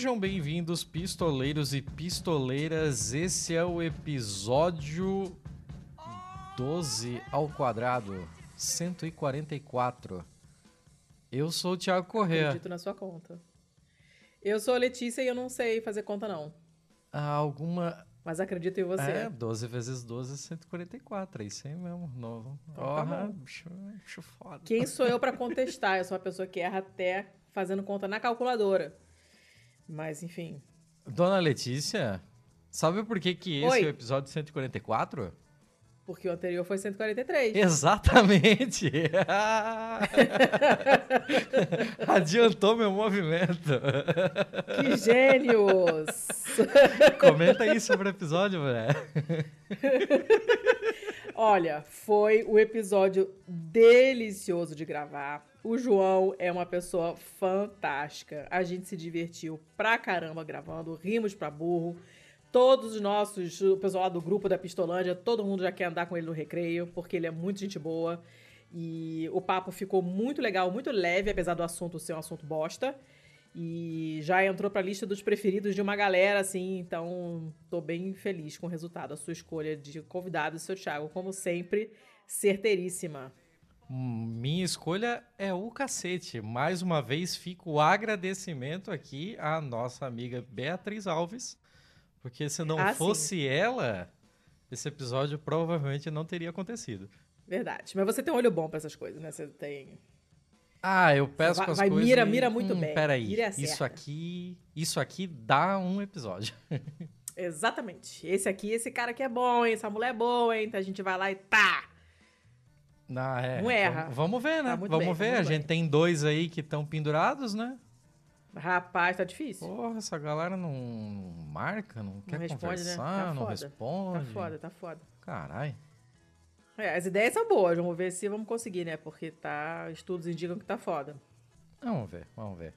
Sejam bem-vindos, pistoleiros e pistoleiras. Esse é o episódio 12 ao quadrado, 144. Eu sou o Thiago Corrêa. Acredito na sua conta. Eu sou a Letícia e eu não sei fazer conta, não. Há alguma. Mas acredito em você. É, 12 vezes 12 é 144. É isso aí mesmo. Novo. Então tá bom. bicho, bicho foda. Quem sou eu pra contestar? Eu sou uma pessoa que erra até fazendo conta na calculadora. Mas, enfim. Dona Letícia, sabe por que, que esse Oi. é o episódio 144? Porque o anterior foi 143. Exatamente! Adiantou meu movimento. Que gênios! Comenta aí sobre o episódio, velho. Olha, foi o episódio delicioso de gravar. O João é uma pessoa fantástica. A gente se divertiu pra caramba gravando, rimos pra burro. Todos os nossos, o pessoal lá do grupo da Pistolândia, todo mundo já quer andar com ele no recreio, porque ele é muito gente boa. E o papo ficou muito legal, muito leve, apesar do assunto ser um assunto bosta. E já entrou pra lista dos preferidos de uma galera, assim, então tô bem feliz com o resultado. A sua escolha de convidado, seu Thiago, como sempre, certeiríssima. Minha escolha é o cacete. Mais uma vez, fica o agradecimento aqui à nossa amiga Beatriz Alves. Porque se não Ah, fosse ela, esse episódio provavelmente não teria acontecido. Verdade. Mas você tem um olho bom pra essas coisas, né? Você tem. Ah, eu peço com as vai, coisas. mira, e- mira muito hum, bem. Peraí, Mira e isso aqui, isso aqui dá um episódio. Exatamente. Esse aqui, esse cara aqui é bom, hein? Essa mulher é boa, hein? Então a gente vai lá e tá! Não, é, Não erra. Vamos, vamos ver, né? Tá vamos bem, ver. tá A gente bem. tem dois aí que estão pendurados, né? Rapaz, tá difícil. Porra, essa galera não marca, não, quer responde, né? conversar, Tá não foda. responde. Tá foda, tá foda. Caralho. É, as ideias são boas, vamos ver se vamos conseguir, né? Porque tá. Estudos indicam que tá foda. Vamos ver, vamos ver.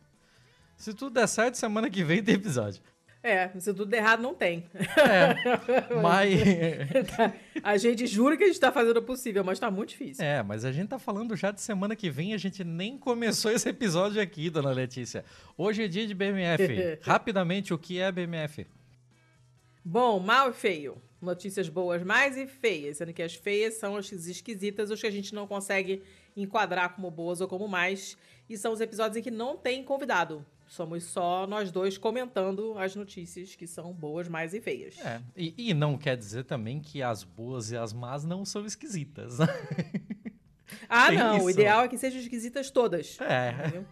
Se tudo der certo, semana que vem tem episódio. É, se tudo der errado, não tem. É, mas... a gente jura que a gente tá fazendo o possível, mas tá muito difícil. É, mas a gente tá falando já de semana que vem, a gente nem começou esse episódio aqui, dona Letícia. Hoje é dia de BMF. Rapidamente, o que é BMF? Bom, mal e feio. Notícias boas mais e feias, sendo que as feias são as esquisitas, os que a gente não consegue enquadrar como boas ou como mais. E são os episódios em que não tem convidado. Somos só nós dois comentando as notícias que são boas, mais e feias. É, e, e não quer dizer também que as boas e as más não são esquisitas. Ah, Tem não. O isso. ideal é que sejam esquisitas todas. É, Entendeu?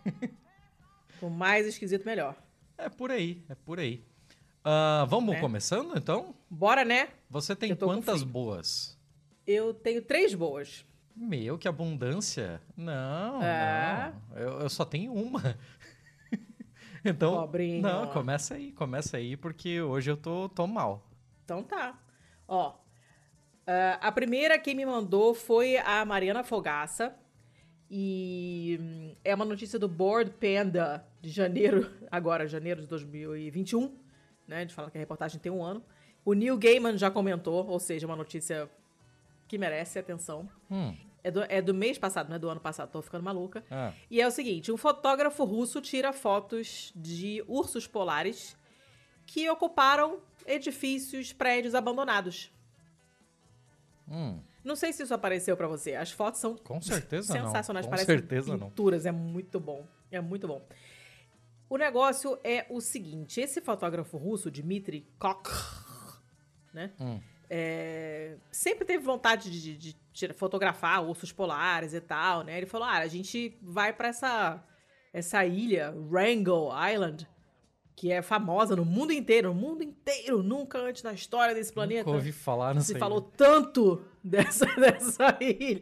O mais esquisito, melhor. é por aí, é por aí. Ah, vamos Né? começando, então? Bora, né? Você tem quantas boas? Eu tenho três boas. Meu, que abundância. Não, É. não. Eu, eu só tenho uma. então, Pobrinho. não, começa aí, começa aí, porque hoje eu tô, tô mal. Então tá. Ó. ah, a primeira que me mandou foi a Mariana Fogaça. E hum, é uma notícia do Board Panda de janeiro, agora, janeiro de 2021. Né? A gente fala que a reportagem tem um ano. O Neil Gaiman já comentou, ou seja, uma notícia que merece atenção. Hum, É do, é do mês passado, não é do ano passado, tô ficando maluca. ah, E é o seguinte: um fotógrafo russo tira fotos de ursos polares que ocuparam edifícios, prédios abandonados. hum, Não sei se isso apareceu pra você. As fotos são com certeza não. sensacionais, Com parecem certeza não. pinturas. É muito bom. É muito bom. O negócio é o seguinte: esse fotógrafo russo, Dmitry Kok, né? Hum. é, sempre teve vontade de, de- de fotografar ursos polares e tal, né? Ele falou: ah, a gente vai pra essa, essa ilha, Wrangell Island, que é famosa no mundo inteiro, no mundo inteiro, nunca antes na história desse planeta Nunca ouvi falar, não se sei. falou tanto dessa, dessa ilha,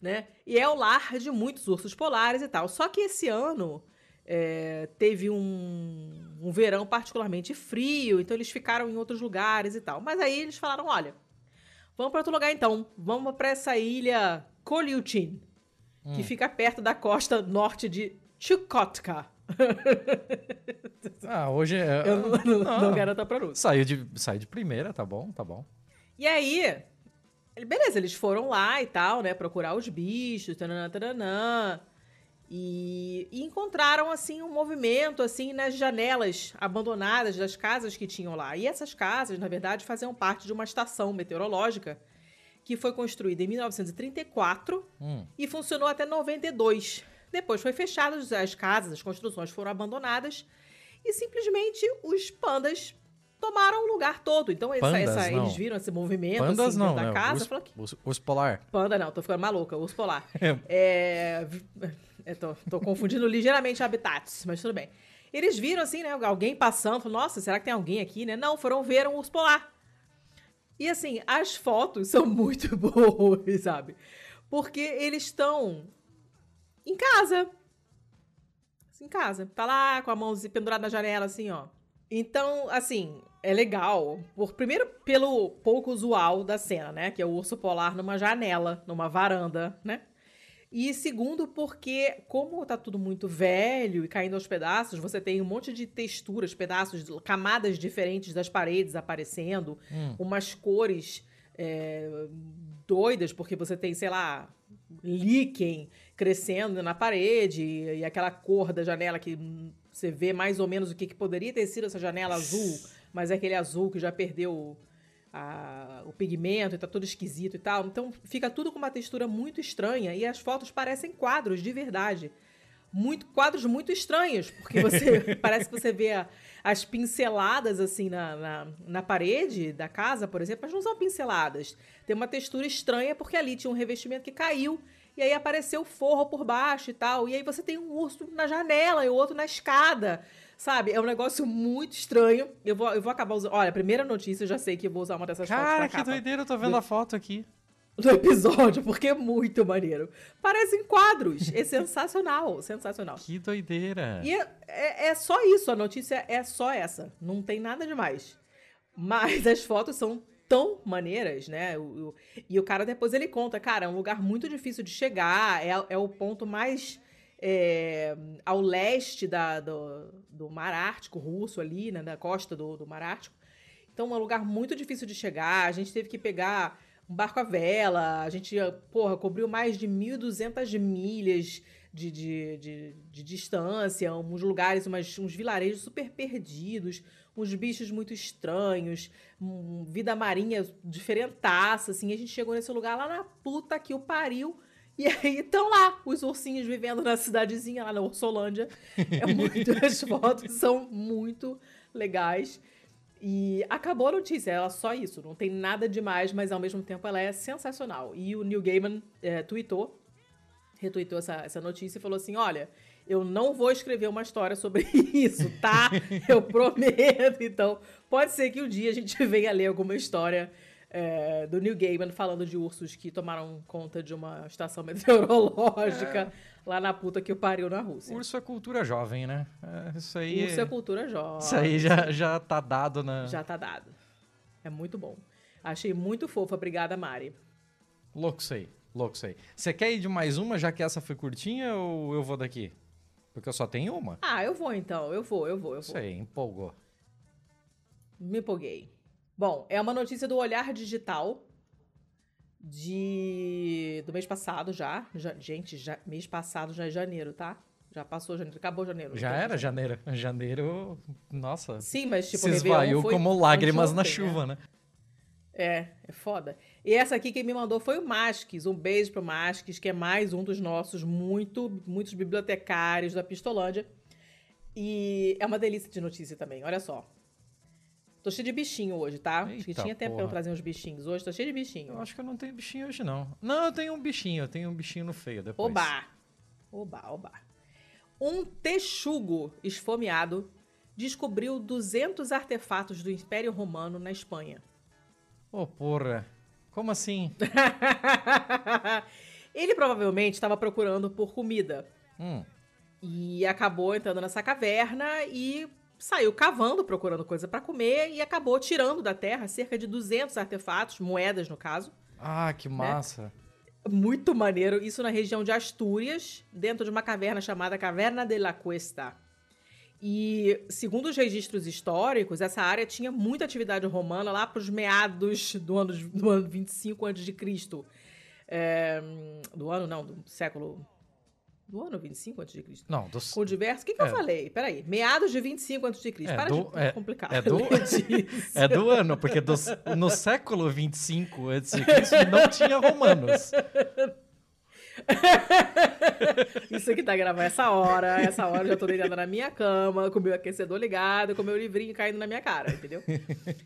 né? E é o lar de muitos ursos polares e tal. Só que esse ano é, teve um, um verão particularmente frio, então eles ficaram em outros lugares e tal. Mas aí eles falaram, olha, vamos para outro lugar então. Vamos para essa ilha Kolyutin, que fica perto da costa norte de Chukotka. Ah, hoje é... Eu não, não, Ah, não garanto a pronúncia. Saiu de, saiu de primeira, tá bom, tá bom. E aí, ele- beleza, eles foram lá e tal, né? Procurar os bichos, tananã, tananã. E, e, encontraram assim um movimento assim nas janelas abandonadas das casas que tinham lá. E essas casas, na verdade, faziam parte de uma estação meteorológica que foi construída em 1934 hum. e funcionou até 92. Depois foi fechada as casas, as construções foram abandonadas e simplesmente os pandas tomaram o lugar todo. Então essa, essa, eles viram esse movimento pandas assim, não, da né? casa. Urso, que... urso polar. Panda não, tô ficando maluca. Urso polar. é... é tô, tô confundindo ligeiramente habitats, mas tudo bem. Eles viram assim, né? Alguém passando, falaram, nossa, será que tem alguém aqui, né? Não, foram ver um urso polar. E assim, as fotos são muito boas, sabe? Porque eles estão em casa. Em casa. Tá lá com a mãozinha pendurada na janela, assim, ó. Então, assim, é legal. Por, primeiro, pelo pouco usual da cena, né? Que é o urso polar numa janela, numa varanda, né? E segundo, porque como tá tudo muito velho e caindo aos pedaços, você tem um monte de texturas, pedaços, camadas diferentes das paredes aparecendo, hum. umas cores é, doidas, porque você tem, sei lá, líquen crescendo na parede e, e aquela cor da janela que você vê mais ou menos o que, que poderia ter sido essa janela azul, mas é aquele azul que já perdeu a, o pigmento e tá todo esquisito e tal. Então fica tudo com uma textura muito estranha e as fotos parecem quadros de verdade. Muito, quadros muito estranhos, porque você parece que você vê a, as pinceladas assim na, na, na, parede da casa, por exemplo, mas não são pinceladas. Tem uma textura estranha porque ali tinha um revestimento que caiu e aí apareceu forro por baixo e tal. E aí você tem um urso na janela e o outro na escada. Sabe? É um negócio muito estranho. Eu vou, eu vou acabar usando. Olha, primeira notícia, eu já sei que eu vou usar uma dessas Cara, fotos. Cara, que capa. doideira, eu tô vendo do, a foto aqui. Do episódio, porque é muito maneiro. Parecem quadros. É sensacional, sensacional. Que doideira. E é, é, é só isso, a notícia é só essa. Não tem nada demais. Mas as fotos são tão maneiras, né? O, o, e o cara depois ele conta, cara, é um lugar muito difícil de chegar, é, é o ponto mais é, ao leste da, do, do Mar Ártico russo ali, né, da costa do, do Mar Ártico. Então, é um lugar muito difícil de chegar. A gente teve que pegar um barco à vela. A gente, porra, cobriu mais de 1.200 milhas de, de, de, de, distância, uns lugares, umas, uns vilarejos super perdidos, uns bichos muito estranhos, um, vida marinha diferentaça, assim. A gente chegou nesse lugar lá na puta que o pariu e aí estão lá os ursinhos vivendo na cidadezinha, lá na Ursolândia. É muito, as fotos são muito legais. E acabou a notícia, ela é só isso, não tem nada demais, mas ao mesmo tempo ela é sensacional. E o Neil Gaiman é, tweetou, retweetou essa, essa notícia e falou assim: olha, eu não vou escrever uma história sobre isso, tá? Eu prometo. Então, pode ser que um dia a gente venha ler alguma história é, do Neil Gaiman falando de ursos que tomaram conta de uma estação meteorológica é. lá na puta que o pariu na Rússia. Urso é cultura jovem, né? É, isso aí. Urso é cultura jovem. Isso aí já, já tá dado na. Já tá dado. É muito bom. Achei muito fofa. Obrigada, Mari. Louco sei. Louco sei. Você quer ir de mais uma, já que essa foi curtinha, ou eu vou daqui? Porque eu só tenho uma. Ah, eu vou então. Eu vou, eu vou, eu vou. Sei, empolgou. Me empolguei. Bom, é uma notícia do Olhar Digital de do mês passado já. já gente, já, mês passado já é janeiro, tá? Já passou janeiro, acabou janeiro. Já era janeiro. Janeiro, nossa. Sim, mas tipo, se esvaiu como lágrimas na chuva, né? né? É, é foda. E essa aqui quem me mandou foi o Masques. Um beijo pro Masques, que é mais um dos nossos muito, muitos bibliotecários da Pistolândia. E é uma delícia de notícia também, olha só. Tô cheio de bichinho hoje, tá? Eita acho que tinha tempo pra eu trazer uns bichinhos. Hoje tô cheio de bichinho. Eu acho que eu não tenho bichinho hoje, não. Não, eu tenho um bichinho. Eu tenho um bichinho no feio depois. Oba! Oba, oba. Um texugo esfomeado descobriu 200 artefatos do Império Romano na Espanha. Ô, oh, porra. Como assim? Ele provavelmente estava procurando por comida. Hum. E acabou entrando nessa caverna e saiu cavando, procurando coisa para comer e acabou tirando da terra cerca de 200 artefatos, moedas no caso. Ah, que né? massa! Né? Muito maneiro. Isso na região de Astúrias, dentro de uma caverna chamada Caverna de la Cuesta. E, segundo os registros históricos, essa área tinha muita atividade romana lá para os meados do ano, do ano 25 a.C. É, do ano, não, do século Do ano 25 a.C. Não, dos... Com diversos. O que, que É. eu falei? Peraí. Meados de 25 a.C. É, Para do- de é- complicar. é do-. É do ano, porque dos- no século 25 a.C. não tinha romanos. Isso aqui tá gravando essa hora. Essa hora eu já tô deitada na minha cama, com o meu aquecedor ligado, com o meu livrinho caindo na minha cara, entendeu?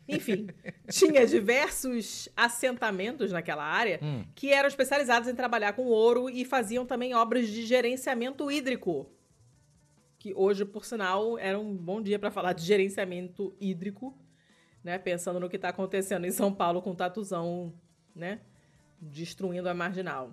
Enfim, tinha diversos assentamentos naquela área Hum. que eram especializados em trabalhar com ouro e faziam também obras de gerenciamento hídrico. Que hoje, por sinal, era um bom dia para falar de gerenciamento hídrico, né? Pensando no que tá acontecendo em São Paulo com o Tatuzão, né? Destruindo a marginal.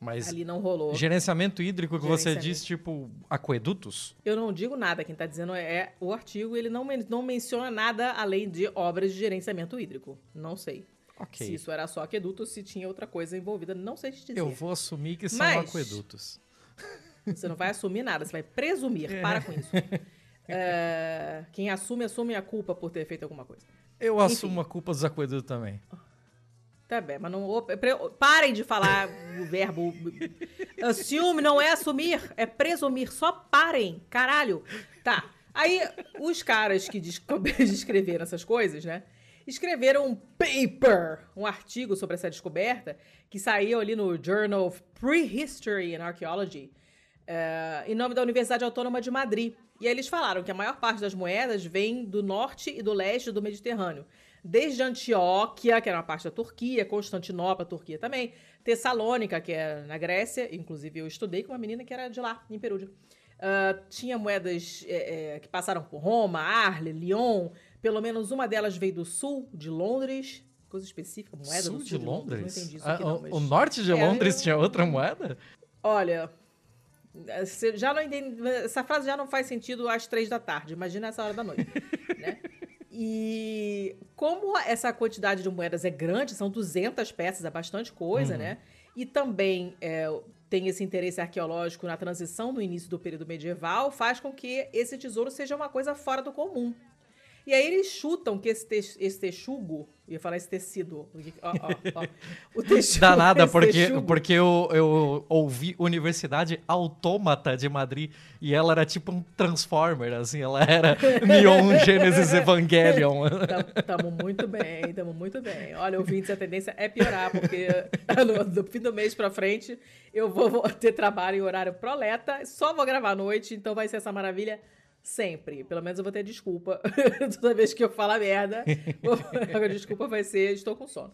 Mas Ali não rolou. gerenciamento hídrico que você Gerenciamento. diz, tipo, aquedutos? Eu não digo nada, quem tá dizendo é o artigo, ele não, men- não menciona nada além de obras de gerenciamento hídrico. Não sei. Ok. Se isso era só aqueduto, se tinha outra coisa envolvida, não sei te dizer. Eu vou assumir que são Mas- aquedutos. Você não vai assumir nada, você vai presumir. Para com isso. É, quem assume, assume a culpa por ter feito alguma coisa. Eu Enfim. assumo a culpa dos aquedutos também. Tá bem, mas não. Parem de falar o verbo. Assume não é assumir, é presumir. Só parem, caralho. Tá. Aí, os caras que descreveram essas coisas, né? Escreveram um paper, um artigo sobre essa descoberta, que saiu ali no Journal of Prehistory and Archaeology, eh, em nome da Universidade Autônoma de Madrid. E aí eles falaram que a maior parte das moedas vem do norte e do leste do Mediterrâneo. Desde Antioquia, que era uma parte da Turquia, Constantinopla, Turquia também, Tessalônica, que é na Grécia, inclusive eu estudei com uma menina que era de lá, em Perúdia. Ah, tinha moedas eh, eh, que passaram por Roma, Arles, Lyon, pelo menos uma delas veio do sul, de Londres. Coisa específica, moeda sul do de sul de Londres. Londres? Não entendi isso Ah, não, o, mas... o norte de É, Londres eu- tinha outra moeda? Olha, você já não entende, essa frase já não faz sentido às três da tarde. Imagina essa hora da noite? E como essa quantidade de moedas é grande, são 200 peças, é bastante coisa, Uhum. né? E também é, tem esse interesse arqueológico na transição no início do período medieval, faz com que esse tesouro seja uma coisa fora do comum. E aí eles chutam que esse, te- esse texugo, eu ia falar esse tecido, ó, ó, ó, o Danada, esse porque, texugo. porque eu, eu ouvi Universidade Autômata de Madrid e ela era tipo um Transformer, assim, ela era Neon Genesis Evangelion. Tamo, tamo muito bem, tamo muito bem. Olha, ouvintes, a tendência é piorar, porque no, do fim do mês pra frente eu vou, vou ter trabalho em horário proleta, só vou gravar à noite, então vai ser essa maravilha sempre. Pelo menos eu vou ter desculpa toda vez que eu falar merda. A desculpa vai ser estou com sono.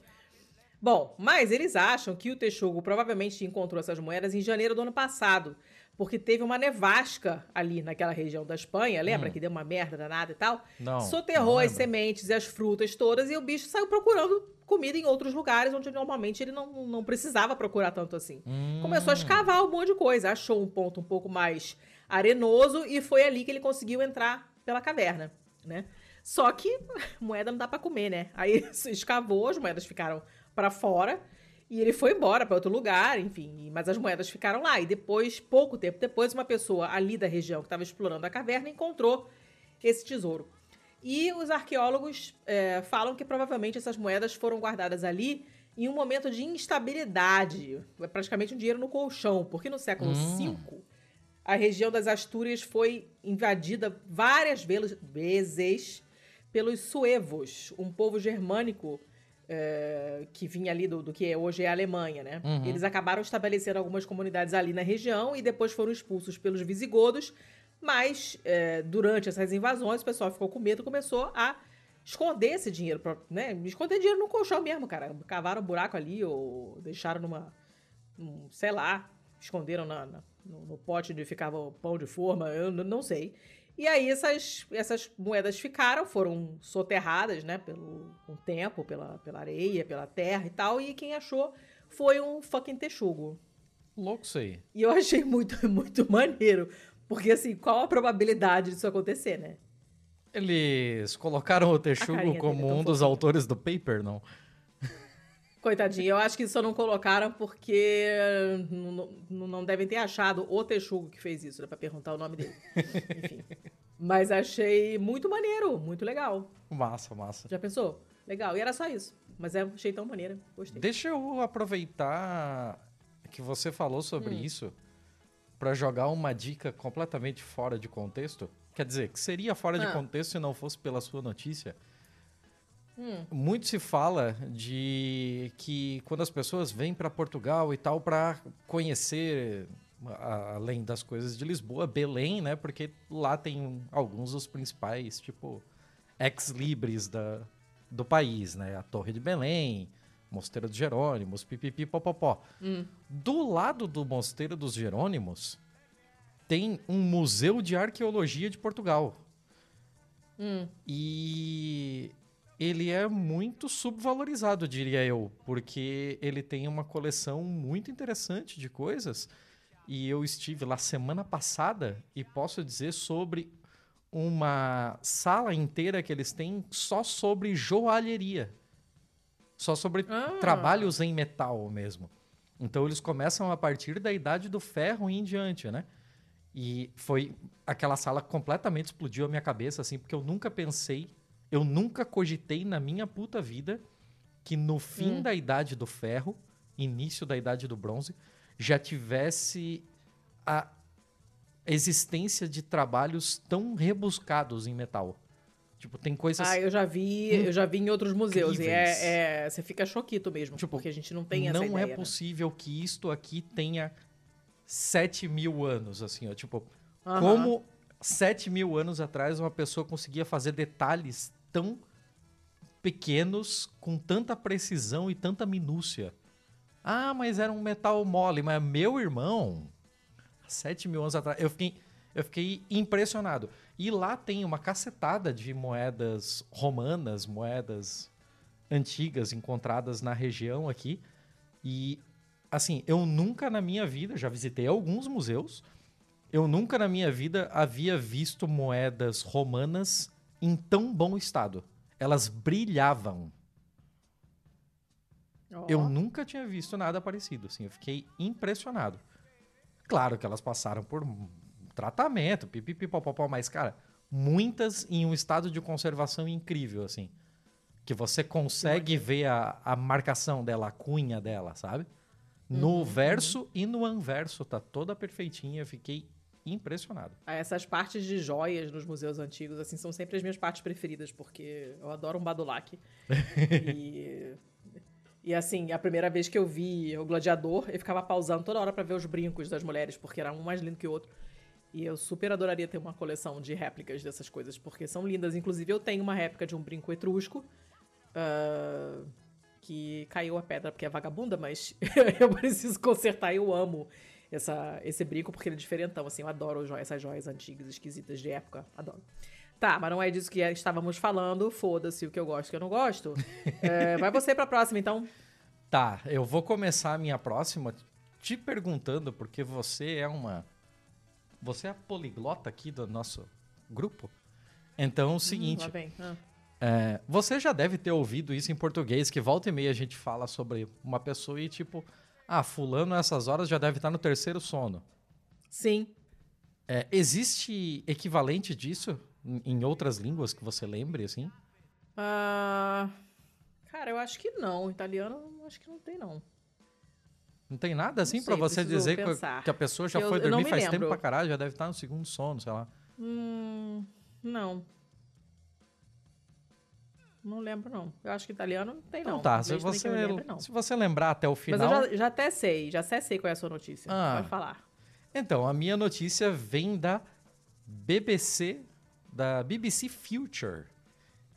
Bom, mas eles acham que o Texugo provavelmente encontrou essas moedas em janeiro do ano passado, porque teve uma nevasca ali naquela região da Espanha, lembra que deu uma merda danada e tal? Não, Soterrou não as sementes e as frutas todas e o bicho saiu procurando comida em outros lugares onde normalmente ele não, não precisava procurar tanto assim. Hum. Começou a escavar um monte de coisa, achou um ponto um pouco mais arenoso e foi ali que ele conseguiu entrar pela caverna, né? Só que moeda não dá pra comer, né? Aí se escavou, as moedas ficaram pra fora e ele foi embora pra outro lugar, enfim, mas as moedas ficaram lá e depois, pouco tempo depois, uma pessoa ali da região que estava explorando a caverna encontrou esse tesouro. E os arqueólogos é, falam que provavelmente essas moedas foram guardadas ali em um momento de instabilidade, é praticamente um dinheiro no colchão, porque no século Hum. A região das Astúrias foi invadida várias vezes pelos suevos, um povo germânico é, que vinha ali do, do que hoje é a Alemanha, né? Uhum. Eles acabaram estabelecendo algumas comunidades ali na região e depois foram expulsos pelos visigodos, mas é, durante essas invasões o pessoal ficou com medo e começou a esconder esse dinheiro, pra, né? Esconder dinheiro no colchão mesmo, cara. Cavaram um buraco ali ou deixaram numa, num, sei lá, esconderam na- na- no, no pote onde ficava o pão de forma, eu não sei. E aí essas, essas moedas ficaram, foram soterradas, né, pelo um tempo, pela, pela areia, pela terra e tal, e quem achou foi um fucking texugo. Louco isso aí. E eu achei muito, muito maneiro, porque assim, qual a probabilidade disso acontecer, né? Eles colocaram o Texugo como um dos autores do paper, não? Coitadinho, eu acho que só não colocaram porque não, não- devem ter achado o Texugo que fez isso, né, pra perguntar o nome dele. Enfim. Mas achei muito maneiro, muito legal. Massa, massa. Já pensou? Legal. E era só isso. Mas eu achei tão maneira. Gostei. Deixa eu aproveitar que você falou sobre Hum. isso para jogar uma dica completamente fora de contexto. Quer dizer, que seria fora de Ah. contexto se não fosse pela sua notícia. Hum. Muito se fala de que quando as pessoas vêm para Portugal e tal para conhecer, além das coisas de Lisboa, Belém, né? Porque lá tem alguns dos principais, tipo, ex-libris da, do país, né? A Torre de Belém, Mosteiro dos Jerônimos, pipipi, popopó. Hum. Do lado do Mosteiro dos Jerônimos tem um Museu de Arqueologia de Portugal. Hum. E ele é muito subvalorizado, diria eu, porque ele tem uma coleção muito interessante de coisas. E eu estive lá semana passada e posso dizer sobre uma sala inteira que eles têm só sobre joalheria. Só sobre Ah. trabalhos em metal mesmo. Então eles começam a partir da idade do ferro em diante, né? E foi aquela sala completamente explodiu a minha cabeça, assim, porque eu nunca pensei, eu nunca cogitei na minha puta vida que no fim Hum. da idade do ferro, início da idade do bronze, já tivesse a existência de trabalhos tão rebuscados em metal. Tipo, tem coisas. Ah, eu já vi, eu já vi em outros museus. E é, é- você fica choquito mesmo, Tipo, porque a gente não tem essa não ideia. é né? possível que isto aqui tenha 7 mil anos, assim, ó. Tipo, Aham. como 7 mil anos atrás uma pessoa conseguia fazer detalhes tão pequenos, com tanta precisão e tanta minúcia. Ah, mas era um metal mole, mas meu irmão, 7 mil anos atrás, eu fiquei, eu fiquei impressionado. E lá tem uma cacetada de moedas romanas, moedas antigas encontradas na região aqui. E, assim, eu nunca na minha vida, já visitei alguns museus, eu nunca na minha vida havia visto moedas romanas em tão bom estado. Elas brilhavam. Ó. Eu nunca tinha visto nada parecido, assim, eu fiquei impressionado. Claro que elas passaram por tratamento, pipipipopopó, mas, cara, muitas em um estado de conservação incrível, assim. Que você consegue ver a, a marcação dela, a cunha dela, sabe? No verso e no anverso, tá toda perfeitinha, eu fiquei impressionado. Essas partes de joias nos museus antigos, assim, são sempre as minhas partes preferidas, porque eu adoro um badulaque. e, e, assim, a primeira vez que eu vi o Gladiador, eu ficava pausando toda hora pra ver os brincos das mulheres, porque era um mais lindo que o outro. E eu super adoraria ter uma coleção de réplicas dessas coisas, porque são lindas. Inclusive, eu tenho uma réplica de um brinco etrusco, ah, que caiu a pedra porque é vagabunda, mas eu preciso consertar eu amo essa, esse brinco porque ele é diferentão, assim, eu adoro jo- essas joias antigas, esquisitas de época, adoro. Tá, mas não é disso que estávamos falando, foda-se o que eu gosto e o que eu não gosto. É, vai você pra próxima, então. Tá, eu vou começar a minha próxima te perguntando, porque você é uma. Você é a poliglota aqui do nosso grupo. Então, é o seguinte. Hum, lá vem. Ah. É, você já deve ter ouvido isso em português, que volta e meia a gente fala sobre uma pessoa e tipo, ah, fulano nessas horas já deve estar no terceiro sono. Sim. É, existe equivalente disso em outras línguas que você lembre, assim? Ah, cara, eu acho que não. Italiano, acho que não tem, não. Não tem nada assim sei, você dizer que- pensar. que a pessoa já Eu- foi dormir faz tempo lembro. pra caralho, já deve estar no segundo sono, sei lá. Hum, não. Não lembro, não. Eu acho que italiano não tem, Então não. tá, se você, lembre, não. se você lembrar até o Mas final. eu já, já até sei, já até sei qual é a sua notícia. Ah. Pode falar. Então, a minha notícia vem da BBC, da BBC Future.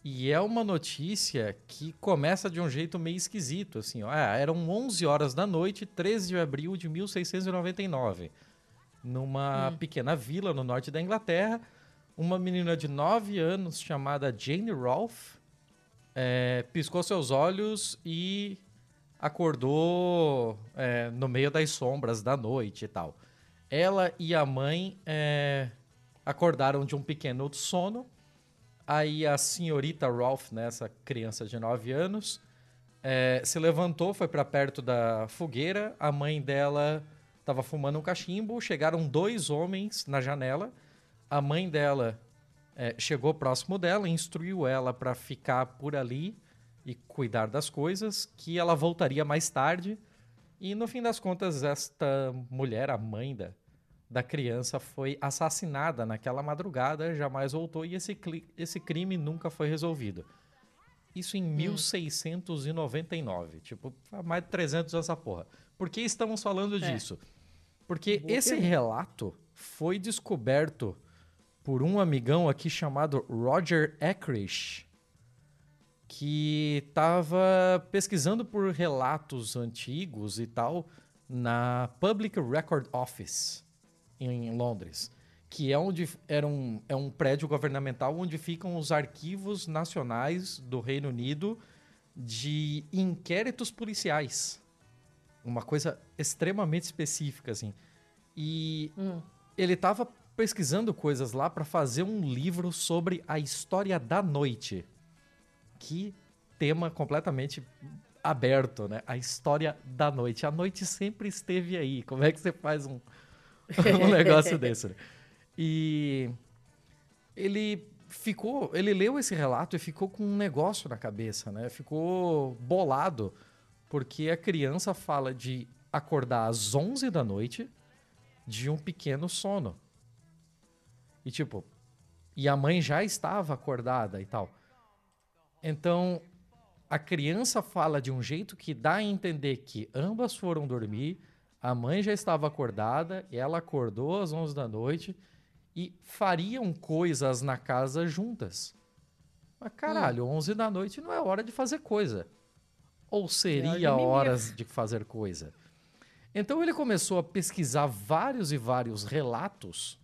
E é uma notícia que começa de um jeito meio esquisito, assim, ó. Ah, eram 11 horas da noite, 13 de abril de 1699. Numa pequena vila no norte da Inglaterra, uma menina de 9 anos chamada Jane Rolfe é, piscou seus olhos e acordou é, no meio das sombras da noite e tal. Ela e a mãe é, acordaram de um pequeno sono. Aí a senhorita Rolfe, né, essa criança de 9 anos, é, se levantou, foi para perto da fogueira. A mãe dela estava fumando um cachimbo. Chegaram dois homens na janela. A mãe dela é, chegou próximo dela, instruiu ela para ficar por ali e cuidar das coisas, que ela voltaria mais tarde. E no fim das contas, esta mulher, a mãe da, da criança foi assassinada naquela madrugada, jamais voltou e esse, esse crime nunca foi resolvido. Isso em hum. 1699, tipo, mais de 300 anos essa porra. Por que estamos falando é. disso? Porque Boa esse pergunta. relato foi descoberto por um amigão aqui chamado Roger Eckrich, que estava pesquisando por relatos antigos e tal na Public Record Office em Londres, que é onde era um, é um prédio governamental onde ficam os arquivos nacionais do Reino Unido de inquéritos policiais. Uma coisa extremamente específica, assim. E hum. ele estava pesquisando coisas lá para fazer um livro sobre a história da noite. Que tema completamente aberto, né? A história da noite. A noite sempre esteve aí. Como é que você faz um, um negócio desse? Né? E ele ficou, ele leu esse relato e ficou com um negócio na cabeça, né? Ficou bolado, porque a criança fala de acordar às 11 da noite de um pequeno sono. E tipo, e a mãe já estava acordada e tal. Então, a criança fala de um jeito que dá a entender que ambas foram dormir, a mãe já estava acordada, ela acordou às 11 da noite e fariam coisas na casa juntas. Mas caralho, hum. 11 da noite não é hora de fazer coisa. Ou seria horas de fazer coisa? Então ele começou a pesquisar vários e vários relatos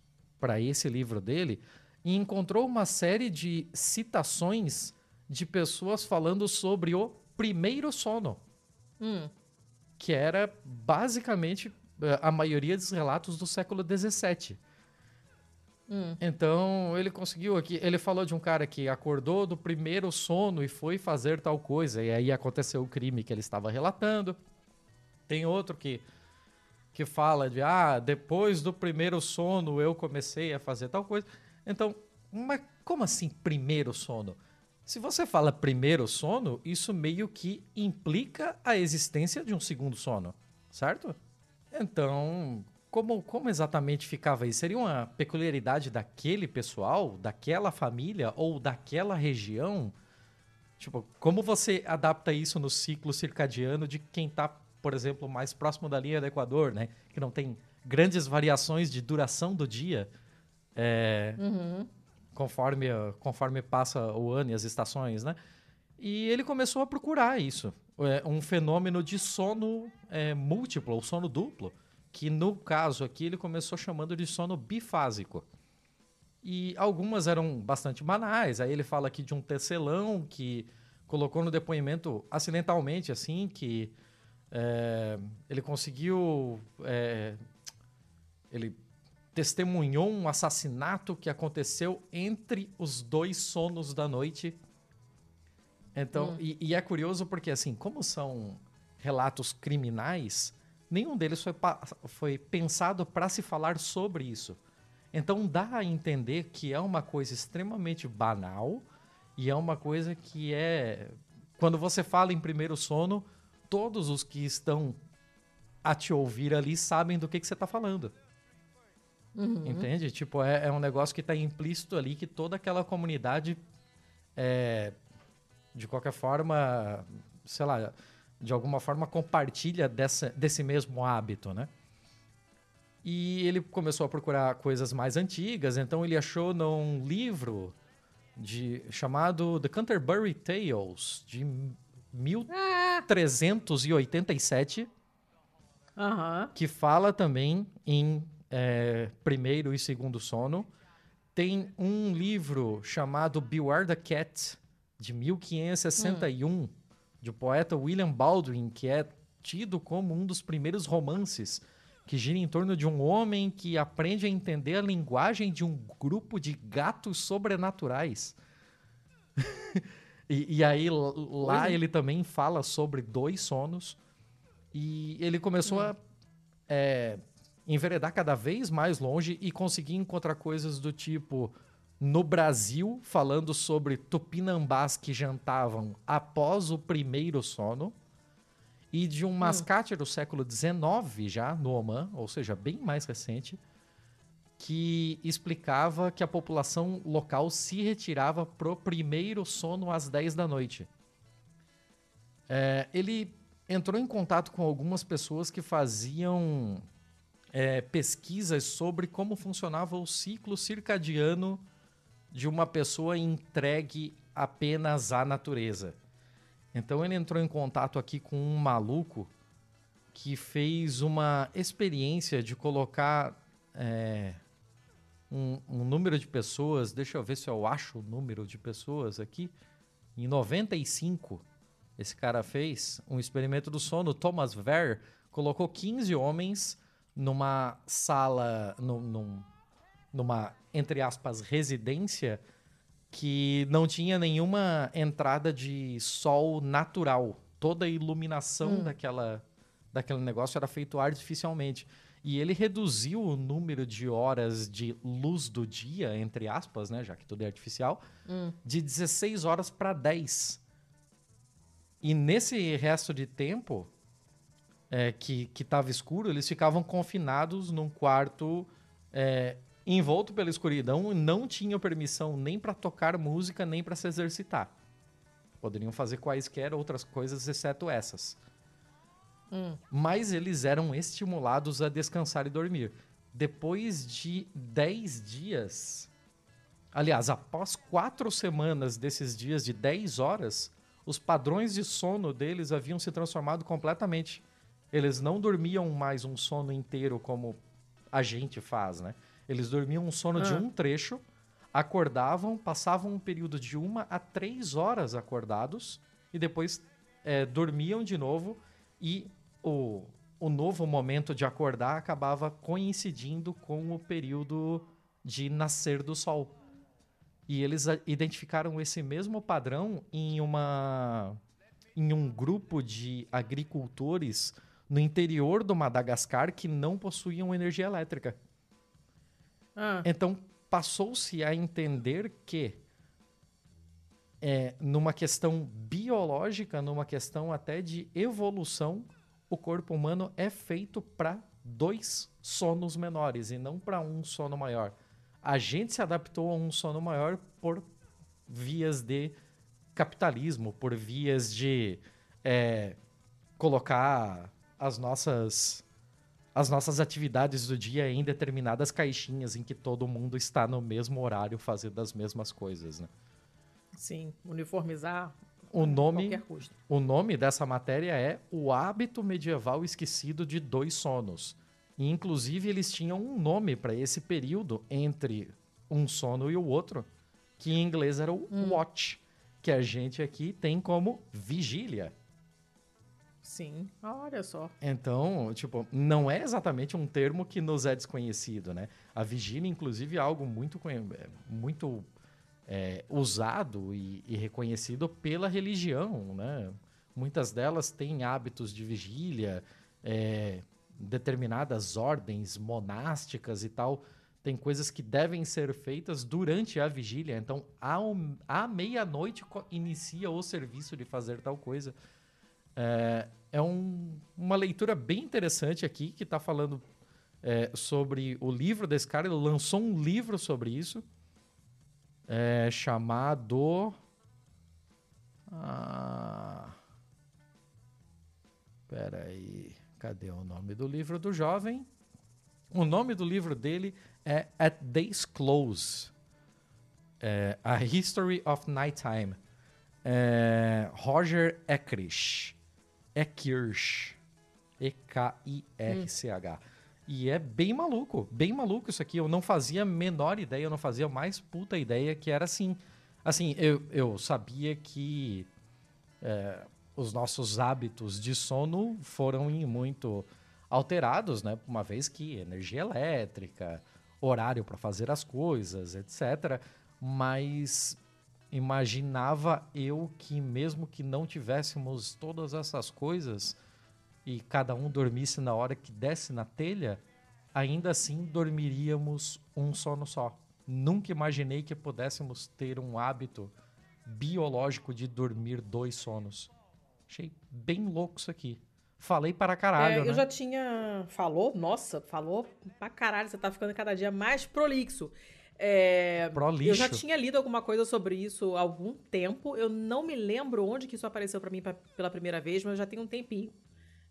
para esse livro dele e encontrou uma série de citações de pessoas falando sobre o primeiro sono. Hum. Que era basicamente eh, a maioria dos relatos do século XVII. Hum. Então ele conseguiu aqui. Ele falou de um cara que acordou do primeiro sono e foi fazer tal coisa. E aí aconteceu o crime que ele estava relatando. Tem outro que, que fala de ah, depois do primeiro sono eu comecei a fazer tal coisa. Então, mas como assim primeiro sono? Se você fala primeiro sono, isso meio que implica a existência de um segundo sono, certo? Então, como, como exatamente ficava isso? Seria uma peculiaridade daquele pessoal, daquela família ou daquela região? Tipo, como você adapta isso no ciclo circadiano de quem está, por exemplo, mais próximo da linha do Equador, né? Que não tem grandes variações de duração do dia. É, uhum. conforme, conforme passa o ano e as estações, né? E ele começou a procurar isso. É, um fenômeno de sono é, múltiplo, ou sono duplo que no caso aqui ele começou chamando de sono bifásico. E algumas eram bastante banais. Aí ele fala aqui de um tecelão que colocou no depoimento acidentalmente, assim, que é, ele conseguiu. É, ele testemunhou um assassinato que aconteceu entre os dois sonos da noite. Então, hum. e, e, é curioso porque, assim, como são relatos criminais, nenhum deles foi, foi pensado para se falar sobre isso. Então dá a entender que é uma coisa extremamente banal e é uma coisa que é. Quando você fala em primeiro sono, todos os que estão a te ouvir ali sabem do que, que você está falando. Uhum. Entende? Tipo, é, é, um negócio que está implícito ali que toda aquela comunidade, é, de qualquer forma, sei lá, de alguma forma compartilha dessa, desse mesmo hábito, né? E ele começou a procurar coisas mais antigas, então ele achou num livro de chamado The Canterbury Tales de 1387, uhum. que fala também em é, primeiro e segundo sono. Tem um livro chamado Beware the Cat de 1561. Hum de um poeta William Baldwin, que é tido como um dos primeiros romances que gira em torno de um homem que aprende a entender a linguagem de um grupo de gatos sobrenaturais. e, e, aí lá ele também fala sobre dois sonos e ele começou a é, enveredar cada vez mais longe e conseguir encontrar coisas do tipo no Brasil, falando sobre tupinambás que jantavam após o primeiro sono, e de um hum. mascate do século XIX já, no Oman, ou seja, bem mais recente, que explicava que a população local se retirava pro primeiro sono às 10 da noite. É, ele entrou em contato com algumas pessoas que faziam é, pesquisas sobre como funcionava o ciclo circadiano de uma pessoa entregue apenas à natureza. Então ele entrou em contato aqui com um maluco que fez uma experiência de colocar é, um, um, número de pessoas, deixa eu ver se eu acho o número de pessoas aqui, em 95 esse cara fez um experimento do sono. Thomas Ver colocou 15 homens numa sala, num, num, numa, entre aspas, residência que não tinha nenhuma entrada de sol natural. Toda a iluminação hum. daquela, daquele negócio era feito artificialmente. E ele reduziu o número de horas de luz do dia, entre aspas, né, já que tudo é artificial, hum. de 16 horas para 10. E nesse resto de tempo é, que estava escuro, eles ficavam confinados num quarto é, envolto pela escuridão e não tinham permissão nem para tocar música, nem para se exercitar. Poderiam fazer quaisquer outras coisas, exceto essas. Hum. Mas eles eram estimulados a descansar e dormir. Depois de 10 dias. Aliás, após quatro semanas desses dias de 10 horas, os padrões de sono deles haviam se transformado completamente. Eles não dormiam mais um sono inteiro como a gente faz, né? Eles dormiam um sono ah. de um trecho, acordavam, passavam um período de uma a três horas acordados e depois é, dormiam de novo e o, o novo momento de acordar acabava coincidindo com o período de nascer do sol. E eles identificaram esse mesmo padrão em uma em um grupo de agricultores no interior do Madagascar que não possuíam energia elétrica. Ah. Então passou-se a entender que é, numa questão biológica, numa questão até de evolução, o corpo humano é feito para dois sonos menores e não para um sono maior. A gente se adaptou a um sono maior por vias de capitalismo, por vias de é, colocar as nossas as nossas atividades do dia em determinadas caixinhas em que todo mundo está no mesmo horário fazendo as mesmas coisas, né? Sim, uniformizar o nome, o nome dessa matéria é O Hábito Medieval Esquecido de Dois Sonos. E, inclusive, eles tinham um nome para esse período entre um sono e o outro, que em inglês era o hum. watch, que a gente aqui tem como vigília. Sim, olha só. Então, tipo, não é exatamente um termo que nos é desconhecido, né? A vigília, inclusive, é algo muito, é, muito é, usado e, e, reconhecido pela religião, né? Muitas delas têm hábitos de vigília, é, determinadas ordens monásticas e tal, tem coisas que devem ser feitas durante a vigília. Então, à, meia-noite inicia o serviço de fazer tal coisa. É, é um, uma leitura bem interessante aqui, que está falando é, sobre o livro desse cara. Ele lançou um livro sobre isso, é, chamado. Ah, peraí. Cadê o nome do livro do jovem? O nome do livro dele é At Day's Close. É, A History of Nighttime. É, Roger Eckrich. Eckrich. E-K-I-R-C-H. Hum. E é bem maluco, bem maluco isso aqui. Eu não fazia a menor ideia, eu não fazia mais puta ideia que era assim. Assim, eu, eu sabia que é, os nossos hábitos de sono foram muito alterados, né? Uma vez que energia elétrica, horário para fazer as coisas, etc. Mas imaginava eu que mesmo que não tivéssemos todas essas coisas e cada um dormisse na hora que desse na telha, ainda assim dormiríamos um sono só. Nunca imaginei que pudéssemos ter um hábito biológico de dormir dois sonos. Achei bem louco isso aqui. falei para caralho, É, né? eu já tinha. Falou? Nossa, falou pra caralho. Você tá ficando cada dia mais prolixo. É, Prolixo. Eu já tinha lido alguma coisa sobre isso há algum tempo. Eu não me lembro onde que isso apareceu pra mim pa- pela primeira vez, mas já tem um tempinho.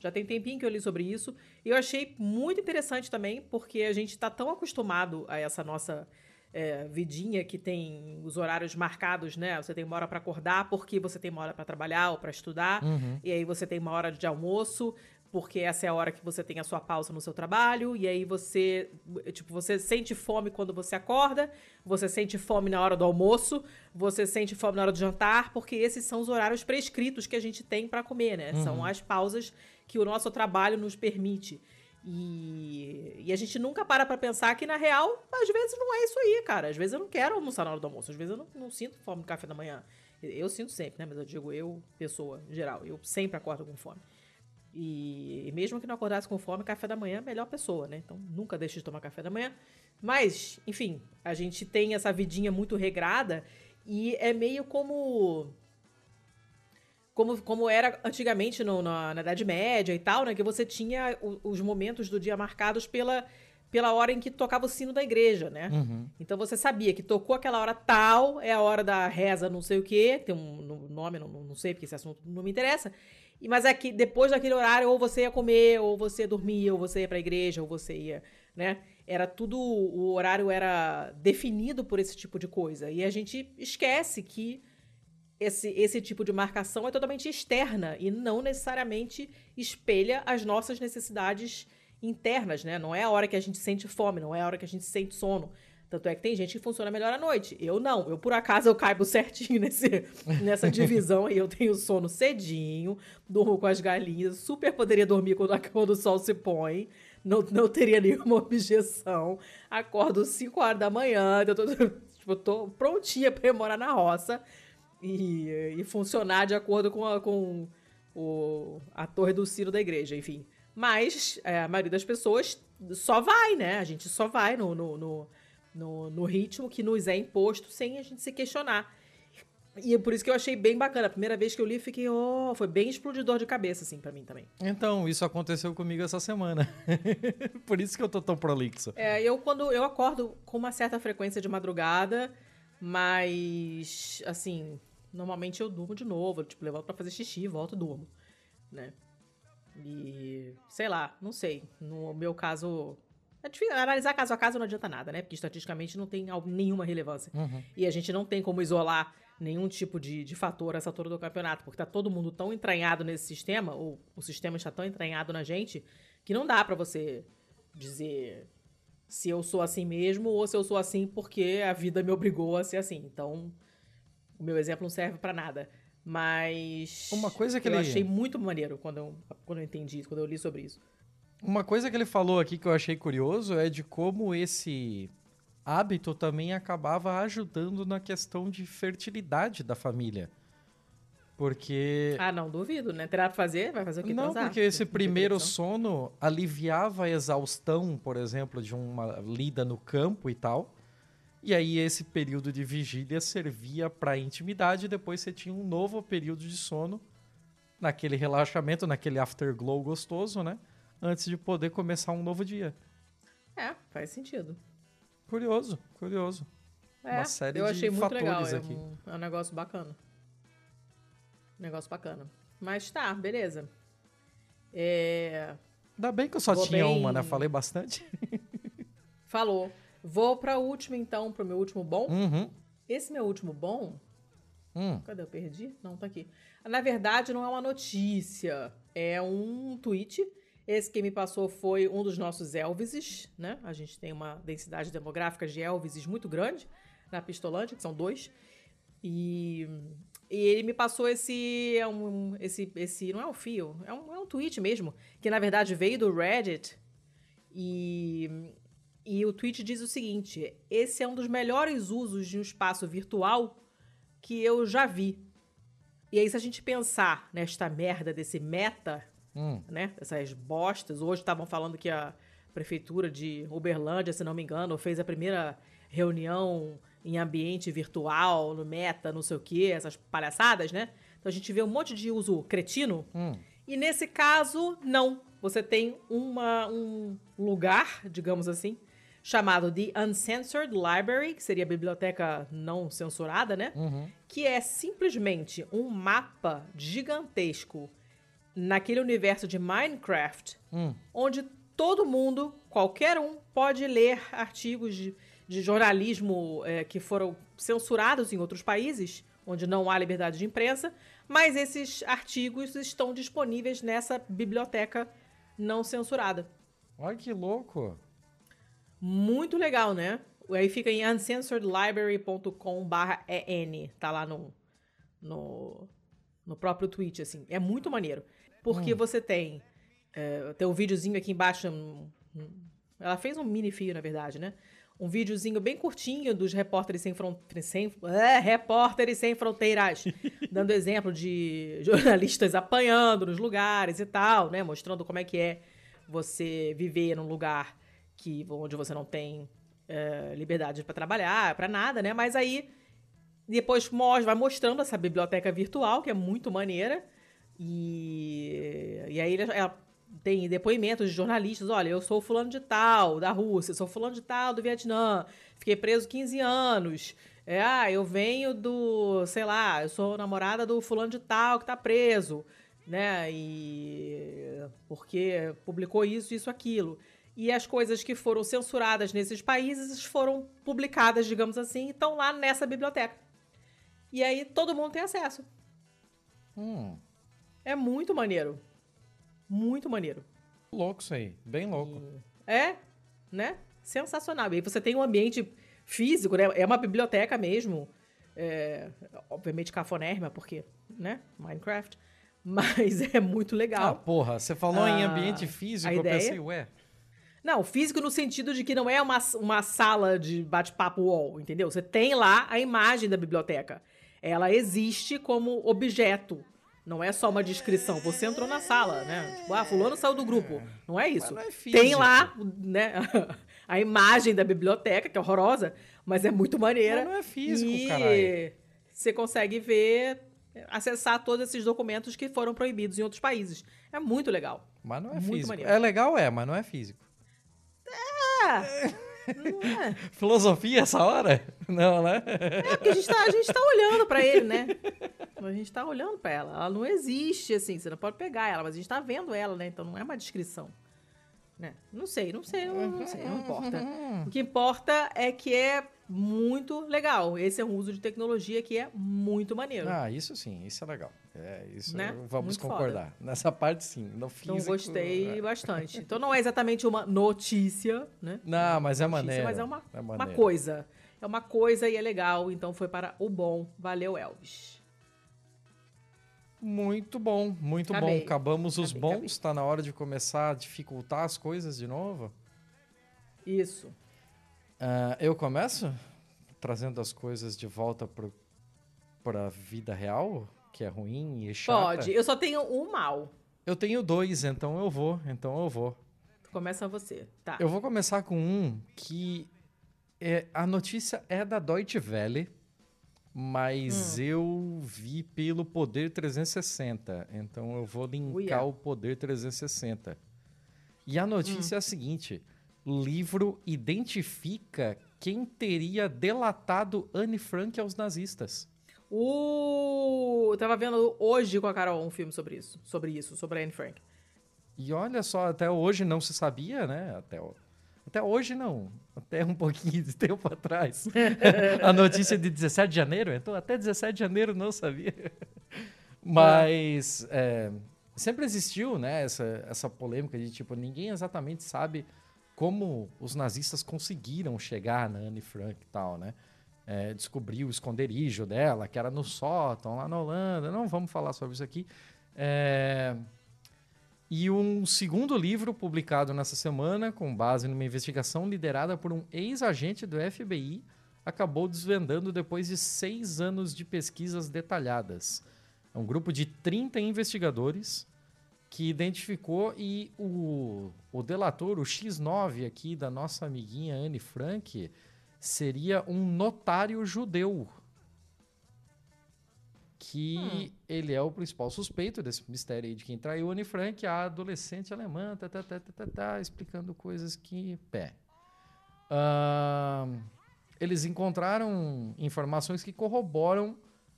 Já tem tempinho que eu li sobre isso. E eu achei muito interessante também, porque a gente tá tão acostumado a essa nossa é, vidinha que tem os horários marcados, né? Você tem uma hora pra acordar porque você tem uma hora pra trabalhar ou pra estudar. Uhum. E aí você tem uma hora de almoço, porque essa é a hora que você tem a sua pausa no seu trabalho, e aí você, tipo, você sente fome quando você acorda, você sente fome na hora do almoço, você sente fome na hora do jantar, porque esses são os horários prescritos que a gente tem para comer, né? São as pausas que o nosso trabalho nos permite. E, e a gente nunca para pra pensar que, na real, às vezes não é isso aí, cara. Às vezes eu não quero almoçar na hora do almoço, às vezes eu não, não sinto fome no café da manhã. Eu sinto sempre, né? Mas eu digo eu, pessoa, geral. Eu sempre acordo com fome. E, e mesmo que não acordasse com fome, café da manhã é a melhor pessoa, né? Então nunca deixe de tomar café da manhã. Mas, enfim, a gente tem essa vidinha muito regrada e é meio como. Como, como era antigamente no- na, na Idade Média e tal, né? Que você tinha o- os momentos do dia marcados pela, pela hora em que tocava o sino da igreja, né? Uhum. Então você sabia que tocou aquela hora tal, é a hora da reza não sei o quê, tem um no- nome, não, não sei, porque esse assunto não me interessa. E, mas aqui, depois daquele horário, ou você ia comer, ou você ia dormir, ou você ia pra igreja, ou você ia, né? Era tudo, o horário era definido por esse tipo de coisa. E a gente esquece que esse, esse tipo de marcação é totalmente externa e não necessariamente espelha as nossas necessidades internas, né? Não é a hora que a gente sente fome, não é a hora que a gente sente sono. Tanto é que tem gente que funciona melhor à noite. Eu não. Eu, por acaso, eu caibo certinho nesse, nessa divisão aí. Eu tenho sono cedinho, durmo com as galinhas, super poderia dormir quando, quando o sol se põe. Não, não teria nenhuma objeção. Acordo 5 horas da manhã, eu tô, tipo, tô prontinha pra ir morar na roça e, e funcionar de acordo com, a, com o, a torre do sino da igreja, enfim. Mas é, a maioria das pessoas só vai, né? A gente só vai no, no, no, no, no ritmo que nos é imposto sem a gente se questionar. E é por isso que eu achei bem bacana. A primeira vez que eu li, fiquei, oh, foi bem explodidor de cabeça, assim, pra mim também. Então, isso aconteceu comigo essa semana. Por isso que eu tô tão prolixo. É, eu quando eu acordo com uma certa frequência de madrugada, mas assim, normalmente eu durmo de novo, eu, tipo, levanto pra fazer xixi, volto e durmo, né? E sei lá, não sei. No meu caso, é difícil, analisar caso a caso não adianta nada, né? Porque estatisticamente não tem nenhuma relevância. Uhum. E a gente não tem como isolar nenhum tipo de, de fator essa altura do campeonato, porque tá todo mundo tão entranhado nesse sistema, ou o sistema está tão entranhado na gente, que não dá pra você dizer se eu sou assim mesmo ou se eu sou assim porque a vida me obrigou a ser assim. Então, o meu exemplo não serve pra nada. Mas. Uma coisa que eu ele- achei muito maneiro quando eu, quando eu entendi isso, quando eu li sobre isso. Uma coisa que ele falou aqui que eu achei curioso é de como esse hábito também acabava ajudando na questão de fertilidade da família. Porque. Ah, não, duvido, né? Terá pra fazer? Vai fazer o que? Não, transar? porque esse primeiro sono aliviava a exaustão, por exemplo, de uma lida no campo e tal. E aí esse período de vigília servia para intimidade, e depois você tinha um novo período de sono, naquele relaxamento, naquele afterglow gostoso, né? Antes de poder começar um novo dia. É, faz sentido. Curioso, curioso. É, Uma série eu de achei muito fatores legal. É aqui. um, é um negócio bacana. Negócio bacana. Mas tá, beleza. É, Ainda bem que eu só Vou tinha bem- uma, né? Falei bastante. falou. Vou pra última, então, pro meu último bom. Uhum. Esse meu último bom. Hum. Cadê? Eu perdi? Não, tá aqui. Na verdade, não é uma notícia. É um tweet. Esse que me passou foi um dos nossos Elvises, né? A gente tem uma densidade demográfica de Elvises muito grande na Pistolândia, que são dois. E, e ele me passou esse, é um, esse, esse. Não é um fio, é um, é um tweet mesmo. Que na verdade veio do Reddit. E, e o tweet diz o seguinte: esse é um dos melhores usos de um espaço virtual que eu já vi. E aí, se a gente pensar nesta merda desse meta, Hum. né? Essas bostas. Hoje estavam falando que a prefeitura de Uberlândia, se não me engano, fez a primeira reunião em ambiente virtual, no meta, não sei o quê, essas palhaçadas, né? Então a gente vê um monte de uso cretino. Hum. E nesse caso, não. Você tem uma, um lugar, digamos assim, chamado The Uncensored Library, que seria a biblioteca não censurada, né? Uhum. Que é simplesmente um mapa gigantesco naquele universo de Minecraft, Hum. onde todo mundo, qualquer um, pode ler artigos de, de jornalismo eh, que foram censurados em outros países, onde não há liberdade de imprensa, mas esses artigos estão disponíveis nessa biblioteca não censurada. Olha que louco. Muito legal, né? Aí fica em uncensoredlibrary.com/en, tá lá no, no, no próprio tweet, assim. É muito maneiro. Porque você tem. é, tem um videozinho aqui embaixo. um- um- ela fez um mini fio, na verdade, né? Um videozinho bem curtinho dos repórteres sem fronteiras. Sem, é, repórteres sem fronteiras. dando exemplo de jornalistas apanhando nos lugares e tal, né? Mostrando como é que é você viver num lugar que, onde você não tem é, liberdade para trabalhar, para nada, né? Mas aí depois mos- vai mostrando essa biblioteca virtual, que é muito maneira. E, e aí ela tem depoimentos de jornalistas. Olha, eu sou fulano de tal, da Rússia, sou fulano de tal, do Vietnã. Fiquei preso 15 anos. É, ah, eu venho do, sei lá, eu sou namorada do fulano de tal que tá preso, né? E porque publicou isso, isso, aquilo. E as coisas que foram censuradas nesses países foram publicadas, digamos assim, e estão lá nessa biblioteca. E aí todo mundo tem acesso. Hum. É muito maneiro. Muito maneiro. Louco isso aí. Bem louco. É, né? Sensacional. E aí você tem um ambiente físico, né? É uma biblioteca mesmo. É, obviamente cafonérrima, porque, né? Minecraft. Mas é muito Ah, legal. porra, você falou em Ah, ambiente físico, eu pensei, ué. Não, físico no sentido de que não é uma, uma sala de bate-papo wall, entendeu? Você tem lá a imagem da biblioteca. Ela existe como objeto. Não é só uma descrição. Você entrou na sala, né? Tipo, ah, fulano saiu do grupo. Não é isso. não é tem lá, né, a imagem da biblioteca, que é horrorosa, mas é muito maneira. Mas não é físico, e caralho. você consegue ver, acessar todos esses documentos que foram proibidos em outros países. É muito legal. Mas não é Muito físico. maneiro. É legal, é, mas não é físico. Não é. Filosofia essa hora? Não, né? É, porque a gente tá, gente tá olhando pra ele, né? A gente tá olhando pra ela. Ela não existe, assim, você não pode pegar ela, mas a gente tá vendo ela, né? Então não é uma descrição. Né? Não sei, não sei, não, não sei, não importa. O que importa é que é muito legal. Esse é um uso de tecnologia que é muito maneiro. Ah, isso sim, isso é legal. É, isso Né? vamos Muito concordar. Nessa parte sim, no físico. então gostei é. bastante. Então não é exatamente uma notícia, né? Não, mas é maneiro. Mas é uma, é uma coisa. É uma coisa e é legal. Então foi para o bom. Valeu, Elvis. Muito bom, muito Acabei. bom. Acabamos os Acabei, bons, acabei. tá na hora de começar a dificultar as coisas de novo. Isso. Ah, eu começo trazendo as coisas de volta pro, pra vida real, que é ruim e chata. Pode. Eu só tenho um mal. Eu tenho dois, então eu vou, então eu vou. Começa você. Tá. Eu vou começar com um que é, a notícia é da Deutsche Welle, mas eu vi pelo Poder 360, então eu vou linkar Uia. o Poder 360. E a notícia é a seguinte: livro identifica quem teria delatado Anne Frank aos nazistas. Uh, eu tava vendo hoje com a Carol um filme sobre isso. Sobre isso, sobre a Anne Frank. E olha só, até hoje não se sabia, né? Até, até hoje não. Até um pouquinho de tempo atrás. a notícia de 17 de janeiro, então até 17 de janeiro não sabia. Mas é, sempre existiu, né, essa, essa polêmica de tipo, ninguém exatamente sabe como os nazistas conseguiram chegar na Anne Frank e tal, né? É, descobriu o esconderijo dela, que era no sótão, lá na Holanda. Não vamos falar sobre isso aqui. É, e um segundo livro publicado nessa semana, com base numa investigação liderada por um ex-agente do FBI, acabou desvendando depois de seis anos de pesquisas detalhadas. É um grupo de 30 investigadores que identificou e o, o delator, o X9 aqui da nossa amiguinha Anne Frank, seria um notário judeu que hum. ele é o principal suspeito desse mistério aí de quem traiu Anne Frank, a adolescente alemã, tá, tá, tá, tá, tá, tá explicando coisas que. Pé. Uh, eles encontraram informações que corroboram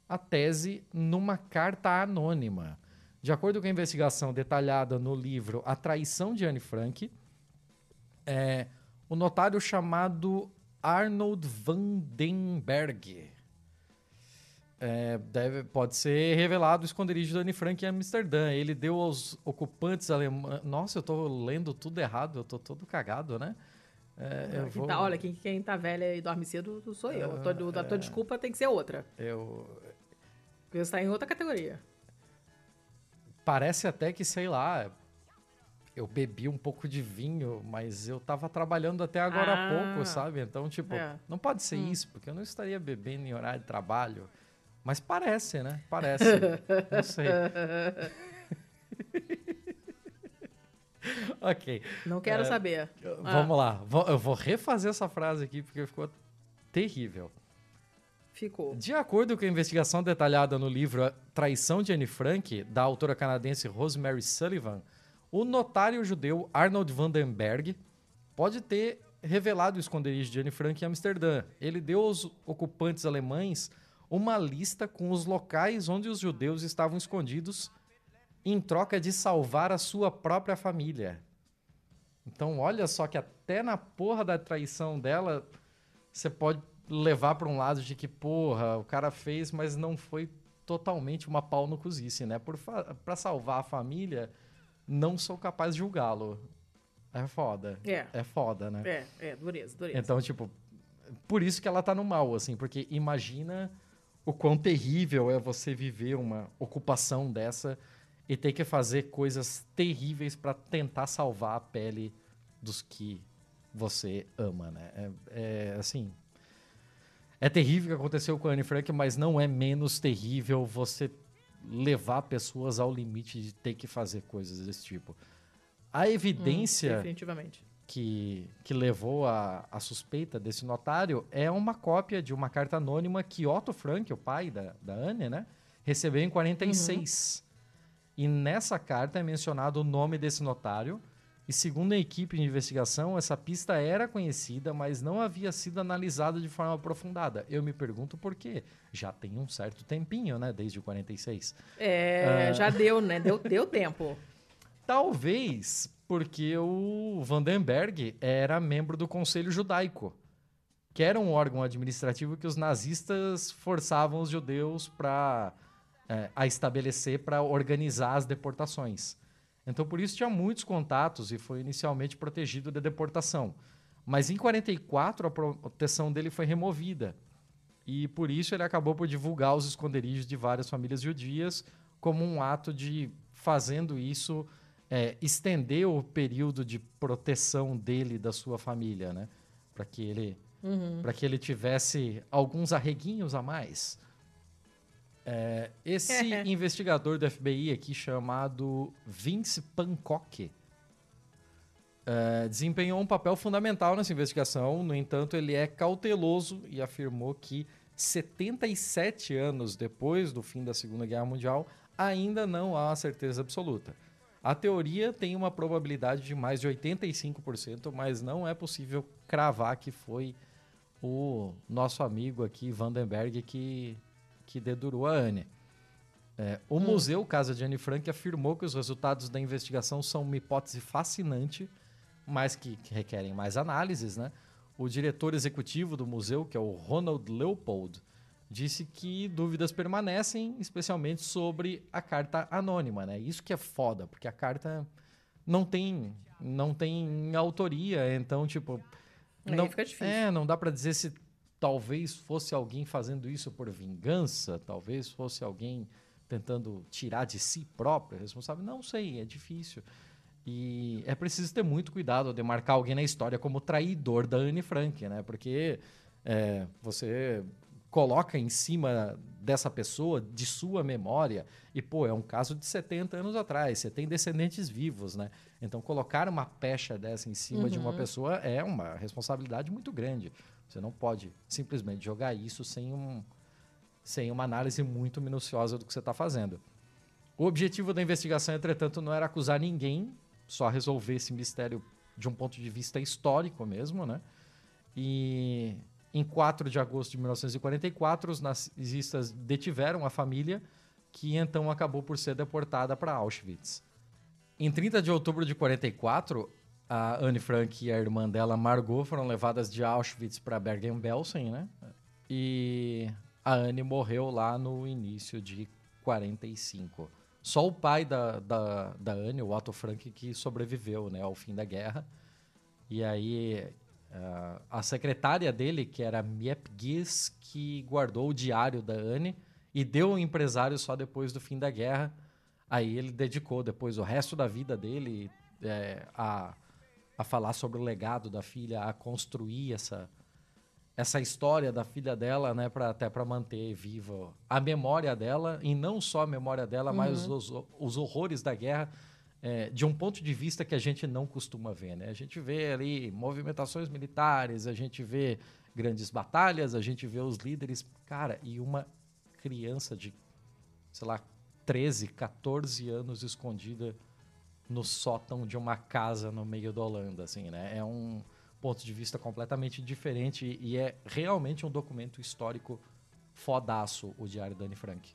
a tese numa carta anônima. De acordo com a investigação detalhada no livro A Traição de Anne Frank, é, o notário chamado Arnold Vandenberg é, deve, pode ser revelado o esconderijo de Anne Frank em Amsterdã. Ele deu aos ocupantes alemães. Nossa, eu estou lendo tudo errado, eu estou todo cagado, né? É, vou... tá, olha, quem, quem tá velha e dorme cedo sou eu. Uh, a, tua, a tua desculpa tem que ser outra. Eu. Porque você está em outra categoria. Parece até que, sei lá, eu bebi um pouco de vinho, mas eu tava trabalhando até agora ah, há pouco, sabe? Então, tipo, é. não pode ser hum. isso, porque eu não estaria bebendo em horário de trabalho. Mas parece, né? Parece. não sei. ok. Não quero é, saber. Vamos ah. lá. Eu vou refazer essa frase aqui, porque ficou terrível. Ficou. De acordo com a investigação detalhada no livro Traição de Anne Frank, da autora canadense Rosemary Sullivan, o notário judeu Arnold Vandenberg pode ter revelado o esconderijo de Anne Frank em Amsterdã. Ele deu aos ocupantes alemães uma lista com os locais onde os judeus estavam escondidos em troca de salvar a sua própria família. Então, olha só que até na porra da traição dela, você pode levar para um lado de que, porra, o cara fez, mas não foi totalmente uma pau no cozice, né? Para salvar a família, não sou capaz de julgá-lo. É foda. É. É foda, né? É, é, dureza, dureza. Então, tipo, por isso que ela tá no mal, assim, porque imagina o quão terrível é você viver uma ocupação dessa e ter que fazer coisas terríveis para tentar salvar a pele dos que você ama, né? É, é assim, é terrível o que aconteceu com a Anne Frank, mas não é menos terrível você levar pessoas ao limite de ter que fazer coisas desse tipo. A evidência hum, que, que levou a, a suspeita desse notário é uma cópia de uma carta anônima que Otto Frank, o pai da, da Anne, né, recebeu em 46. Uhum. E nessa carta é mencionado o nome desse notário, e segundo a equipe de investigação, essa pista era conhecida, mas não havia sido analisada de forma aprofundada. Eu me pergunto por quê. Já tem um certo tempinho, né? Desde o 46. É, uh... já deu, né? Deu, deu tempo. Talvez porque o Vandenberg era membro do Conselho Judaico, que era um órgão administrativo que os nazistas forçavam os judeus para é, a estabelecer para organizar as deportações. Então, por isso, tinha muitos contatos e foi inicialmente protegido da deportação. Mas em 44, a proteção dele foi removida. E por isso ele acabou por divulgar os esconderijos de várias famílias judias como um ato de, fazendo isso, é, estender o período de proteção dele e da sua família, né? Para que ele uhum. para que ele tivesse alguns arreguinhos a mais. É, esse investigador do FBI aqui, chamado Vince Pancock, é, desempenhou um papel fundamental nessa investigação. No entanto, ele é cauteloso e afirmou que 77 anos depois do fim da Segunda Guerra Mundial, ainda não há certeza absoluta. A teoria tem uma probabilidade de mais de 85%, mas não é possível cravar que foi o nosso amigo aqui, Vandenberg, que que dedurou a Anne. É, o hum. Museu Casa de Anne Frank afirmou que os resultados da investigação são uma hipótese fascinante, mas que, que, requerem mais análises. Né? O diretor executivo do museu, que é o Ronald Leopold, disse que dúvidas permanecem, especialmente sobre a carta anônima. Né? Isso que é foda, porque a carta não tem, não tem autoria, então, tipo... Não. É, não dá para dizer se talvez fosse alguém fazendo isso por vingança, talvez fosse alguém tentando tirar de si próprio a responsável. Não sei, é difícil. E é preciso ter muito cuidado de marcar alguém na história como traidor da Anne Frank, né? Porque é, você coloca em cima dessa pessoa, de sua memória, e, pô, é um caso de 70 anos atrás, você tem descendentes vivos, né? Então, colocar uma pecha dessa em cima uhum. de uma uhum. pessoa é uma responsabilidade muito grande. Você não pode simplesmente jogar isso sem um, sem uma análise muito minuciosa do que você está fazendo. O objetivo da investigação, entretanto, não era acusar ninguém, só resolver esse mistério de um ponto de vista histórico mesmo, né? E em 4 de agosto de 1944, os nazistas detiveram a família, que então acabou por ser deportada para Auschwitz. Em 30 de outubro de 44, a Anne Frank e a irmã dela, Margot, foram levadas de Auschwitz para Bergen-Belsen, né? E a Anne morreu lá no início de 45. Só o pai da, da, da Anne, o Otto Frank, que sobreviveu né, ao fim da guerra. E aí uh, a secretária dele, que era Miep Gies, que guardou o diário da Anne e deu ao empresário só depois do fim da guerra. Aí ele dedicou depois o resto da vida dele é, a, a falar sobre o legado da filha, a construir essa, essa história da filha dela, né, pra, até para manter viva a memória dela, e não só a memória dela, uhum. mas os, os horrores da guerra, é, de um ponto de vista que a gente não costuma ver. Né? A gente vê ali movimentações militares, a gente vê grandes batalhas, a gente vê os líderes. Cara, e uma criança de, sei lá, 13, 14 anos escondida no sótão de uma casa no meio da Holanda, assim, né? É um ponto de vista completamente diferente e é realmente um documento histórico fodaço, o Diário da Anne Frank.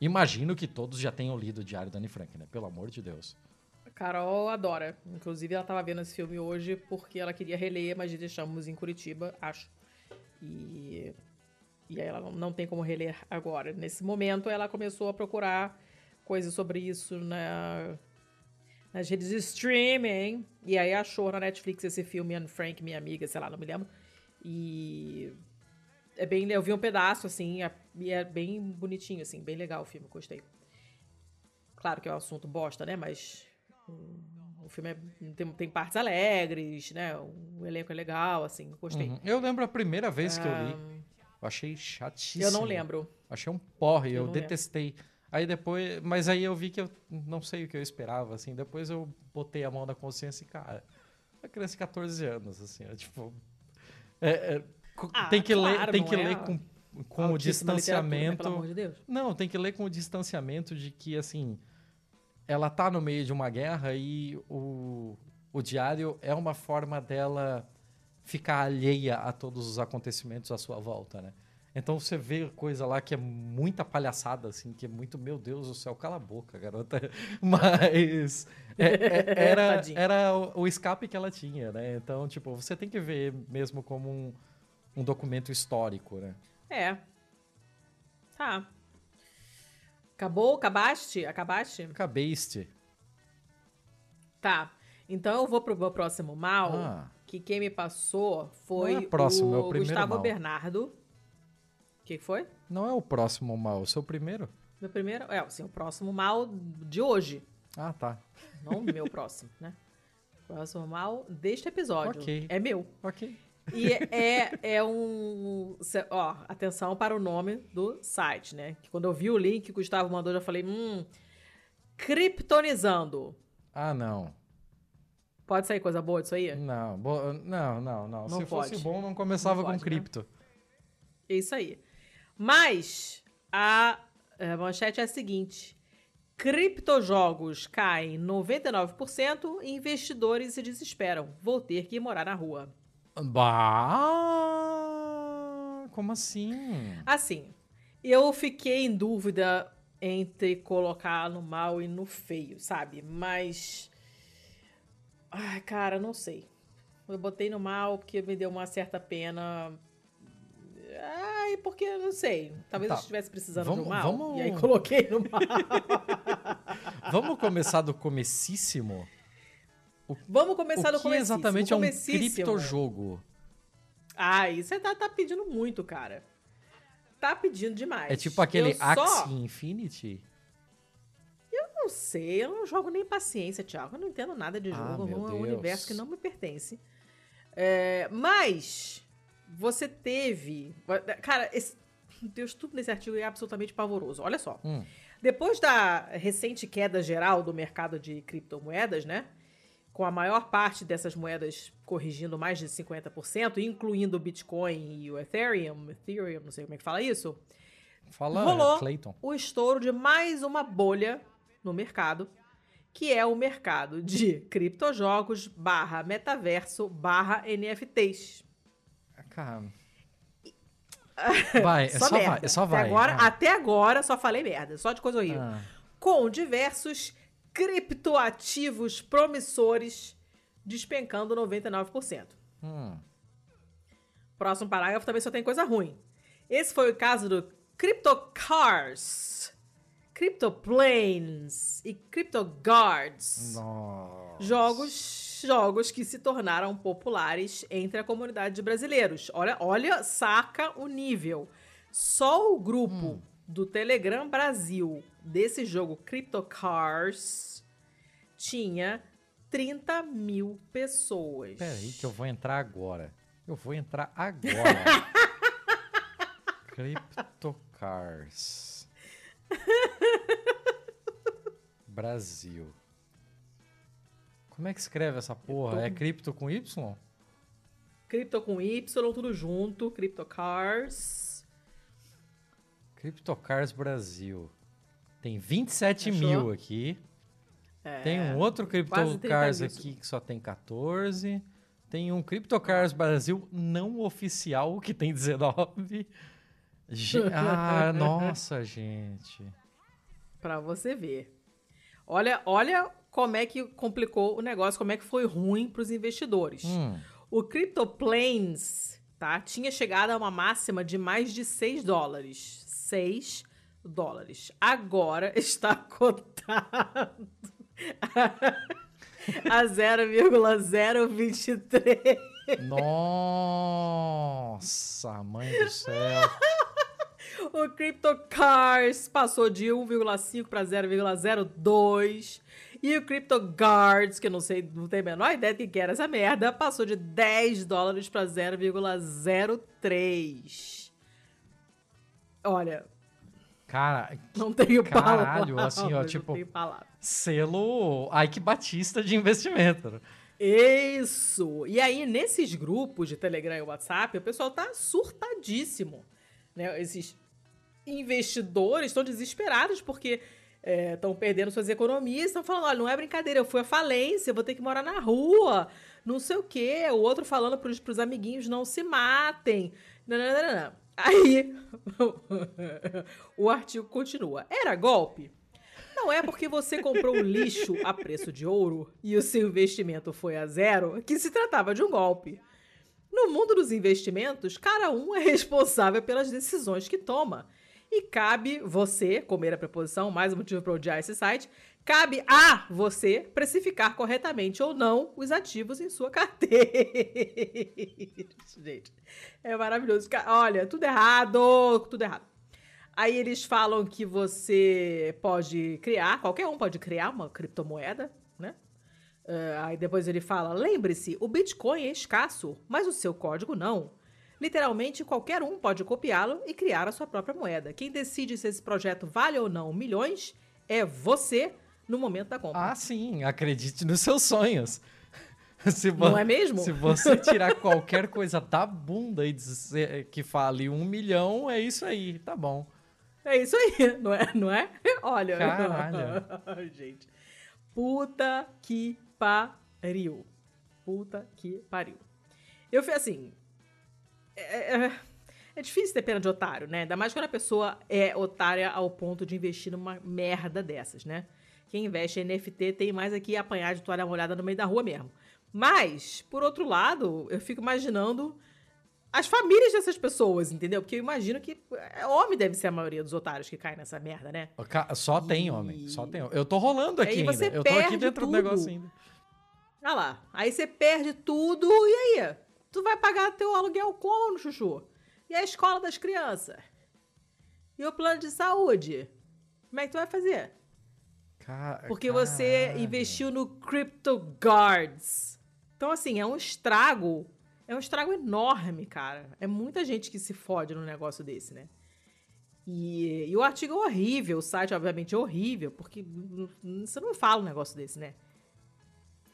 Imagino que todos já tenham lido o Diário da Anne Frank, né? Pelo amor de Deus. Carol adora. Inclusive, ela estava vendo esse filme hoje porque ela queria reler, mas deixamos em Curitiba, acho. E e aí ela não tem como reler agora. Nesse momento, ela começou a procurar coisas sobre isso na, nas redes de streaming. E aí achou na Netflix esse filme Anne Frank, minha amiga, sei lá, não me lembro. E é bem, eu vi um pedaço assim, e é bem bonitinho assim, bem legal o filme, gostei. Claro que é um assunto bosta, né, mas o filme é, tem, tem, partes alegres, né? O elenco é legal, assim, gostei. Uhum. Eu lembro a primeira vez que eu li. Eu achei chatíssimo. Eu não lembro. Achei um porre, eu, eu detestei. Lembro. Aí depois, mas aí eu vi que eu não sei o que eu esperava, assim. Depois eu botei a mão na consciência e, cara, uma criança de 14 anos, assim, é, tipo. É, é, ah, tem que claro, ler, tem que ler é com, com o distanciamento. Né, de não, tem que ler com o distanciamento de que, assim, ela tá no meio de uma guerra e o, o diário é uma forma dela ficar alheia a todos os acontecimentos à sua volta, né? Então você vê coisa lá que é muita palhaçada, assim, que é muito, meu Deus do céu, cala a boca, garota. Mas é, é, era, era o, o, escape que ela tinha, né? Então, tipo, você tem que ver mesmo como um, um documento histórico, né? É. Tá. Acabou? Acabaste? Acabaste? Acabaste. Tá. Então eu vou pro meu próximo mal. Ah que quem me passou foi é próximo, o, é o Gustavo mal. Bernardo. O que foi? Não é o próximo mal, o seu primeiro? Meu primeiro? É, assim, o próximo mal de hoje. Ah, tá. Não o meu próximo, né? O próximo mal deste episódio. Ok. É meu. Ok. E é, é um. Ó, atenção para o nome do site, né? Que quando eu vi o link que o Gustavo mandou, eu já falei, hum. Kryptonizando. Ah, não. Pode sair coisa boa disso aí? Não, bo... não, não, não. não Se pode. fosse bom, não começava não pode, com né? cripto. Né? Isso aí. Mas a, a manchete é a seguinte: criptojogos caem 99% e investidores se desesperam. Vou ter que morar na rua. Bah! Como assim? Assim, eu fiquei em dúvida entre colocar no mal e no feio, sabe? Mas Ai, cara, não sei. Eu botei no mal porque me deu uma certa pena. Ai, porque não sei. Talvez tá. eu estivesse precisando vamos, do mal. Vamos... E aí coloquei no mal. vamos começar do comecíssimo? O, vamos começar do comecíssimo. exatamente é um criptojogo? Ah, isso você tá, tá pedindo muito, cara. Tá pedindo demais. É tipo aquele eu Axie só... Infinity? não sei, eu não jogo nem paciência, Thiago. Eu não entendo nada de ah, jogo. Ah, é um universo que não me pertence. É, mas você teve. Cara, esse, Deus, tudo nesse artigo é absolutamente pavoroso. Olha só. Hum. Depois da recente queda geral do mercado de criptomoedas, né? com a maior parte dessas moedas corrigindo mais de 50%, incluindo o Bitcoin e o Ethereum, Ethereum, não sei como é que fala isso, Fala, rolou Clayton. o estouro de mais uma bolha no mercado, que é o mercado de criptojogos barra metaverso barra NFTs. Cara. Vai, só, vai, só vai. Até agora, Ah. até agora só falei merda, só de coisa horrível. Ah. Com diversos criptoativos promissores despencando 99%. Hum. Próximo parágrafo também só tem coisa ruim. Esse foi o caso do CryptoCars, CryptoPlanes e CryptoGuards. Jogos, jogos que se tornaram populares entre a comunidade de brasileiros. Olha, olha, saca o nível. Só o grupo do Telegram Brasil desse jogo CryptoCars tinha 30 mil pessoas. Peraí que eu vou entrar agora. Eu vou entrar agora. CryptoCars. Brasil. Como é que escreve essa porra? É cripto com Y? Cripto com Y, tudo junto. CryptoCars. CryptoCars Brasil. Tem 27 Achou? mil aqui. É, Tem um outro quase 30 CryptoCars aqui que só tem 14. Tem um CryptoCars Brasil não oficial que tem 19. Ge- ah, nossa, gente. Pra você ver. Olha, olha como é que complicou o negócio, como é que foi ruim pros investidores. Hum, O CryptoPlanes, tá? Tinha chegado a uma máxima de mais de 6 dólares. 6 dólares. Agora está cotado a 0,023. nossa, mãe do céu. O CryptoCars passou de 1,5 para 0,02. E o CryptoGuards, que eu não sei, não tenho a menor ideia do que era essa merda, passou de 10 dólares para 0,03. Olha, Cara, não tenho Caralho, palavras. assim, ó, tipo- selo Ike Batista de investimento. né? Isso! E aí, nesses grupos de Telegram e WhatsApp, o pessoal tá surtadíssimo. Né? Esses investidores estão desesperados porque estão perdendo suas economias, estão falando, olha, não é brincadeira, eu fui à falência, vou ter que morar na rua, não sei o quê. O outro falando pros, pros amiguinhos, não se matem. Nananana. Aí, o artigo continua. Era golpe? Não é porque você comprou um lixo a preço de ouro e o seu investimento foi a zero que se tratava de um golpe. No mundo dos investimentos, cada um é responsável pelas decisões que toma. E cabe você, comer a preposição, mais um motivo para odiar esse site, cabe a você precificar corretamente ou não os ativos em sua carteira. Gente, é maravilhoso. Olha, tudo errado, tudo errado. Aí eles falam que você pode criar, qualquer um pode criar uma criptomoeda, né? Ah, aí depois ele fala: lembre-se, o Bitcoin é escasso, mas o seu código não. Literalmente, qualquer um pode copiá-lo e criar a sua própria moeda. Quem decide se esse projeto vale ou não milhões é você no momento da compra. Ah, sim, acredite nos seus sonhos. Se Não é mesmo? Se você tirar qualquer coisa da bunda e dizer que fale um milhão, é isso aí, tá bom. É isso aí, não é? Não é? Olha. Caralho. Gente. Puta que pariu. Puta que pariu. Eu fui assim. É, é- é difícil ter pena de otário, né? Ainda mais quando a pessoa é otária ao ponto de investir numa merda dessas, né? Quem investe em NFT tem mais aqui apanhar de toalha molhada no meio da rua mesmo. Mas, por outro lado, eu fico imaginando as famílias dessas pessoas, entendeu? Porque eu imagino que é, homem deve ser a maioria dos otários que caem nessa merda, né? Só tem E- homem, só tem homem. Eu tô rolando aqui ainda. Eu tô aqui dentro do tudo. negócio ainda. Olha lá. Aí você perde tudo, e aí? Tu vai pagar teu aluguel como, Chuchu? E a escola das crianças? E o plano de saúde? Como é que tu vai fazer? Ca- Porque você caralho. investiu no CryptoGuards. Então, assim, é um estrago. É um estrago enorme, cara. É muita gente que se fode num negócio desse, né? E, e o artigo é horrível, o site, obviamente, é horrível, porque você não fala um negócio desse, né?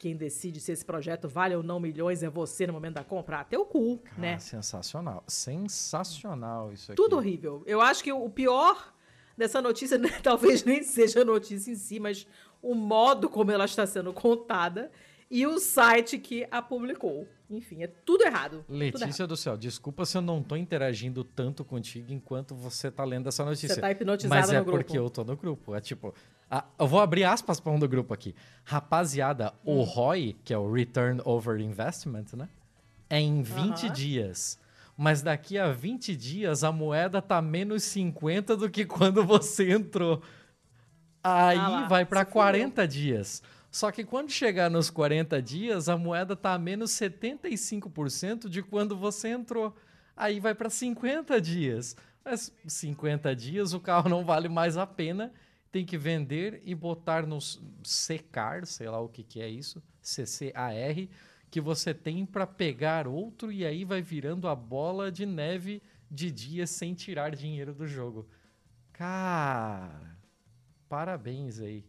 Quem decide se esse projeto vale ou não milhões é você no momento da compra. Ah, teu cu, Cara, né? Sensacional. Sensacional isso aqui. Tudo horrível. Eu acho que o pior dessa notícia né, talvez nem seja a notícia em si, mas o modo como ela está sendo contada e o site que a publicou. Enfim, é tudo errado. Letícia tudo errado. do céu, desculpa se eu não tô interagindo tanto contigo enquanto você tá lendo essa notícia. Você tá hipnotizada Mas é no grupo. porque eu tô no grupo. É tipo, eu vou abrir aspas para um do grupo aqui. Rapaziada, Hum. o ROI, que é o Return Over Investment, né? É em 20 Aham. dias. Mas daqui a 20 dias a moeda tá menos 50 do que quando você entrou. Aí Ah lá, vai para se fudeu. 40 dias. Só que quando chegar nos 40 dias, a moeda tá a menos 75% de quando você entrou. Aí vai para 50 dias. Mas 50 dias o carro não vale mais a pena. Tem que vender e botar no secar, sei lá o que, que é isso, CCAR, que você tem para pegar outro e aí vai virando a bola de neve de dias sem tirar dinheiro do jogo. Cara, parabéns aí.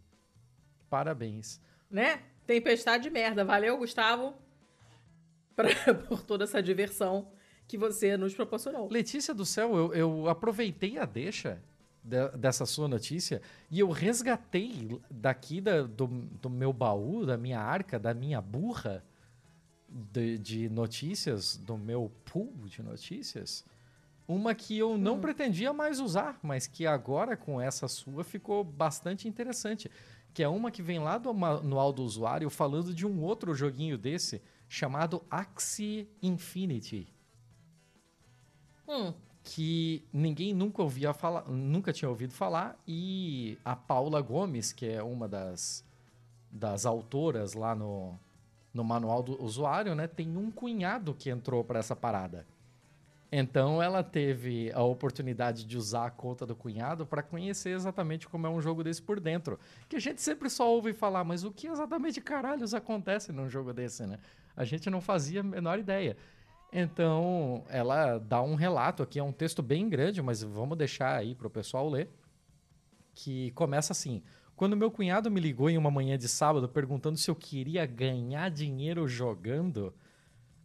Parabéns. Né? Tempestade de merda. Valeu, Gustavo, pra- por toda essa diversão que você nos proporcionou. Letícia do céu, eu, eu aproveitei a deixa de- dessa sua notícia e eu resgatei daqui da- do, do meu baú, da minha arca, da minha burra de, de notícias, do meu pool de notícias, uma que eu não pretendia mais usar, mas que agora com essa sua ficou bastante interessante. Que é uma que vem lá do manual do usuário falando de um outro joguinho desse chamado Axie Infinity Hum, que ninguém nunca ouvia falar, nunca tinha ouvido falar e a Paula Gomes, que é uma das, das autoras lá no, no manual do usuário, né, tem um cunhado que entrou para essa parada. Então ela teve a oportunidade de usar a conta do cunhado para conhecer exatamente como é um jogo desse por dentro. Que a gente sempre só ouve falar, mas o que exatamente caralhos acontece num jogo desse, né? A gente não fazia a menor ideia. Então, ela dá um relato aqui, é um texto bem grande, mas vamos deixar aí para o pessoal ler. Que começa assim: Quando meu cunhado me ligou em uma manhã de sábado perguntando se eu queria ganhar dinheiro jogando,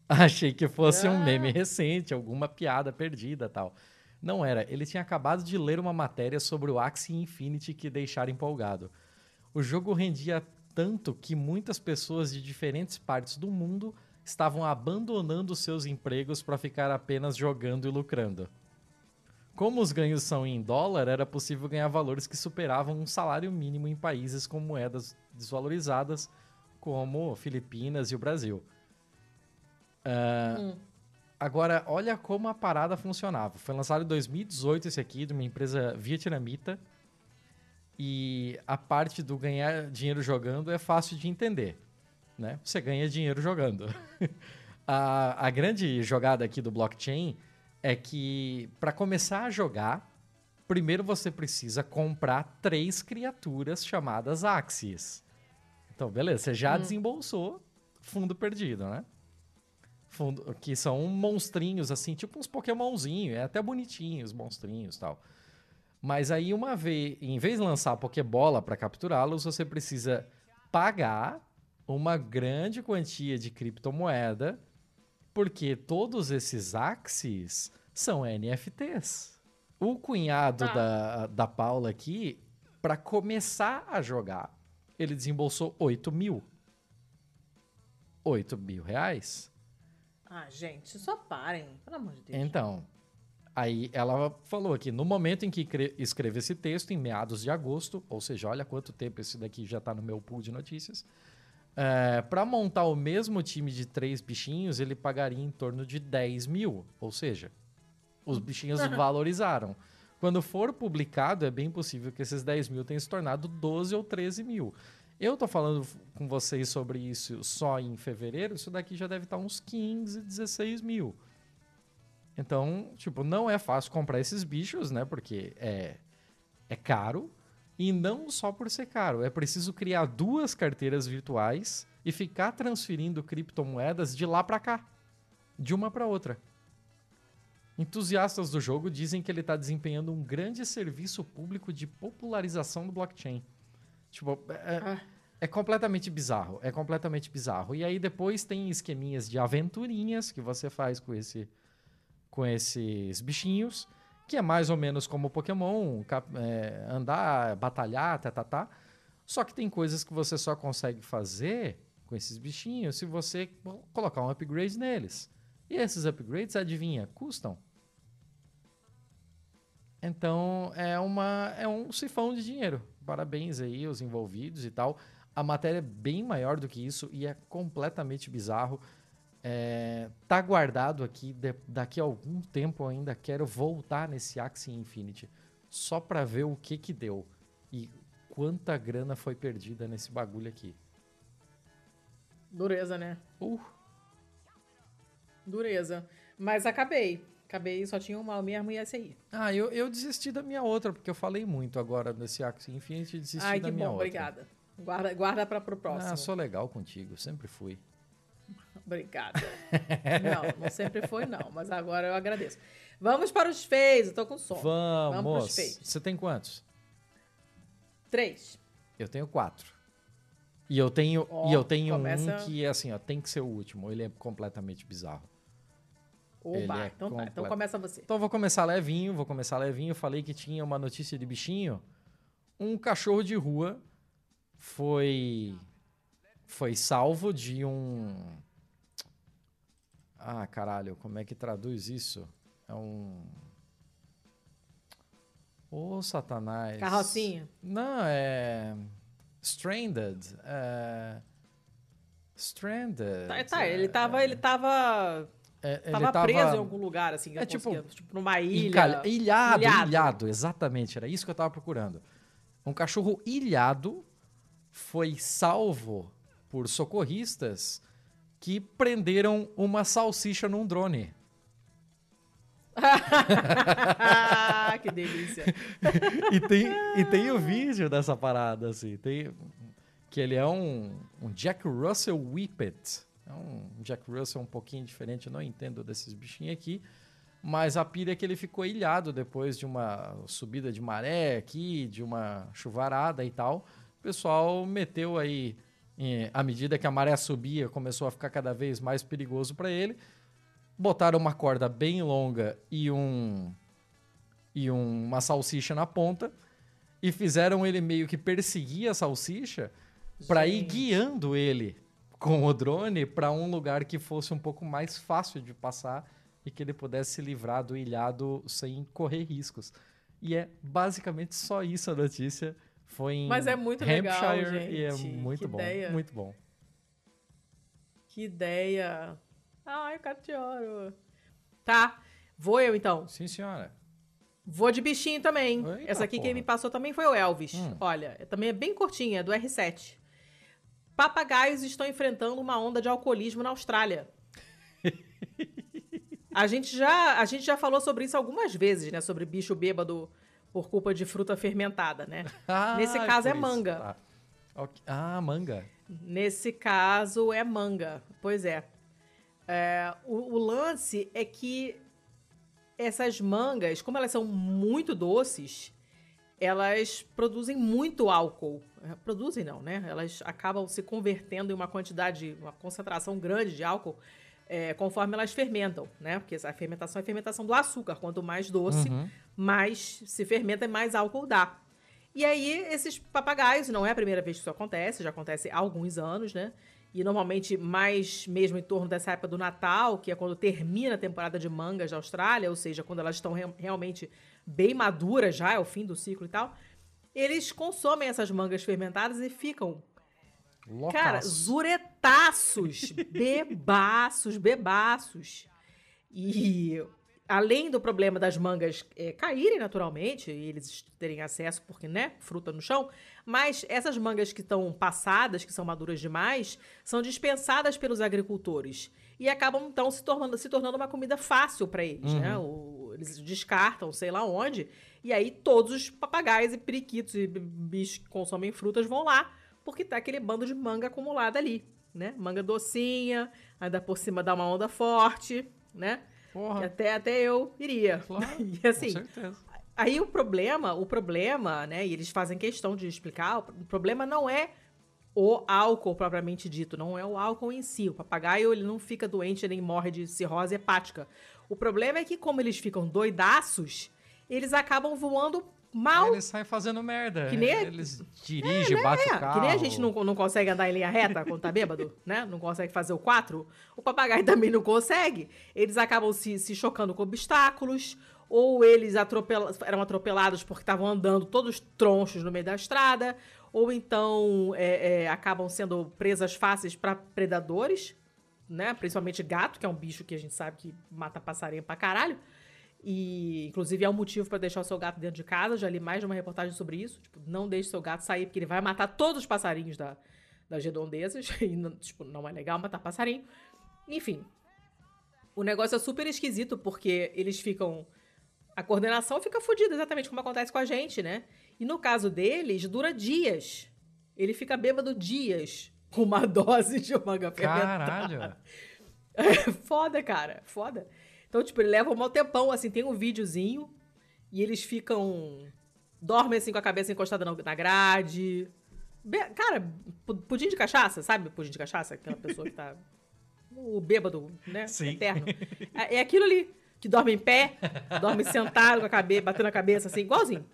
achei que fosse um Ah. meme recente, alguma piada perdida tal. Não era, ele tinha acabado de ler uma matéria sobre o Axie Infinity que deixara empolgado. O jogo rendia tanto que muitas pessoas de diferentes partes do mundo estavam abandonando seus empregos para ficar apenas jogando e lucrando. Como os ganhos são em dólar, era possível ganhar valores que superavam um salário mínimo em países com moedas desvalorizadas, como Filipinas e o Brasil. Hum. Agora, olha como a parada funcionava. Foi lançado em 2018 esse aqui, de uma empresa vietnamita. E a parte do ganhar dinheiro jogando é fácil de entender. Né? Você ganha dinheiro jogando. a, a grande jogada aqui do blockchain é que, para começar a jogar, primeiro você precisa comprar três criaturas chamadas Axies. Então, beleza, você já desembolsou fundo perdido, né? Fundo, que são monstrinhos, assim, tipo uns Pokémonzinhos, é até bonitinho os monstrinhos e tal. Mas aí, uma vez, em vez de lançar a Pokébola para capturá-los, você precisa pagar uma grande quantia de criptomoeda, porque todos esses Axis são NFTs. O cunhado Tá. da, da Paula aqui, para começar a jogar, ele desembolsou 8 mil. 8 mil reais? Ah, gente, só parem. Pelo amor de Deus. Então, aí ela falou aqui, no momento em que cre- escreve esse texto, em meados de agosto, ou seja, olha quanto tempo esse daqui já está no meu pool de notícias, para montar o mesmo time de três bichinhos, ele pagaria em torno de 10 mil, ou seja, os bichinhos valorizaram. Quando for publicado, é bem possível que esses 10 mil tenham se tornado 12 ou 13 mil. Eu tô falando com vocês sobre isso só em fevereiro, isso daqui já deve estar uns 15, 16 mil. Então, tipo, não é fácil comprar esses bichos, né? Porque é, é caro. E não só por ser caro. É preciso criar duas carteiras virtuais e ficar transferindo criptomoedas de lá para cá. De uma para outra. Entusiastas do jogo dizem que ele está desempenhando um grande serviço público de popularização do blockchain. Tipo, é- Ah. É completamente bizarro, é completamente bizarro. E aí depois tem esqueminhas de aventurinhas que você faz com, esse, com esses bichinhos, que é mais ou menos como Pokémon, é, andar, batalhar, tá, tá, tá. Só que tem coisas que você só consegue fazer com esses bichinhos se você colocar um upgrade neles. E esses upgrades, adivinha, custam. Então é, uma, é um sifão de dinheiro. Parabéns aí os envolvidos e tal. A matéria é bem maior do que isso e é completamente bizarro. É, tá guardado aqui. De, daqui a algum tempo eu ainda quero voltar nesse Axie Infinity só para ver o que que deu e quanta grana foi perdida nesse bagulho aqui. Dureza, né? Uh. Dureza. Mas acabei. Acabei, só tinha uma mesmo e essa aí. Ah, eu, eu desisti da minha outra, porque eu falei muito agora desse Axie Infinity e desisti Ai, da minha bom, outra. obrigada. Guarda, guarda para pro próximo. Ah, sou legal contigo, sempre fui. Obrigada. não, não sempre foi, não, mas agora eu agradeço. Vamos para os feios, eu tô com sono. Vamos, Vamos para os feios. Você tem quantos? Três. Eu tenho quatro. E eu tenho, oh, e eu tenho começa... um que, assim, ó, tem que ser o último. Ele é completamente bizarro. Oba, é então tá. Então começa você. Então vou começar levinho, vou começar levinho. Falei que tinha uma notícia de bichinho. Um cachorro de rua foi foi salvo de um Ah, caralho, como é que traduz isso? É um Ô, oh, Satanás. Carrocinha? Não, é Stranded. É... Stranded. Tá, tá ele tava, é... ele tava é, tava, tava, preso em algum lugar, assim, é, tipo, tipo, numa ilha. Encalha, ilhado, ilhado, ilhado, exatamente, era isso que eu tava procurando. Um cachorro ilhado foi salvo por socorristas que prenderam uma salsicha num drone. que delícia. e, tem, e tem o vídeo dessa parada, assim. Tem, que ele é um, um Jack Russell Whippet. É um Jack Russell um pouquinho diferente, eu não entendo desses bichinhos aqui. Mas a pira é que ele ficou ilhado depois de uma subida de maré aqui, de uma chuvarada e tal. O pessoal meteu aí, à medida que a maré subia, começou a ficar cada vez mais perigoso para ele. Botaram uma corda bem longa e um e um, uma salsicha na ponta e fizeram ele meio que perseguir a salsicha para ir guiando ele com o drone para um lugar que fosse um pouco mais fácil de passar e que ele pudesse se livrar do ilhado sem correr riscos. E é basicamente só isso a notícia. Foi em Mas é muito Hampshire legal, gente. e é muito que bom, ideia. muito bom. Que ideia. Ai, Catioro. Tá, vou eu então. Sim, senhora. Vou de bichinho também. Eita, Essa aqui porra. quem me passou também foi o Elvis. Hum. Olha, também é bem curtinha, do R7. Papagaios estão enfrentando uma onda de alcoolismo na Austrália. a, gente já, a gente já falou sobre isso algumas vezes, né? Sobre bicho bêbado por culpa de fruta fermentada, né? Ah, Nesse caso é manga. Ah. ah, manga. Nesse caso é manga. Pois é. é o, o lance é que essas mangas, como elas são muito doces, elas produzem muito álcool. É, produzem não, né? Elas acabam se convertendo em uma quantidade, uma concentração grande de álcool é, conforme elas fermentam, né? Porque a fermentação é a fermentação do açúcar. Quanto mais doce, uhum. mais se fermenta e mais álcool dá. E aí, esses papagaios, não é a primeira vez que isso acontece, já acontece há alguns anos, né? E normalmente mais mesmo em torno dessa época do Natal, que é quando termina a temporada de mangas da Austrália, ou seja, quando elas estão re realmente bem maduras já, é o fim do ciclo e tal, eles consomem essas mangas fermentadas e ficam. Cara, zuretaços, bebaços, bebaços. E além do problema das mangas é, caírem naturalmente, e eles terem acesso, porque, né, fruta no chão, mas essas mangas que estão passadas, que são maduras demais, são dispensadas pelos agricultores e acabam então se tornando, se tornando uma comida fácil para eles, né? uhum. né? O, eles descartam, sei lá onde, e aí todos os papagaios e periquitos e bichos que consomem frutas vão lá, porque tá aquele bando de manga acumulada ali, né? Manga docinha, ainda por cima dá uma onda forte, né? Porra. até, até eu iria. Claro, e assim, com certeza. Aí o problema, o problema, né, e eles fazem questão de explicar, o problema não é o álcool propriamente dito, não é o álcool em si. O papagaio ele não fica doente nem morre de cirrose hepática. O problema é que, como eles ficam doidaços, eles acabam voando mal. Eles saem fazendo merda. Que nem- Eles dirigem, batem É, o carro. que nem a gente não, não consegue andar em linha reta quando tá bêbado, né? Não consegue fazer o 4. O papagaio também não consegue. Eles acabam se, se chocando com obstáculos, ou eles atropela- eram atropelados porque estavam andando todos tronchos no meio da estrada, ou então é, é, acabam sendo presas fáceis para predadores, né? Principalmente gato, que é um bicho que a gente sabe que mata passarinho pra caralho. E, inclusive, é um motivo pra deixar o seu gato dentro de casa. Já li mais de uma reportagem sobre isso. Tipo, não deixe seu gato sair, porque ele vai matar todos os passarinhos da, das redondezas. E, não, tipo, não é legal matar passarinho. Enfim. O negócio é super esquisito, porque eles ficam. A coordenação fica fodida, exatamente como acontece com a gente, né? E no caso deles, dura dias. Ele fica bêbado dias com uma dose de manga. Caralho. É foda, cara. Foda. Então, tipo, ele leva um mau tempão, assim, tem um videozinho e eles ficam. Dormem assim com a cabeça encostada na- grade. Be- Cara, pu- pudim de cachaça, sabe? Pudim de cachaça? Aquela pessoa que tá. O bêbado, né? Sim. Eterno. É é aquilo ali. Que dorme em pé, dorme sentado com a cabeça, batendo a cabeça, assim, igualzinho.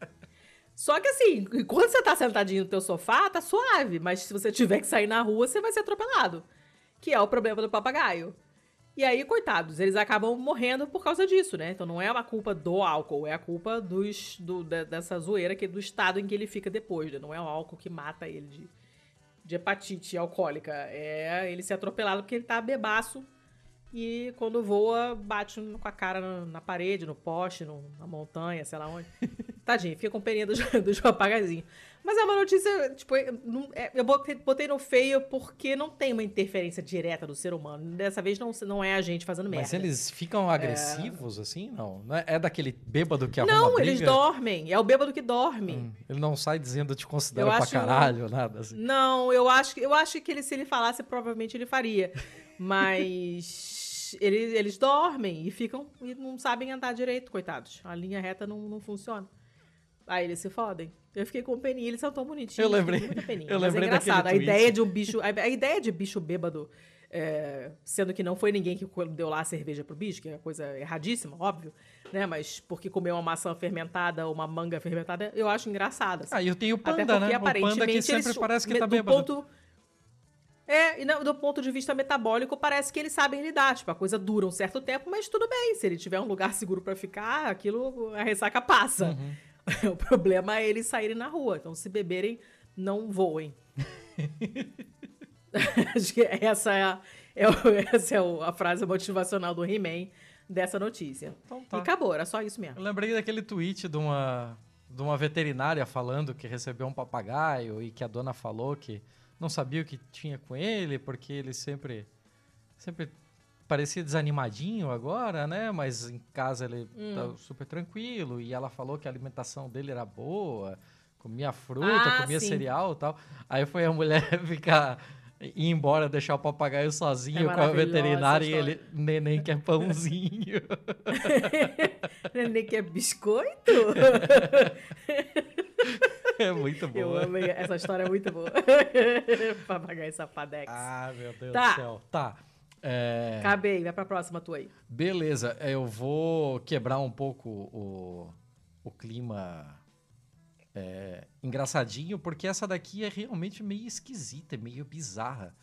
Só que assim, quando você tá sentadinho no teu sofá, tá suave. Mas se você tiver que sair na rua, você vai ser atropelado. Que é o problema do papagaio. E aí, coitados, eles acabam morrendo por causa disso, né? Então não é uma culpa do álcool, é a culpa dos, do, da- dessa zoeira que, do estado em que ele fica depois, né? Não é o álcool que mata ele de, de hepatite alcoólica. É ele ser atropelado porque ele tá bebaço e quando voa, bate com a cara na, na parede, no poste, no- na montanha, sei lá onde. Tadinho, fica com peninha dos, dos papagaizinhos. Mas é uma notícia, tipo, eu não- é, eu botei, no feio porque não tem uma interferência direta do ser humano. Dessa vez não, não é a gente fazendo merda. Mas eles ficam agressivos, assim? Não. Não é, é daquele bêbado que arruma Não, briga? eles dormem. É o bêbado que dorme. Hum, Ele não sai dizendo te considera Eu pra acho- caralho, nada assim. Não, eu acho, que- eu acho que ele, se ele falasse, provavelmente ele faria. Mas eles, eles dormem e ficam e não sabem andar direito, coitados. A linha reta não, não funciona. Aí eles se fodem. Eu fiquei com peninha, eles são tão bonitinhos. Eu lembrei- muita peninha. eu Mas lembrei é engraçado. A ideia de um bicho. A, ideia de bicho bêbado. é, sendo que não foi ninguém que deu lá a cerveja pro bicho, que é coisa erradíssima, óbvio, né? Mas porque comeu uma maçã fermentada ou uma manga fermentada, eu acho engraçado. assim. Ah, eu tenho o Até panda, porque, né? O panda aparentemente, que sempre eles, parece que tá do bêbado. Ponto, é, e do ponto de vista metabólico, parece que eles sabem lidar. Tipo, a coisa dura um certo tempo, mas tudo bem. Se ele tiver um lugar seguro pra ficar, aquilo, a ressaca passa. Uhum. O problema é eles saírem na rua. Então, se beberem, não voem. Acho que essa é a, é o- essa é a frase motivacional do He-Man dessa notícia. Então tá. E acabou, era só isso mesmo. Eu lembrei daquele tweet de uma, de uma veterinária falando que recebeu um papagaio e que a dona falou que não sabia o que tinha com ele, porque ele sempre, sempre parecia desanimadinho agora, né? Mas em casa ele Hum. tá super tranquilo. E ela falou que a alimentação dele era boa, comia fruta, Ah, comia sim. cereal e tal. Aí foi a mulher ficar. Ir embora, deixar o papagaio sozinho É com a veterinária e ele, neném quer pãozinho. Neném quer biscoito? é muito bom. Eu amei, essa história é muito boa. Papagaio sapadex. Ah, meu Deus Tá. do céu. Tá. É, Acabei, vai pra próxima tua aí. beleza, eu vou quebrar um pouco o, o clima é, engraçadinho, porque essa daqui é realmente meio esquisita, é meio bizarra.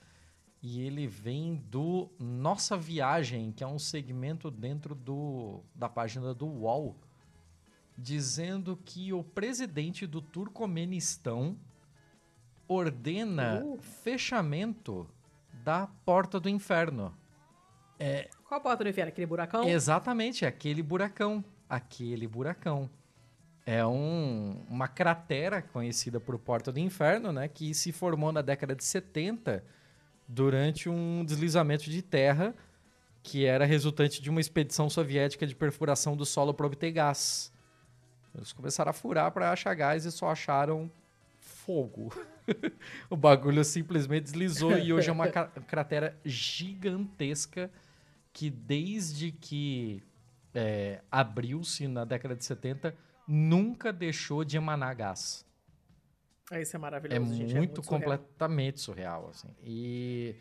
E ele vem do Nossa Viagem, que é um segmento dentro do, da página do UOL, dizendo que o presidente do Turcomenistão ordena Uh. fechamento da Porta do Inferno. Qual a porta do inferno? Aquele buracão? Exatamente, é aquele buracão. Aquele buracão. É um- uma cratera conhecida por Porta do Inferno, né? Que se formou na década de 70 durante um deslizamento de terra que era resultante de uma expedição soviética de perfuração do solo para obter gás. Eles começaram a furar para achar gás e só acharam fogo. o bagulho simplesmente deslizou e hoje é uma cratera gigantesca que desde que é, abriu-se na década de 70 nunca deixou de emanar gás. Isso é É maravilhoso, gente. muito, surreal. completamente surreal, assim. E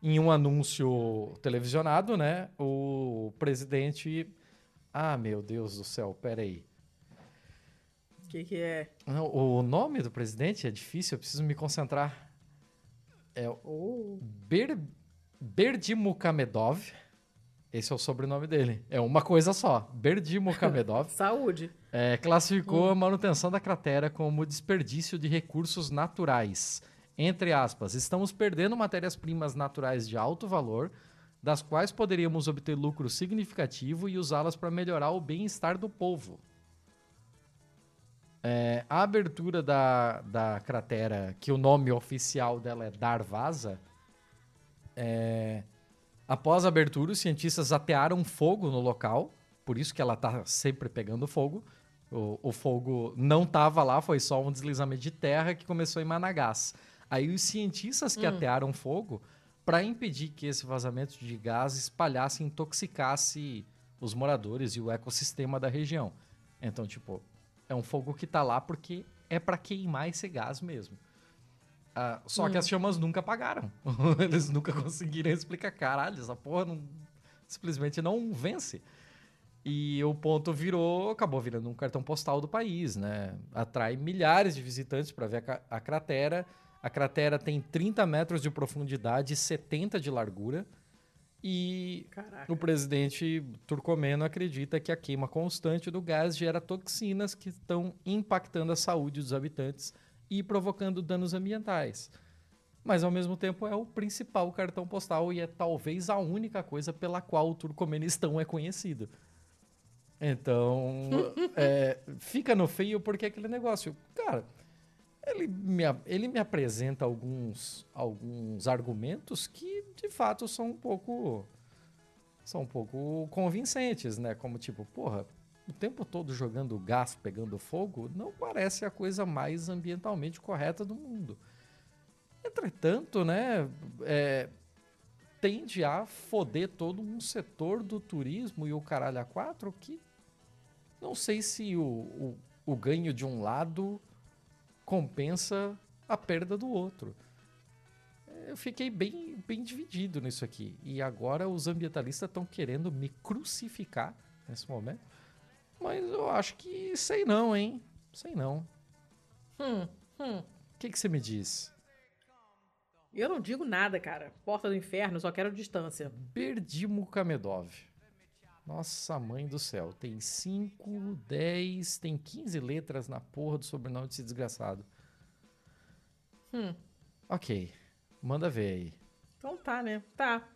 em um anúncio televisionado, né, o presidente... Ah, meu Deus do céu, peraí. O que, que é? Não, O nome do presidente é difícil, eu preciso me concentrar. É o Oh. Ber... Berdimukamedov. Esse é o sobrenome dele. É uma coisa só. Berdimukamedov. Saúde. É, classificou a manutenção da cratera como desperdício de recursos naturais. Entre aspas, estamos perdendo matérias-primas naturais de alto valor, das quais poderíamos obter lucro significativo e usá-las para melhorar o bem-estar do povo. É, a abertura da, da cratera, que o nome oficial dela é Darvaza, é, após a abertura, os cientistas atearam fogo no local, por isso que ela está sempre pegando fogo. O, o fogo não estava lá, foi só um deslizamento de terra que começou em Managás. Aí os cientistas que atearam fogo, para impedir que esse vazamento de gás espalhasse e intoxicasse os moradores e o ecossistema da região. Então, tipo, é um fogo que tá lá porque é para queimar esse gás mesmo. Ah, só que as chamas nunca apagaram. Eles nunca conseguiram explicar. Caralho, essa porra não- simplesmente não vence. E o ponto virou, acabou virando um cartão postal do país, né? Atrai milhares de visitantes para ver a, a cratera. A cratera tem 30 metros de profundidade e 70 de largura. E Caraca. o presidente turcomeno acredita que a queima constante do gás gera toxinas que estão impactando a saúde dos habitantes e provocando danos ambientais. Mas, ao mesmo tempo, é o principal cartão postal e é talvez a única coisa pela qual o Turcomenistão é conhecido. Então, é, fica no feio porque é aquele negócio. Cara, ele me, ele me apresenta alguns, alguns argumentos que, de fato, são um pouco são um pouco convincentes, né? Como tipo, porra, o tempo todo jogando gás, pegando fogo, não parece a coisa mais ambientalmente correta do mundo. Entretanto, né, é, tende a foder todo um setor do turismo e o caralho a quatro que não sei se o, o, o ganho de um lado compensa a perda do outro. Eu fiquei bem, bem dividido nisso aqui. E agora os ambientalistas estão querendo me crucificar nesse momento. Mas eu acho que sei não, hein? Sei não. Hum, hum. O que, que você me diz? Eu não digo nada, cara. Porta do inferno, só quero distância. Berdimukamedov. Nossa mãe do céu. Tem 5, 10, tem 15 letras na porra do sobrenome desse desgraçado. Hum. Ok. Manda ver aí. Então tá, né? Tá.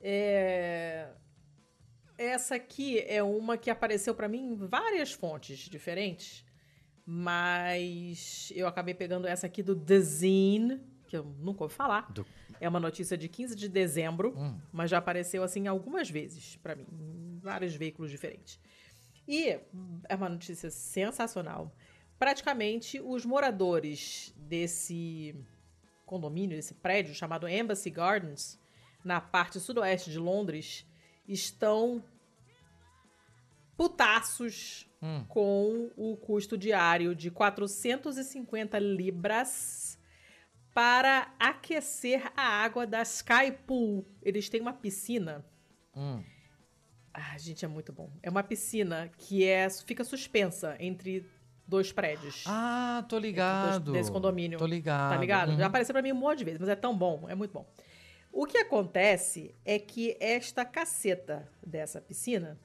É... Essa aqui é uma que apareceu pra mim em várias fontes diferentes, mas eu acabei pegando essa aqui do The Zine, que eu nunca ouvi falar. Do- É uma notícia de 15 de dezembro, Hum. mas já apareceu assim algumas vezes pra mim, em vários veículos diferentes. E é uma notícia sensacional. Praticamente os moradores desse condomínio, desse prédio chamado Embassy Gardens, na parte sudoeste de Londres, estão putaços Hum. com o custo diário de 450 libras para aquecer a água da Sky Pool. Eles têm uma piscina. Hum. Ah, gente, é muito bom. É uma piscina que é, fica suspensa entre dois prédios. Ah, tô ligado. desse condomínio. Tô ligado. Tá ligado? Uhum. Já apareceu pra mim um monte de vezes, mas é tão bom, é muito bom. O que acontece é que esta caceta dessa piscina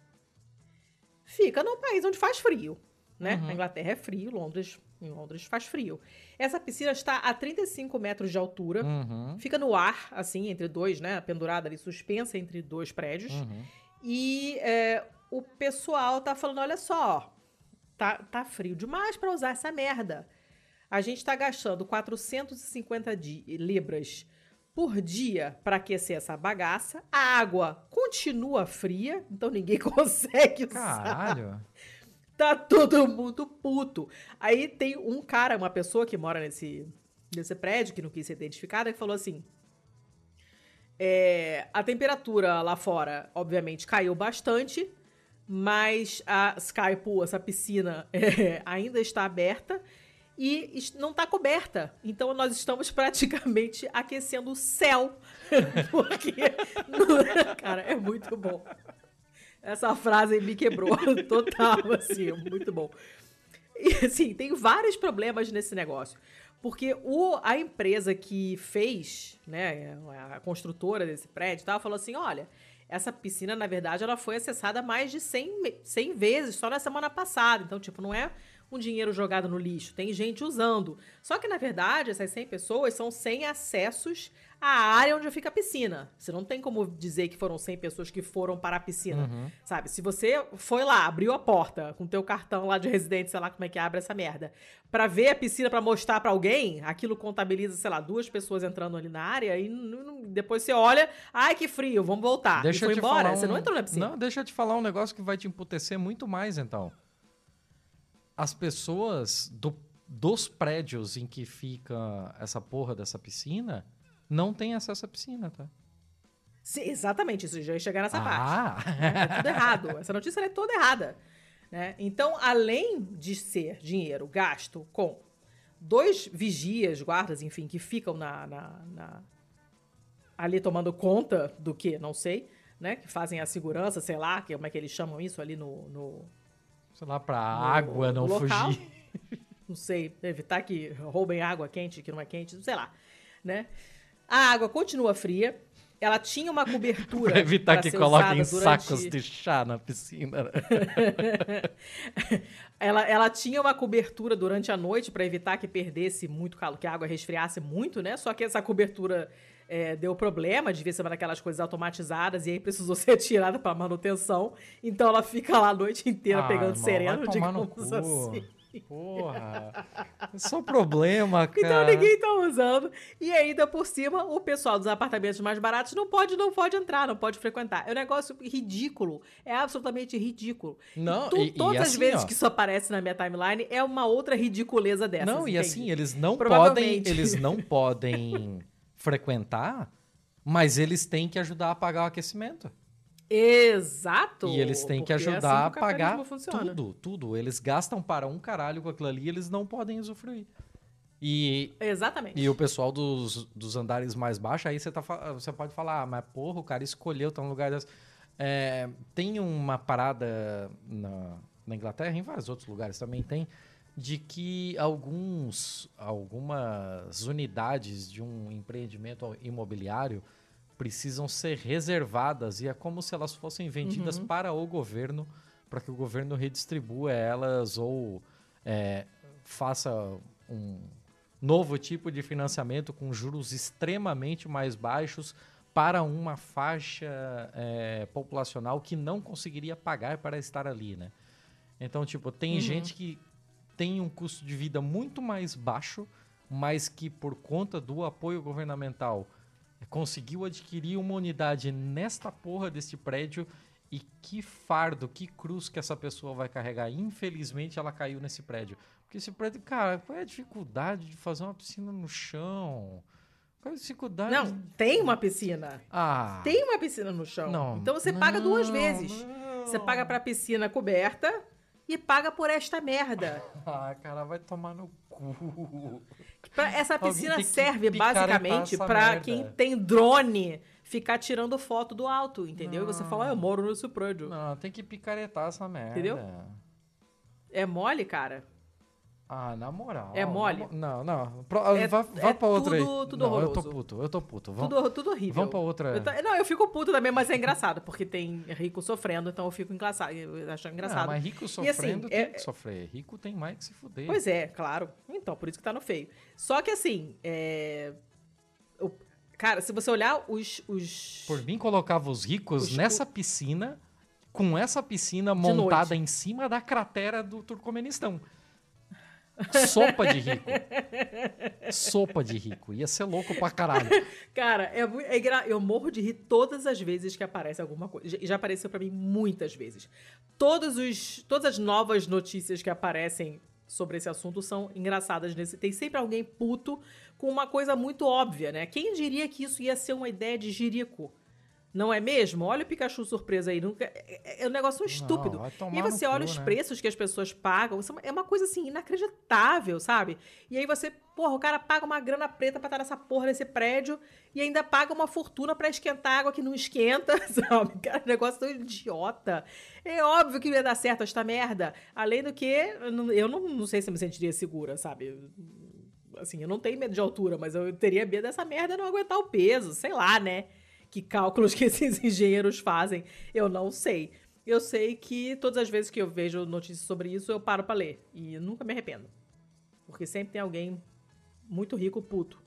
fica num país onde faz frio, né? Uhum. Na Inglaterra é frio, Londres, em Londres faz frio. Essa piscina está a 35 metros de altura, Uhum. fica no ar, assim, entre dois, né? Pendurada ali, suspensa entre dois prédios. Uhum. E é, o pessoal tá falando: olha só, tá, tá frio demais pra usar essa merda. A gente tá gastando 450 di- libras por dia pra aquecer essa bagaça. A água continua fria, então ninguém consegue usar. Caralho. Tá todo mundo puto. Aí tem um cara, uma pessoa que mora nesse, nesse prédio, que não quis ser identificada, que falou assim: é, a temperatura lá fora, obviamente, caiu bastante, mas a Sky Pool, essa piscina, é, ainda está aberta. e não está coberta. Então nós estamos praticamente aquecendo o céu. Porque. Cara, é muito bom. Essa frase me quebrou total, assim, muito bom. E assim, tem vários problemas nesse negócio. Porque o, a empresa que fez, né, a construtora desse prédio, tava, falou assim: olha, essa piscina, na verdade, ela foi acessada mais de 100, 100 vezes só na semana passada. Então, tipo, não é um dinheiro jogado no lixo, tem gente usando. Só que, na verdade, essas 100 pessoas são 100 acessos à área onde fica a piscina. Você não tem como dizer que foram 100 pessoas que foram para a piscina, uhum. sabe? Se você foi lá, abriu a porta com teu cartão lá de residente, sei lá como é que abre essa merda, para ver a piscina para mostrar para alguém, aquilo contabiliza, sei lá, duas pessoas entrando ali na área e depois você olha, ai que frio, vamos voltar. Deixa e foi embora, um... você não entrou na piscina. Não, deixa eu te falar um negócio que vai te emputecer muito mais então as pessoas do, dos prédios em que fica essa porra dessa piscina não têm acesso à piscina, tá? Sim, exatamente, isso já ia chegar nessa ah. parte. É, é tudo errado. Essa notícia é toda errada. Né? Então, além de ser dinheiro gasto com dois vigias, guardas, enfim, que ficam na, na, na, ali tomando conta do que, não sei, né? Que fazem a segurança, sei lá, que, como é que eles chamam isso ali no, no sei lá, pra água não local. fugir. Não sei, evitar que roubem água quente, que não é quente, sei lá, né? A água continua fria. Ela tinha uma cobertura. pra evitar que coloquem durante... sacos de chá na piscina. Né? ela, ela tinha uma cobertura durante a noite para evitar que perdesse muito calor, que a água resfriasse muito, né? Só que essa cobertura é, deu problema, devia ser uma daquelas coisas automatizadas, e aí precisou ser tirada para manutenção. Então ela fica lá a noite inteira ah, pegando irmão, sereno, digamos assim. Porra, é o problema, cara. Então ninguém tá usando. E ainda por cima, o pessoal dos apartamentos mais baratos não pode, não pode entrar, não pode frequentar. É um negócio ridículo. É absolutamente ridículo. Não, tu, e, todas e as assim, vezes ó, que isso aparece na minha timeline é uma outra ridiculeza dessa. Não, entende? e assim, eles não podem. Eles não podem frequentar, mas eles têm que ajudar a pagar o aquecimento. Exato! E eles têm que assim ajudar assim a pagar tudo, tudo. Eles gastam para um caralho com aquilo ali e eles não podem usufruir. E, Exatamente. E o pessoal dos, dos andares mais baixos, aí você, tá, você pode falar, ah, mas porra, o cara escolheu tá num lugar desse. É, tem uma parada na, na Inglaterra, em vários outros lugares também tem, de que alguns, algumas unidades de um empreendimento imobiliário precisam ser reservadas e é como se elas fossem vendidas uhum. para o governo, para que o governo redistribua elas ou é, faça um novo tipo de financiamento com juros extremamente mais baixos para uma faixa é, populacional que não conseguiria pagar para estar ali, né? Então, tipo, tem uhum. gente que tem um custo de vida muito mais baixo, mas que por conta do apoio governamental conseguiu adquirir uma unidade nesta porra deste prédio e que fardo, que cruz que essa pessoa vai carregar. Infelizmente ela caiu nesse prédio. Porque esse prédio, cara, qual é a dificuldade de fazer uma piscina no chão? Qual é a dificuldade? Não, tem uma piscina. Ah. Tem uma piscina no chão. Não, então você não, paga duas vezes. Não. Você paga pra piscina coberta e paga por esta merda. Ah, cara, vai tomar no cu. Essa piscina serve basicamente para quem tem drone ficar tirando foto do alto, entendeu? Não. E você fala, ah, eu moro nesse prédio. Não, tem que picaretar essa merda. Entendeu? É mole, cara? Ah, na moral. É mole? Não, não. Pro, é, vá vá é pra outra tudo, aí. Tudo não, horroroso. eu tô puto, eu tô puto. Vamos, tudo, tudo horrível. Vamos pra outra. Eu não, eu fico puto também, mas é engraçado, porque tem rico sofrendo, então eu fico engraçado, eu acho engraçado. Não, mas rico sofrendo assim, tem é... que sofrer. Rico tem mais que se fuder. Pois é, claro. Então, por isso que tá no feio. Só que assim, é... Cara, se você olhar os... os... Por mim, colocava os ricos os... nessa piscina, com essa piscina montada em cima da cratera do Turcomenistão. Sopa de rico. Sopa de rico. Ia ser louco pra caralho. Cara, é, é, eu morro de rir todas as vezes que aparece alguma coisa. Já, já apareceu para mim muitas vezes. Todos os, todas as novas notícias que aparecem sobre esse assunto são engraçadas. Nesse, tem sempre alguém puto com uma coisa muito óbvia, né? Quem diria que isso ia ser uma ideia de jirico? Não é mesmo? Olha o Pikachu surpresa aí. Nunca... É, é um negócio estúpido. Não, e aí você olha cu, os né? preços que as pessoas pagam. Isso é uma coisa assim, inacreditável, sabe? E aí você, porra, o cara paga uma grana preta pra estar nessa porra desse prédio e ainda paga uma fortuna pra esquentar água que não esquenta, sabe? Cara, um negócio tão idiota. É óbvio que não ia dar certo esta merda. Além do que, eu não, eu não, não sei se eu me sentiria segura, sabe? Assim, eu não tenho medo de altura, mas eu teria medo dessa merda não aguentar o peso, sei lá, né? Que cálculos que esses engenheiros fazem, eu não sei. Eu sei que todas as vezes que eu vejo notícias sobre isso, eu paro pra ler. E nunca me arrependo. Porque sempre tem alguém muito rico puto.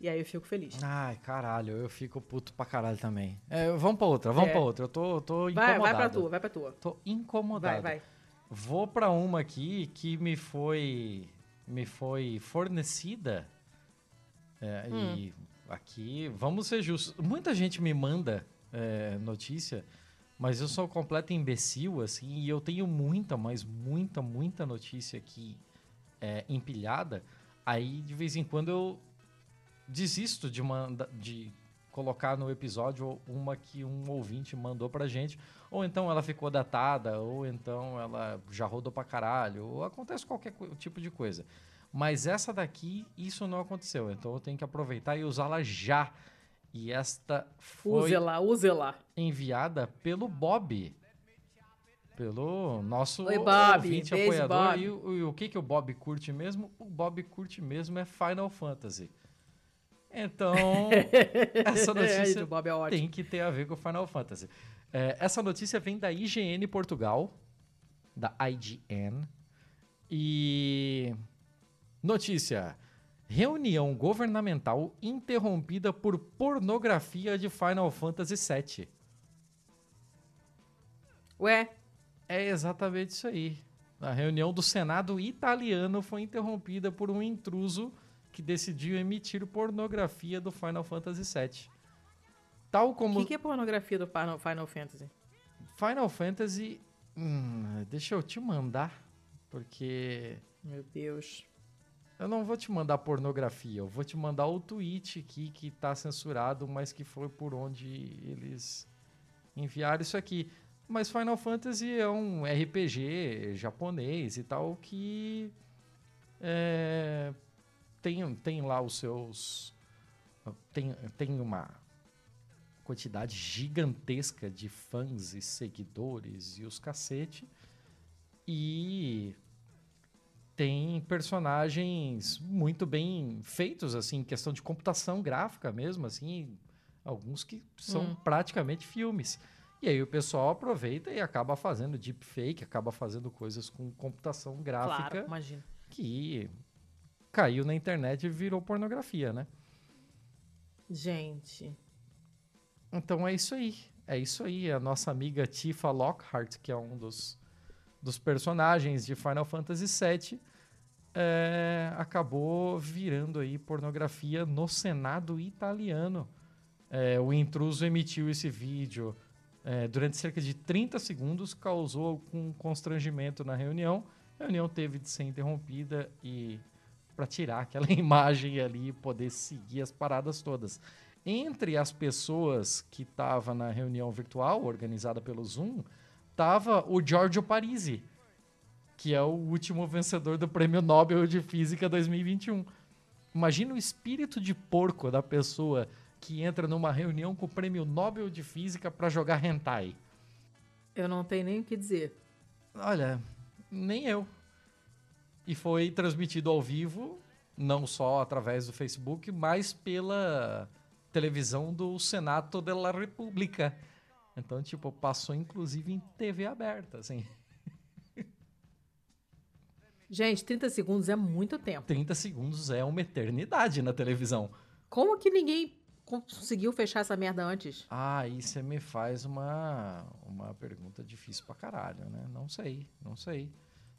E aí eu fico feliz. Ai, caralho, eu fico puto pra caralho também. É, vamos pra outra, vamos É. pra outra. Eu tô, tô Vai, incomodado. vai pra tua, vai pra tua. Tô incomodado. Vai, vai. Vou pra uma aqui que me foi me foi fornecida. É, Hum. E aqui, vamos ser justos. Muita gente me manda é, notícia, mas eu sou completo imbecil, assim, e eu tenho muita, mas muita, muita notícia aqui é, empilhada. Aí, de vez em quando, eu desisto de, manda, de colocar no episódio uma que um ouvinte mandou pra gente. Ou então ela ficou datada, ou então ela já rodou pra caralho, ou acontece qualquer tipo de coisa. Mas essa daqui, isso não aconteceu. Então eu tenho que aproveitar e usá-la já. E esta foi Use lá, use lá. enviada pelo Bob. Pelo nosso Oi, Bob. ouvinte Beijo, apoiador. Bob. E, o- e o que, que o Bob curte mesmo? O Bob curte mesmo é Final Fantasy. Então, essa notícia o Bob é ótimo. tem que ter a ver com Final Fantasy. É, essa notícia vem da IGN Portugal, da IGN. E. Notícia: reunião governamental interrompida por pornografia de Final Fantasy VII. Ué, É exatamente isso aí. A reunião do Senado italiano foi interrompida por um intruso que decidiu emitir pornografia do Final Fantasy VII. Tal o como que, que é pornografia do Final Final Fantasy? Final Fantasy. hum, deixa eu te mandar, porque Meu Deus. Eu não vou te mandar pornografia, eu vou te mandar o tweet aqui que tá censurado, mas que foi por onde eles enviaram isso aqui. Mas Final Fantasy é um RPG japonês e tal que é, tem, tem lá os seus. Tem, tem uma quantidade gigantesca de fãs e seguidores e os cacete. E tem personagens muito bem feitos, assim, em questão de computação gráfica mesmo, assim, alguns que são Hum. praticamente filmes. E aí o pessoal aproveita e acaba fazendo deepfake, acaba fazendo coisas com computação gráfica Claro, imagina. que caiu na internet e virou pornografia, né? Gente. Então é isso aí. É isso aí. A nossa amiga Tifa Lockhart, que é um dos, dos personagens de Final Fantasy VII, é, acabou virando aí pornografia no Senado italiano. É, o intruso emitiu esse vídeo é, durante cerca de 30 segundos, causou algum constrangimento na reunião. A reunião teve de ser interrompida e para tirar aquela imagem ali e poder seguir as paradas todas. Entre as pessoas que estavam na reunião virtual organizada pelo Zoom, tava o Giorgio Parisi, que é o último vencedor do Prêmio Nobel de Física 2021. Imagina o espírito de porco da pessoa que entra numa reunião com o Prêmio Nobel de Física para jogar hentai. Eu não tenho nem o que dizer. Olha, nem eu. E foi transmitido ao vivo, não só através do Facebook, mas pela televisão do Senato della República. Então, tipo, passou inclusive em TV aberta, assim. Gente, 30 segundos é muito tempo. 30 segundos é uma eternidade na televisão. Como que ninguém conseguiu fechar essa merda antes? Ah, aí você me faz uma, uma pergunta difícil pra caralho, né? Não sei, não sei.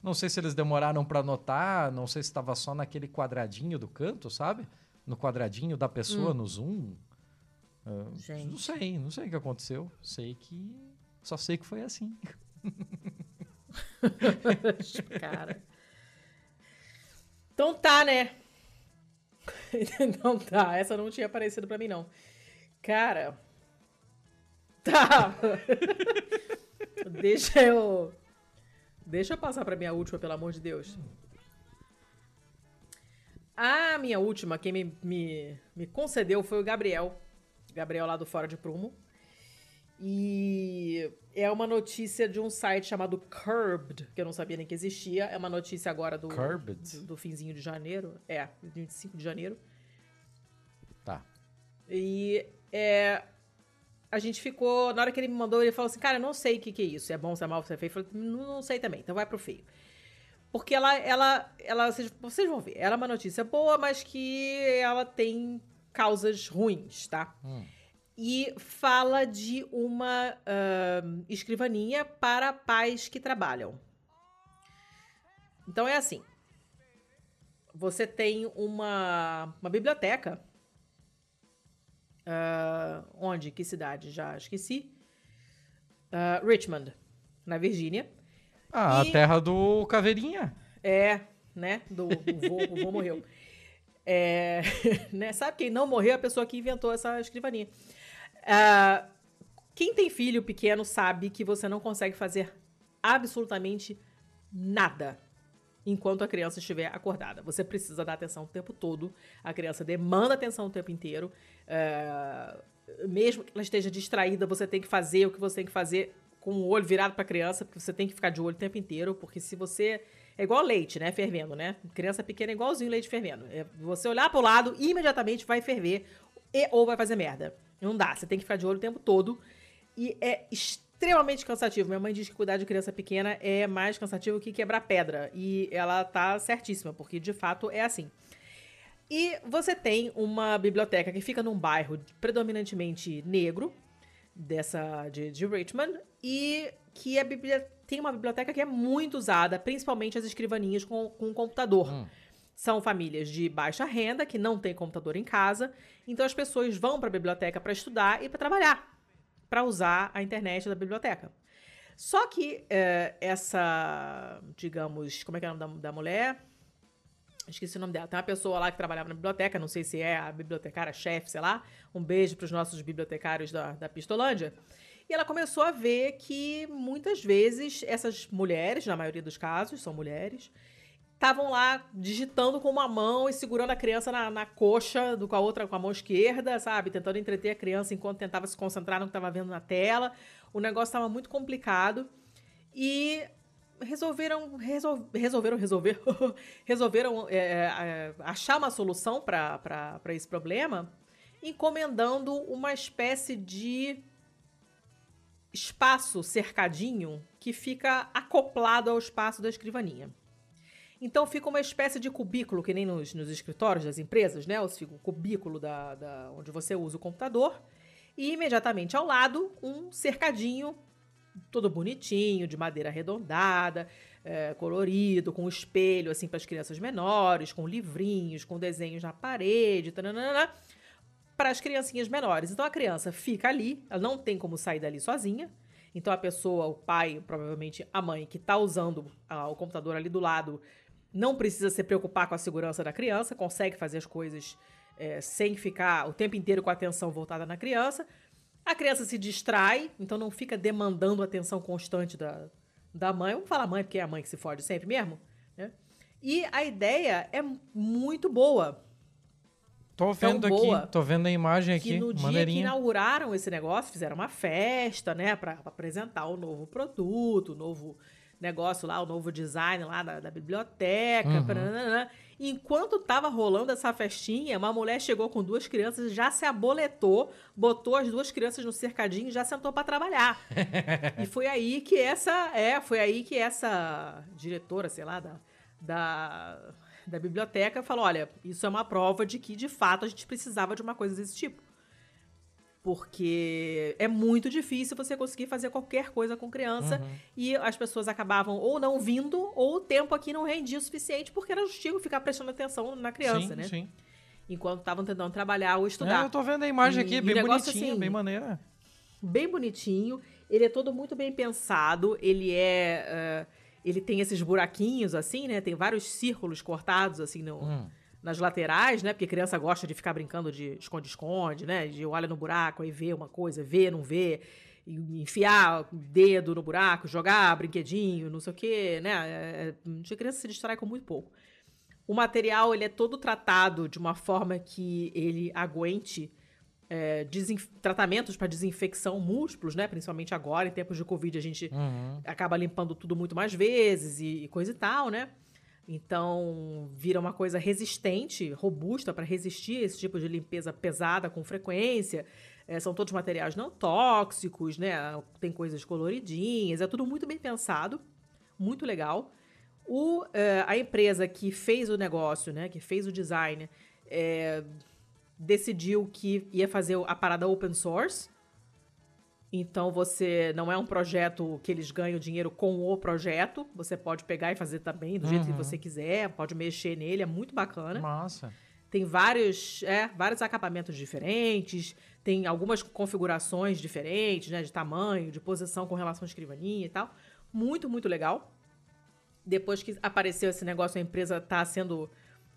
Não sei se eles demoraram pra anotar, não sei se estava só naquele quadradinho do canto, sabe? No quadradinho da pessoa, no zoom. Ah, Gente. Não sei, não sei o que aconteceu. Sei que. Só sei que foi assim. Cara. Então tá, né? Então tá, essa não tinha aparecido pra mim, não. Cara, Tá. Deixa eu. Deixa eu passar pra minha última, pelo amor de Deus. A minha última, quem me, me, me concedeu foi o Gabriel. Gabriel lá do Fora de Prumo. E é uma notícia de um site chamado Curbed, que eu não sabia nem que existia. É uma notícia agora do, Curbed? do, do finzinho de janeiro. É, 25 de janeiro. Tá. E é, a gente ficou. Na hora que ele me mandou, ele falou assim: Cara, eu não sei o que, que é isso. É bom, se é mal, se é feio. Eu falei: Não, não sei também, então vai pro feio. Porque ela, ela, ela vocês, vocês vão ver, ela é uma notícia boa, mas que ela tem causas ruins, tá? Hum. E fala de uma ahn, escrivaninha para pais que trabalham. Então é assim. Você tem uma, uma biblioteca. ah, onde? Que cidade? Já esqueci. Ah, Richmond, na Virgínia. Ah, E- a terra do Caveirinha. É, né? Do, o vô, o vô morreu. É, né? Sabe quem não morreu? A pessoa que inventou essa escrivaninha. Ah, quem tem filho pequeno sabe que você não consegue fazer absolutamente nada enquanto a criança estiver acordada. Você precisa dar atenção o tempo todo. A criança demanda atenção o tempo inteiro. Ah, mesmo que ela esteja distraída, você tem que fazer o que você tem que fazer com o olho virado para a criança, porque você tem que ficar de olho o tempo inteiro, porque se você é igual leite, né? Fervendo, né? Criança pequena é igualzinho leite fervendo. É você olhar para o lado imediatamente vai ferver e, ou vai fazer merda. Não dá, você tem que ficar de olho o tempo todo. E é extremamente cansativo. Minha mãe diz que cuidar de criança pequena é mais cansativo que quebrar pedra. E ela tá certíssima, porque de fato é assim. E você tem uma biblioteca que fica num bairro predominantemente negro, dessa de, de Richmond, e que é bibli- tem uma biblioteca que é muito usada, principalmente as escrivaninhas com, com computador. Hum. São famílias de baixa renda que não têm computador em casa, então as pessoas vão para a biblioteca para estudar e para trabalhar, para usar a internet da biblioteca. Só que eh, essa, digamos, como é que é o nome da, da mulher? Esqueci o nome dela. Tem uma pessoa lá que trabalhava na biblioteca, não sei se é a bibliotecária-chefe, sei lá. Um beijo para os nossos bibliotecários da, da Pistolândia. E ela começou a ver que muitas vezes essas mulheres, na maioria dos casos, são mulheres, estavam lá digitando com uma mão e segurando a criança na, na coxa, do, com a outra com a mão esquerda, sabe? Tentando entreter a criança enquanto tentava se concentrar no que estava vendo na tela. O negócio estava muito complicado. E resolveram resol- resolveram resolver resolveram é, é, achar uma solução para esse problema encomendando uma espécie de espaço cercadinho que fica acoplado ao espaço da escrivaninha. Então fica uma espécie de cubículo, que nem nos, nos escritórios das empresas, né? O cubículo da, da- onde você usa o computador. E imediatamente ao lado, um cercadinho todo bonitinho, de madeira arredondada, é, colorido, com espelho assim para as crianças menores, com livrinhos, com desenhos na parede, tananana, para as criancinhas menores. Então a criança fica ali, ela não tem como sair dali sozinha. Então a pessoa, o pai, provavelmente a mãe que está usando ah, o computador ali do lado, não precisa se preocupar com a segurança da criança, consegue fazer as coisas é, sem ficar o tempo inteiro com a atenção voltada na criança. A criança se distrai, então não fica demandando atenção constante da, da mãe. Vamos falar mãe, porque é a mãe que se fode sempre mesmo. Né? E a ideia é muito boa. Tô vendo boa aqui, tô vendo a imagem Que aqui, no dia que inauguraram esse negócio, fizeram uma festa, né, para apresentar o novo produto, o novo negócio lá, o novo design lá da, da biblioteca. Uhum. Enquanto tava rolando essa festinha, uma mulher chegou com duas crianças, já se aboletou, botou as duas crianças no cercadinho e já sentou para trabalhar. e foi aí que essa, é, foi aí que essa diretora, sei lá, da, da, da biblioteca falou: olha, isso é uma prova de que de fato a gente precisava de uma coisa desse tipo. Porque é muito difícil você conseguir fazer qualquer coisa com criança Uhum. e as pessoas acabavam ou não vindo ou o tempo aqui não rendia o suficiente porque era justiça ficar prestando atenção na criança, sim, né? Sim. Enquanto estavam tentando trabalhar ou É, estudar eu tô vendo a imagem aqui, e bem bonitinha, assim, bem maneira. bem bonitinho. Ele é todo muito bem pensado. Ele é. eh, ele tem esses buraquinhos, assim, né? Tem vários círculos cortados, assim, no, Hum. nas laterais, né? Porque criança gosta de ficar brincando de esconde-esconde, né? De olha no buraco, aí vê uma coisa, vê, não vê. E enfiar o dedo no buraco, jogar brinquedinho, não sei o quê, né? É, de criança se distrai com muito pouco. O material, ele é todo tratado de uma forma que ele aguente é, tratamentos para desinfecção múltiplos, né? Principalmente agora, em tempos de Covid, a gente uhum. acaba limpando tudo muito mais vezes e, e, coisa e tal, né? Então, vira uma coisa resistente, robusta para resistir a esse tipo de limpeza pesada com frequência. É, são todos materiais não tóxicos, né? Tem coisas coloridinhas, é tudo muito bem pensado, muito legal. O, é, a empresa que fez o negócio, né? Que fez o design, é, decidiu que ia fazer a parada open source. Então você não é um projeto que eles ganham dinheiro com o projeto. Você pode pegar e fazer também do uhum. jeito que uhum. você quiser, pode mexer nele, é muito bacana. Massa. Tem vários, é, vários acabamentos diferentes, tem algumas configurações diferentes, né, de tamanho, de posição com relação à escrivaninha e tal. Muito, muito legal. Depois que apareceu esse negócio, a empresa está sendo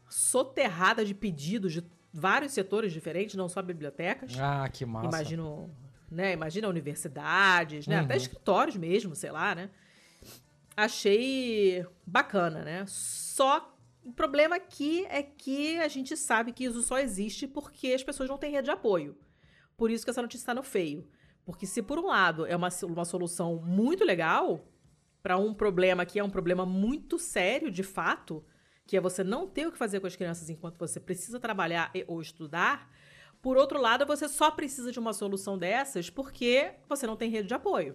soterrada de pedidos de vários setores diferentes, não só bibliotecas. Ah, que massa. Imagino, né? Imagina universidades, né? Uhum. Até escritórios mesmo, sei lá, né? Achei bacana, né? Só o problema aqui é que a gente sabe que isso só existe porque as pessoas não têm rede de apoio. Por isso que essa notícia está no feio. Porque se por um lado é uma, uma solução muito legal para um problema que é um problema muito sério de fato, que é você não ter o que fazer com as crianças enquanto você precisa trabalhar e, ou estudar. Por outro lado, você só precisa de uma solução dessas porque você não tem rede de apoio.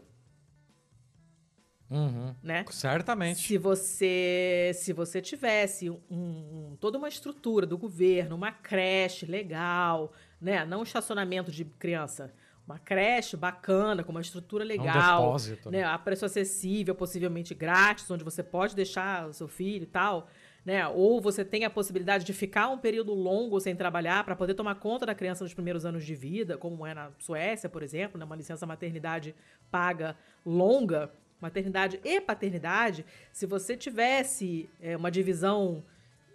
Uhum. Né? Certamente. Se você se você tivesse um, um, toda uma estrutura do governo, uma creche legal, né? Não um estacionamento de criança, uma creche bacana, com uma estrutura legal, um depósito. né? A preço acessível, possivelmente grátis, onde você pode deixar o seu filho e tal né? Ou você tem a possibilidade de ficar um período longo sem trabalhar para poder tomar conta da criança nos primeiros anos de vida, como é na Suécia, por exemplo, né? uma licença maternidade paga longa, maternidade e paternidade. Se você tivesse é, uma divisão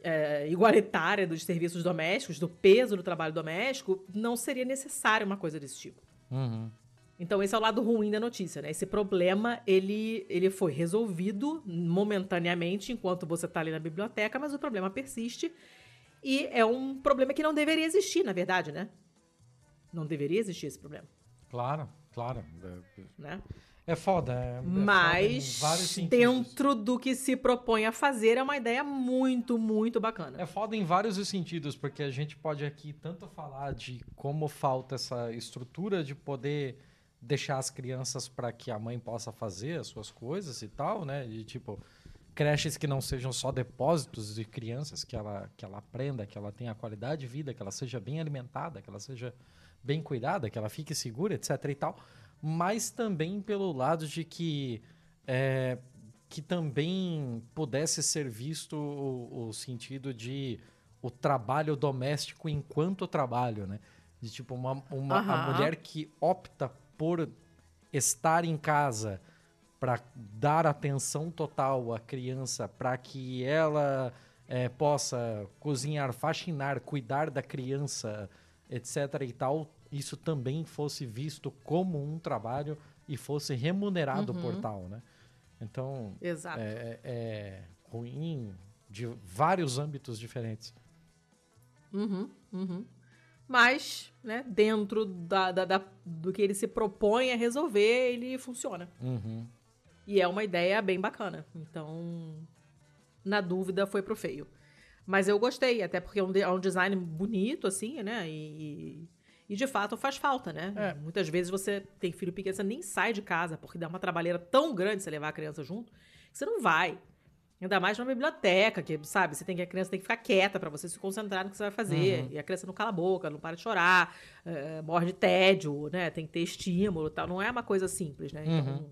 é, igualitária dos serviços domésticos, do peso do trabalho doméstico, não seria necessário uma coisa desse tipo. Uhum. Então esse é o lado ruim da notícia, né? Esse problema, ele, ele foi resolvido momentaneamente enquanto você está ali na biblioteca, mas o problema persiste e é um problema que não deveria existir, na verdade, né? Não deveria existir esse problema. Claro, claro. É, né? é foda. É, é mas foda dentro do que se propõe a fazer é uma ideia muito, muito bacana. É foda em vários sentidos, porque a gente pode aqui tanto falar de como falta essa estrutura de poder deixar as crianças para que a mãe possa fazer as suas coisas e tal, né? De tipo creches que não sejam só depósitos de crianças, que ela que ela aprenda, que ela tenha qualidade de vida, que ela seja bem alimentada, que ela seja bem cuidada, que ela fique segura, etc e tal. Mas também pelo lado de que é, que também pudesse ser visto o, o sentido de o trabalho doméstico enquanto trabalho, né? De tipo, uma, uma uhum. a mulher que opta por estar em casa para dar atenção total à criança, para que ela é, possa cozinhar, faxinar, cuidar da criança, etc. e tal, isso também fosse visto como um trabalho e fosse remunerado uhum. por tal, né? Então, é, é, é, ruim de vários âmbitos diferentes. Uhum, uhum mas né, dentro da, da, da, do que ele se propõe a resolver, ele funciona. Uhum. E é uma ideia bem bacana. Então, na dúvida, foi pro feio. Mas eu gostei, até porque é um, é um design bonito, assim, né? E, e de fato faz falta, né? É. Muitas vezes você tem filho pequeno, você nem sai de casa, porque dá uma trabalheira tão grande você levar a criança junto, que você não vai. Ainda mais numa biblioteca, que, sabe, você tem que, a criança tem que ficar quieta para você se concentrar no que você vai fazer. Uhum. E a criança não cala a boca, não para de chorar, é, morre de tédio, né? Tem que ter estímulo tal. Não é uma coisa simples, né? Então, uhum.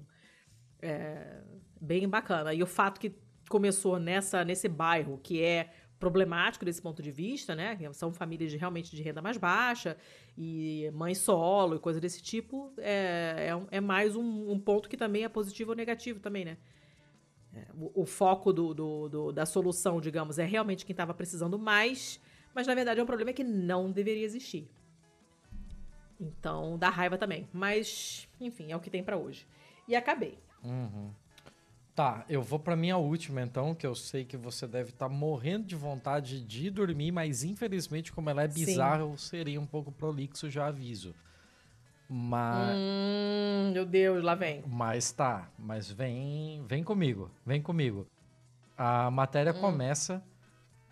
é bem bacana. E o fato que começou nessa, nesse bairro, que é problemático desse ponto de vista, né? São famílias de, realmente de renda mais baixa e mãe solo e coisa desse tipo, é, é, é mais um, um ponto que também é positivo ou negativo também, né? O, o, foco do, do, do, da solução, digamos, é realmente quem estava precisando mais, Mas na verdade é um problema que não deveria existir. Então dá raiva também. Mas, enfim, é o que tem para hoje. E acabei. Uhum. Tá, eu vou pra minha última então, que eu sei que você deve estar tá morrendo de vontade de dormir, mas infelizmente, como ela é bizarra, Sim. eu serei um pouco prolixo, já aviso. Mas. Hum, meu Deus, lá vem. Mas tá, mas vem, vem comigo, vem comigo. A matéria hum. começa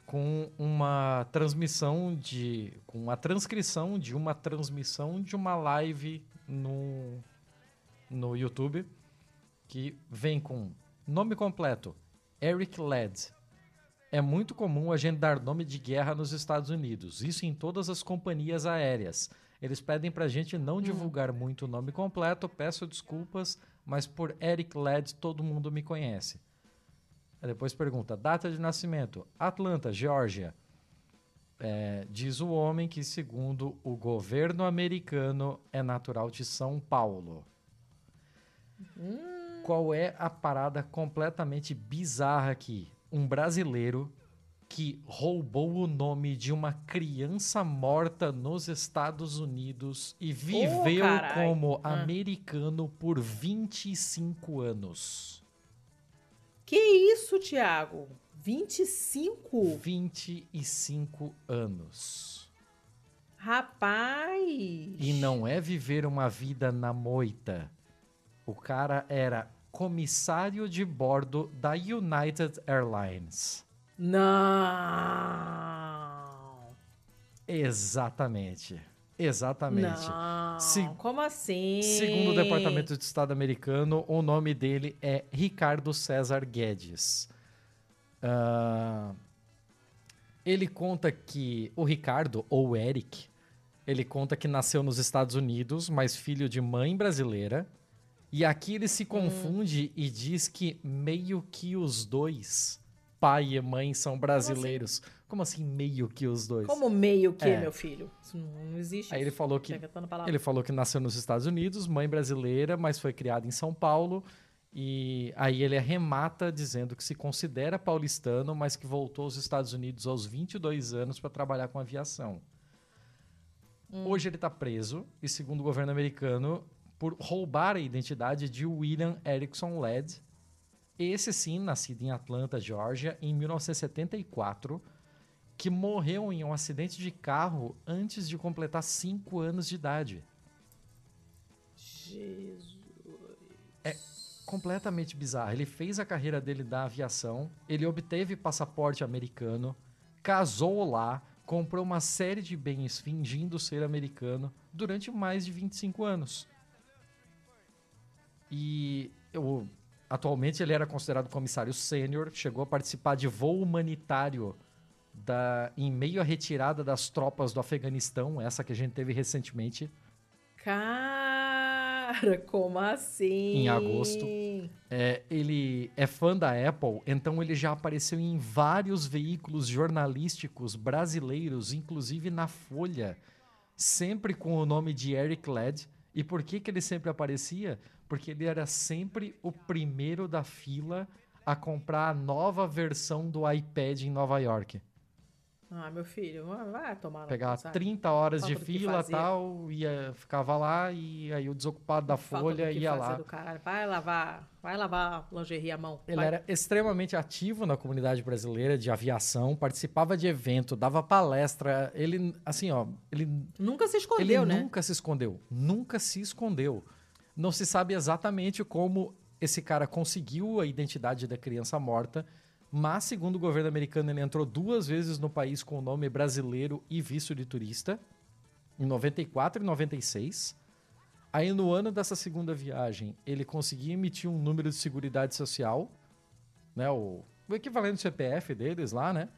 com uma transmissão de. com a transcrição de uma transmissão de uma live no, no YouTube que vem com nome completo: Eric Led. É muito comum a gente dar nome de guerra nos Estados Unidos, isso em todas as companhias aéreas. Eles pedem pra gente não hum. divulgar muito o nome completo, peço desculpas, mas por Eric Led todo mundo me conhece. Aí depois pergunta: data de nascimento? Atlanta, Geórgia. É, diz o homem que, segundo o governo americano, é natural de São Paulo. Hum. Qual é a parada completamente bizarra aqui? Um brasileiro que roubou o nome de uma criança morta nos Estados Unidos e viveu oh, como ah. americano por 25 anos. Que isso, Tiago? 25? 25 anos. Rapaz! E não é viver uma vida na moita. O cara era comissário de bordo da United Airlines. Não! Exatamente. Exatamente. Não, Se, como assim? Segundo o Departamento de Estado americano, o nome dele é Ricardo César Guedes. Uh, ele conta que o Ricardo, ou Eric, ele conta que nasceu nos Estados Unidos, mas filho de mãe brasileira. E aqui ele se hum. confunde hum. e diz que meio que os dois, pai e mãe, são brasileiros. Como assim? Como assim meio que os dois? Como meio que, é. meu filho? Isso não existe. Aí ele falou que ele falou que nasceu nos Estados Unidos, mãe brasileira, mas foi criado em São Paulo. E aí ele arremata dizendo que se considera paulistano, mas que voltou aos Estados Unidos aos 22 anos para trabalhar com aviação. Hum. Hoje ele está preso e, segundo o governo americano, por roubar a identidade de William Erickson Led. Esse sim, nascido em Atlanta, Georgia, em 1974 que morreu em um acidente de carro antes de completar 5 anos de idade. Jesus. É completamente bizarro. Ele fez a carreira dele da aviação, ele obteve passaporte americano, casou lá, comprou uma série de bens fingindo ser americano durante mais de 25 anos. E eu, atualmente ele era considerado comissário sênior, chegou a participar de voo humanitário da, em meio à retirada das tropas do Afeganistão, essa que a gente teve recentemente. Cara, como assim? Em agosto. É, ele é fã da Apple, então ele já apareceu em vários veículos jornalísticos brasileiros, inclusive na Folha, sempre com o nome de Eric Led. E por que, que ele sempre aparecia? Porque ele era sempre o primeiro da fila a comprar a nova versão do iPad em Nova York. Ah, meu filho, vai tomar Pegava 30 horas Falta de fila e tal, ia, ficava lá e aí o desocupado da Falta folha ia lá. Vai lavar, vai lavar lingerie à mão. Ele vai. era extremamente ativo na comunidade brasileira de aviação, participava de evento, dava palestra. Ele, assim, ó, ele. Nunca se escondeu, ele né? Nunca se escondeu. Nunca se escondeu. Não se sabe exatamente como esse cara conseguiu a identidade da criança morta mas, segundo o governo americano, ele entrou duas vezes no país com o nome brasileiro e visto de turista, em 94 e 96. Aí, no ano dessa segunda viagem, ele conseguiu emitir um número de seguridade social, né, o, o equivalente do CPF deles lá, né?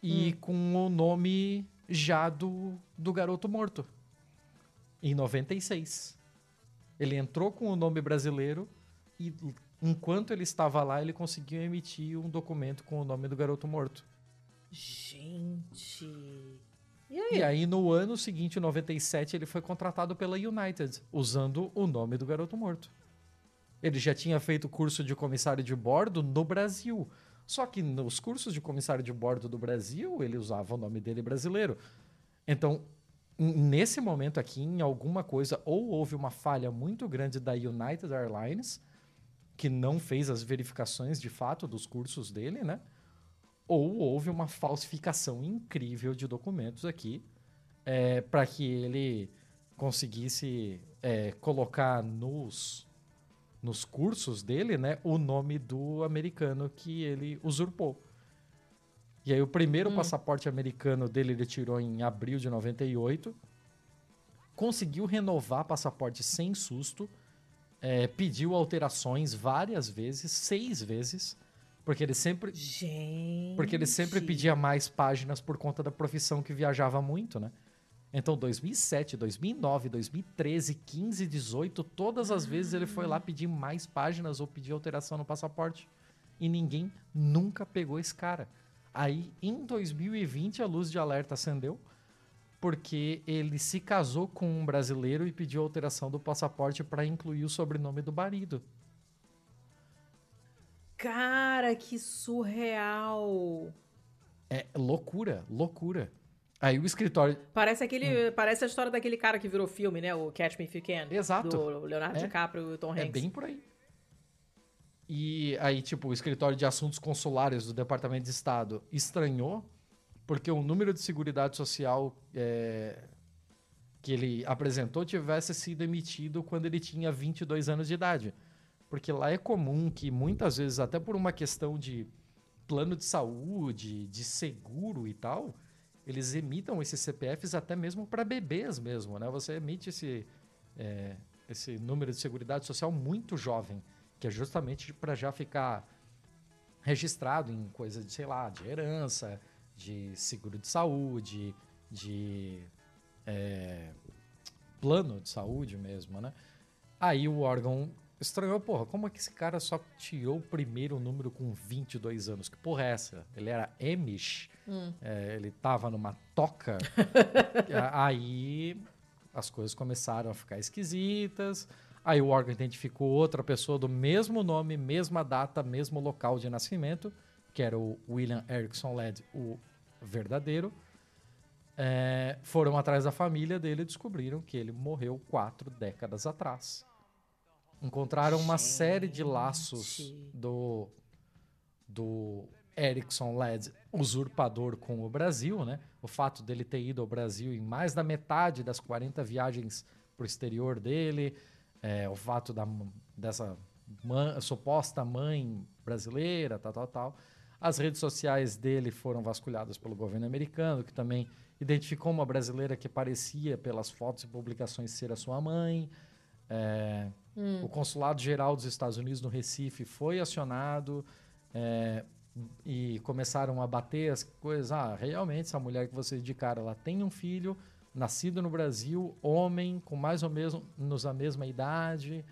E hum. com o nome já do, do garoto morto, em 96. Ele entrou com o nome brasileiro e enquanto ele estava lá, ele conseguiu emitir um documento com o nome do garoto morto. Gente. E aí? E aí, no ano seguinte, em 97, ele foi contratado pela United, usando o nome do garoto morto. Ele já tinha feito curso de comissário de bordo no Brasil. Só que nos cursos de comissário de bordo do Brasil, ele usava o nome dele brasileiro. Então, nesse momento aqui, em alguma coisa, ou houve uma falha muito grande da United Airlines, que não fez as verificações de fato dos cursos dele, né? Ou houve uma falsificação incrível de documentos aqui é, para que ele conseguisse é, colocar nos, nos cursos dele né, o nome do americano que ele usurpou. E aí o primeiro hum. passaporte americano dele ele tirou em abril de 98. Conseguiu renovar passaporte sem susto. É, pediu alterações várias vezes, seis vezes. Porque ele sempre. Gente. Porque ele sempre pedia mais páginas por conta da profissão que viajava muito, né? Então, 2007, 2009, 2013, 15, 18, todas as vezes ele foi lá pedir mais páginas ou pedir alteração no passaporte. E ninguém nunca pegou esse cara. Aí, em 2020, a luz de alerta acendeu, porque ele se casou com um brasileiro e pediu alteração do passaporte para incluir o sobrenome do marido. Cara, que surreal! É loucura, loucura. Aí o escritório. Parece aquele. Hum. Parece a história daquele cara que virou filme, né? O Catch Me If You Can. Exato. Do Leonardo é. DiCaprio e o Tom Hanks. É bem por aí. E aí, tipo, o escritório de assuntos consulares do Departamento de Estado estranhou, porque o número de seguridade social é, que ele apresentou tivesse sido emitido quando ele tinha 22 anos de idade. Porque lá é comum que muitas vezes, até por uma questão de plano de saúde, de seguro e tal, eles emitam esses CPFs até mesmo para bebês mesmo, né? Você emite esse, é, esse número de seguridade social muito jovem, que é justamente para já ficar registrado em coisa de, sei lá, de herança, de seguro de saúde, de é, plano de saúde mesmo, né? Aí o órgão estranhou, porra, como é que esse cara só tirou o primeiro número com 22 anos? Que porra é essa? Ele era Amish, hum. é, ele tava numa toca. aí as coisas começaram a ficar esquisitas. Aí o órgão identificou outra pessoa do mesmo nome, mesma data, mesmo local de nascimento, que era o William Erickson Led, o verdadeiro. É, foram atrás da família dele e descobriram que ele morreu quatro décadas atrás. Encontraram uma Gente. série de laços do, do Erickson Led, usurpador com o Brasil, né? O fato dele ter ido ao Brasil em mais da metade das 40 viagens para o exterior dele, é, o fato da, dessa mãe, suposta mãe brasileira, tal, tal, tal. As redes sociais dele foram vasculhadas pelo governo americano, que também identificou uma brasileira que parecia, pelas fotos e publicações, ser a sua mãe. É, hum. O Consulado Geral dos Estados Unidos no Recife foi acionado é, e começaram a bater as coisas. Ah, realmente, essa mulher que vocês indicaram, ela tem um filho nascido no Brasil, homem, com mais ou menos a mesma idade.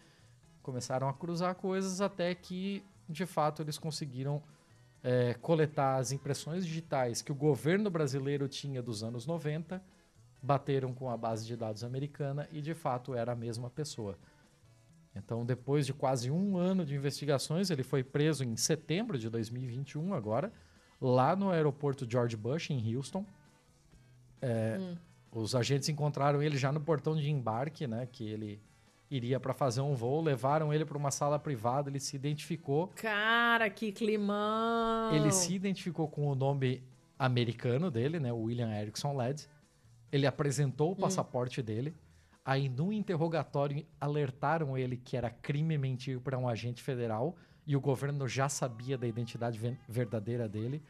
Começaram a cruzar coisas até que, de fato, eles conseguiram é, coletar as impressões digitais que o governo brasileiro tinha dos anos 90 bateram com a base de dados americana e de fato era a mesma pessoa. Então, depois de quase um ano de investigações, ele foi preso em setembro de 2021, agora, lá no aeroporto George Bush, em Houston. É, hum. Os agentes encontraram ele já no portão de embarque, né? Que ele iria para fazer um voo, levaram ele para uma sala privada, ele se identificou. Cara, que climão! Ele se identificou com o nome americano dele, né? William Erickson Led. Ele apresentou o hum. passaporte hum. dele. Aí, no interrogatório, alertaram ele que era crime mentir para um agente federal e o governo já sabia da identidade verdadeira dele.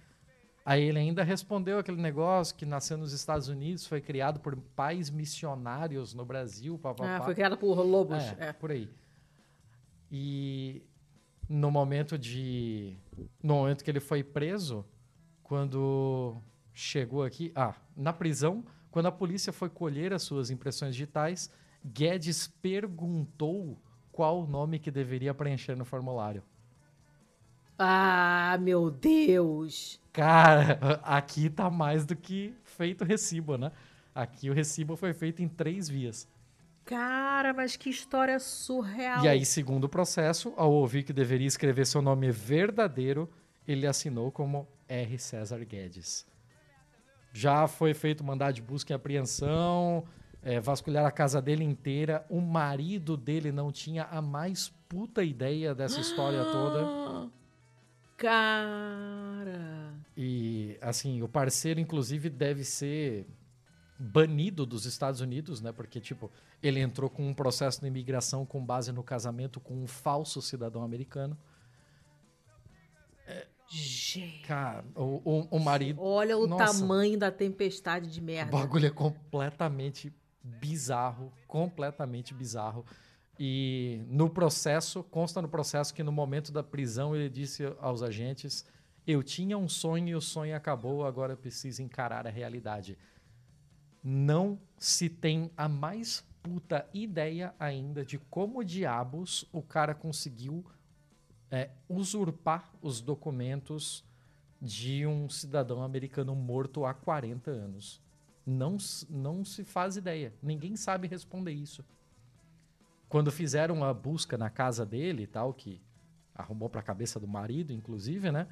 Aí ele ainda respondeu aquele negócio que nasceu nos Estados Unidos, foi criado por pais missionários no Brasil. Pá, pá, ah, foi criado por lobos. É, é, por aí. E no momento de. No momento que ele foi preso, quando chegou aqui. Ah, na prisão quando a polícia foi colher as suas impressões digitais, Guedes perguntou qual o nome que deveria preencher no formulário. Ah, meu Deus! Cara, aqui tá mais do que feito recibo, né? Aqui o recibo foi feito em três vias. Cara, mas que história surreal. E aí, segundo o processo, ao ouvir que deveria escrever seu nome verdadeiro, ele assinou como R. César Guedes. Já foi feito mandado de busca e apreensão, é, vasculhar a casa dele inteira. O marido dele não tinha a mais puta ideia dessa história toda. Cara. E, assim, o parceiro, inclusive, deve ser banido dos Estados Unidos, né? Porque, tipo, ele entrou com um processo de imigração com base no casamento com um falso cidadão americano. Gente. Cara, o, o, o marido. Olha o Nossa. tamanho da tempestade de O merda. bagulho é completamente bizarro, completamente bizarro. E no processo, consta no processo que no momento da prisão ele disse aos agentes: Eu tinha um sonho e o sonho acabou, agora preciso encarar a realidade. Não se tem a mais puta ideia ainda de como diabos o cara conseguiu é, usurpar os documentos de um cidadão americano morto há 40 anos. Não, não se faz ideia. Ninguém sabe responder isso. Quando fizeram a busca na casa dele e tal, que arrumou para a cabeça do marido, inclusive, né?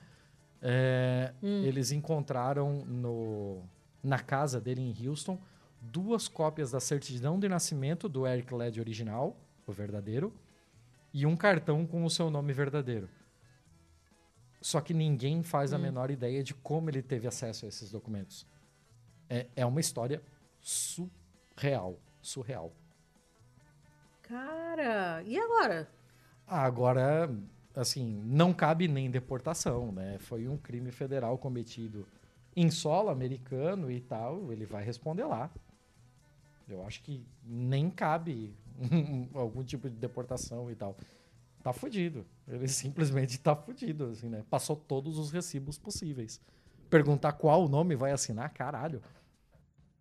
É, Eles encontraram no, na casa dele em Houston duas cópias da certidão de nascimento do Eric Led original, o verdadeiro, e um cartão com o seu nome verdadeiro. Só que ninguém faz a menor ideia de como ele teve acesso a esses documentos. É, é uma história surreal. Surreal. Cara, e agora? Ah, Agora, assim, não cabe nem deportação, né? Foi um crime federal cometido em solo americano e tal, ele vai responder lá. Eu acho que nem cabe algum tipo de deportação e tal. Tá fudido. Ele simplesmente tá fudido, assim, né? Passou todos os recibos possíveis. Perguntar qual nome vai assinar, caralho.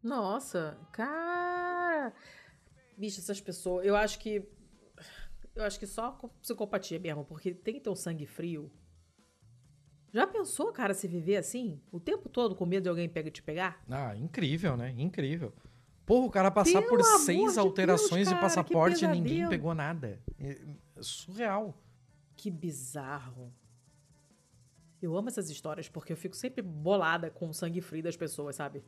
Nossa, cara. Bicho, essas pessoas. Eu acho que. Eu acho que só com psicopatia mesmo, porque tem que ter um sangue frio. Já pensou, cara, se viver assim? O tempo todo com medo de alguém pegar e te pegar? Ah, incrível, né? Incrível. Porra, o cara passar Pelo por seis de alterações Deus, de cara, passaporte que e ninguém pegou nada. É é surreal. Que bizarro. Eu amo essas histórias porque eu fico sempre bolada com o sangue frio das pessoas, sabe?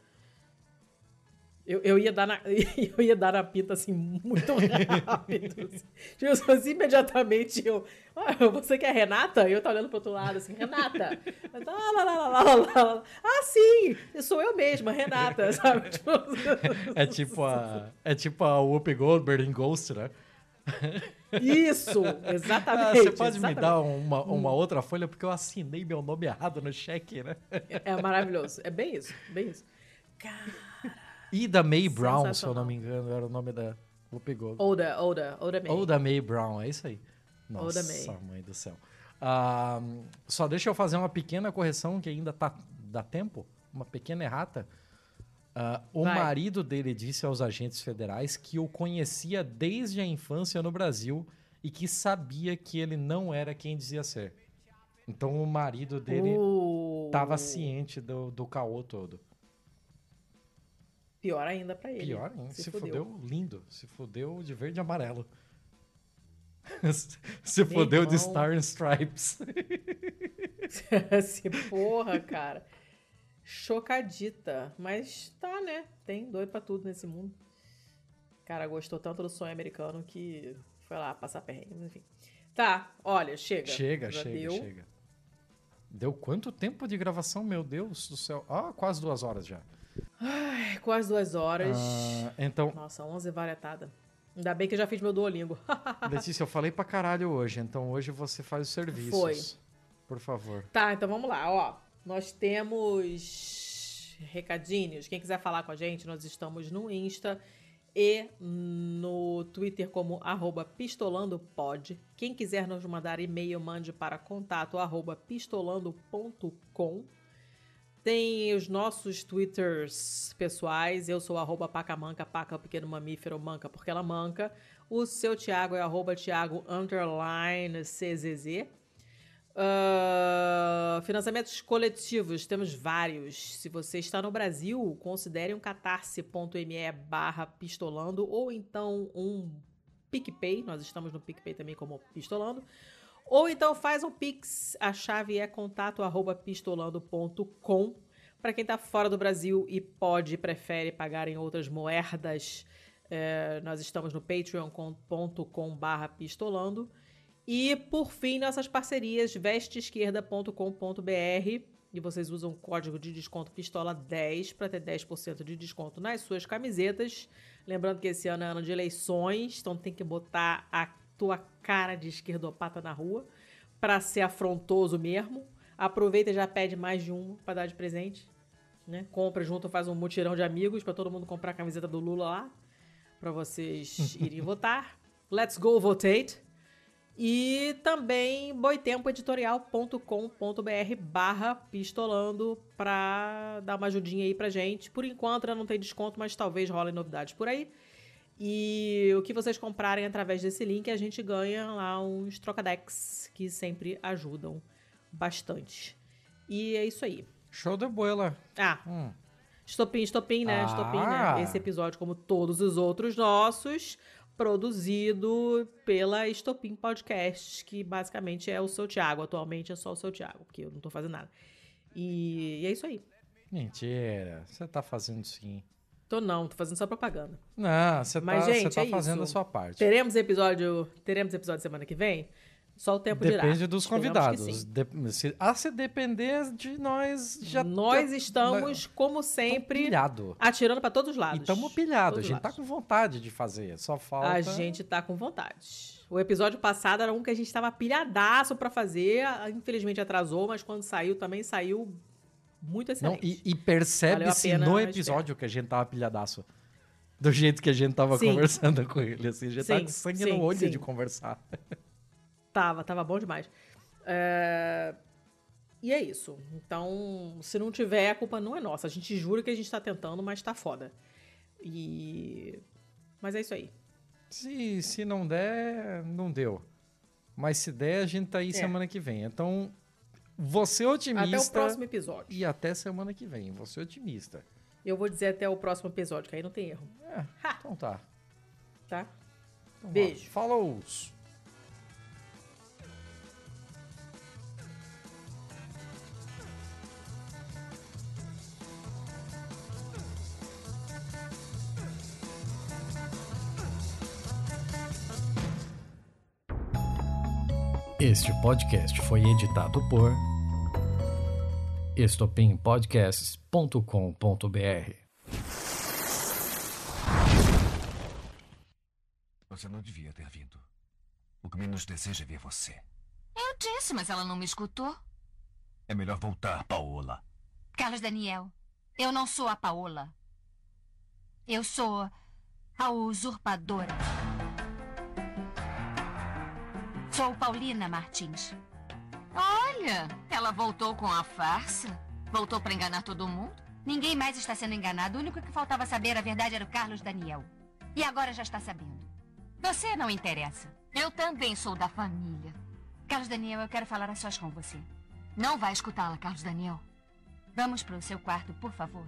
Eu, eu, ia dar na, eu ia dar na pinta assim muito rápido. Assim. Tipo, assim, imediatamente eu. "Ah, você que é Renata? E eu tava olhando pro outro lado assim, Renata. "Ah, lá, lá, lá, lá, lá, lá." Ah, sim! Sou eu mesma, Renata, sabe? Tipo, É tipo a, é tipo a Whoopi Goldberg em Ghost, né? Isso! Ah, Exatamente. você pode me exatamente. dar uma, uma outra folha porque eu assinei meu nome errado no cheque, né? É maravilhoso. É bem isso, bem isso. Cara. E da May Brown, se eu não me engano, era o nome da Whoopi Goldberg. Ou da, ou da, ou da May. Ou da May Brown, é isso aí. Nossa, da May. mãe do céu. Ah, só deixa eu fazer uma pequena correção que ainda tá, dá tempo. Uma pequena errata. Ah, o Vai. marido dele disse aos agentes federais que o conhecia desde a infância no Brasil e que sabia que ele não era quem dizia ser. Então o marido dele Uh, estava ciente do, do caô todo. Pior ainda pra ele. Pior, hein? Se, Se fudeu. fudeu. lindo. Se fudeu de verde e amarelo. Se Meu fudeu de. Star and Stripes. Se porra, cara. Chocadita. Mas tá, né? Tem doido pra tudo nesse mundo. Cara, gostou tanto do sonho americano que foi lá passar perrengue, enfim. Tá, olha, chega. Chega, Já chega, deu. chega. Deu quanto tempo de gravação, meu Deus do céu? Ah, quase duas horas já. Ai, quase duas horas. Ah, então, Nossa, 11 varetada. Ainda bem que eu já fiz meu Duolingo. Letícia, eu falei pra caralho hoje, então hoje você faz os serviços. Foi. Por favor. Tá, então vamos lá, ó. Nós temos recadinhos. Quem quiser falar com a gente, nós estamos no Insta e no Twitter como arroba pistolandopod. Quem quiser nos mandar e-mail, mande para contato pistolando.com. Tem os nossos twitters pessoais. Eu sou arroba pacamanca, paca pequeno mamífero, manca porque ela manca. O seu Thiago é arroba Thiago underline CZZ. Ah, financiamentos coletivos, temos vários. Se você está no Brasil, considere um catarse.me barra pistolando ou então um PicPay, nós estamos no PicPay também como pistolando, Ou então faz um pix, a chave é contato arroba pistolando.com. Para quem está fora do Brasil e pode prefere pagar em outras moedas, é, nós estamos no patreon.com barra pistolando. E, por fim, nossas parcerias vesteesquerda.com.br e vocês usam o código de desconto pistola10 para ter 10% de desconto nas suas camisetas. Lembrando que esse ano é ano de eleições, então tem que botar a tua cara de esquerdopata na rua para ser afrontoso mesmo. Aproveita e já pede mais de um para dar de presente, né? Compra junto, faz um mutirão de amigos para todo mundo comprar a camiseta do Lula lá para vocês irem votar. Let's go votate. E também boitempoeditorial.com.br barra pistolando para dar uma ajudinha aí pra gente. Por enquanto não tem desconto, mas talvez rolem novidades por aí. E o que vocês comprarem através desse link, a gente ganha lá uns trocadex que sempre ajudam bastante. E é isso aí. Show de bola. Ah, hum. estopim, estopim, né? Ah. Estopim, né? Esse episódio, como todos os outros nossos, produzido pela Estopim Podcast, que basicamente é o seu Thiago. Atualmente é só o seu Thiago, porque eu não tô fazendo nada. E, e é isso aí. Mentira, você tá fazendo sim. Tô não, tô fazendo só propaganda. Não, você tá, gente, tá é fazendo isso. a sua parte. Teremos episódio, teremos episódio semana que vem? Só o tempo Depende dirá. Depende dos convidados. De, se, ah, se depender de nós, já Nós já, estamos, como sempre, pilhado. atirando para todos os lados. Estamos pilhados. A gente lados. tá com vontade de fazer. Só falta. A gente tá com vontade. O episódio passado era um que a gente tava pilhadaço para fazer. Infelizmente atrasou, mas quando saiu também saiu muito excelente. Não, e, e percebe-se no episódio que a gente tava pilhadaço. Do jeito que a gente tava sim. conversando com ele. Assim, a gente sim, tá com sangue sim, no olho de conversar. Tava, tava bom demais. É... E é isso. Então, se não tiver, a culpa não é nossa. A gente jura que a gente tá tentando, mas tá foda. E. Mas é isso aí. Se, se não der, não deu. Mas se der, a gente tá aí é. semana que vem. Então, você otimista. Até o próximo episódio. E até semana que vem. Você otimista. Eu vou dizer até o próximo episódio, que aí não tem erro. É, então tá. Tá? Então, Beijo. Falou! Este podcast foi editado por estopimpodcasts.com.br. Você não devia ter vindo. O que menos deseja é ver você. Eu disse, mas ela não me escutou. É melhor voltar, Paola. Carlos Daniel, eu não sou a Paola. Eu sou a usurpadora. Sou Paulina Martins. Olha, ela voltou com a farsa. Voltou para enganar todo mundo. Ninguém mais está sendo enganado. O único que faltava saber a verdade era o Carlos Daniel. E agora já está sabendo. Você não interessa. Eu também sou da família. Carlos Daniel, eu quero falar a sós com você. Não vai escutá-la, Carlos Daniel. Vamos para o seu quarto, por favor.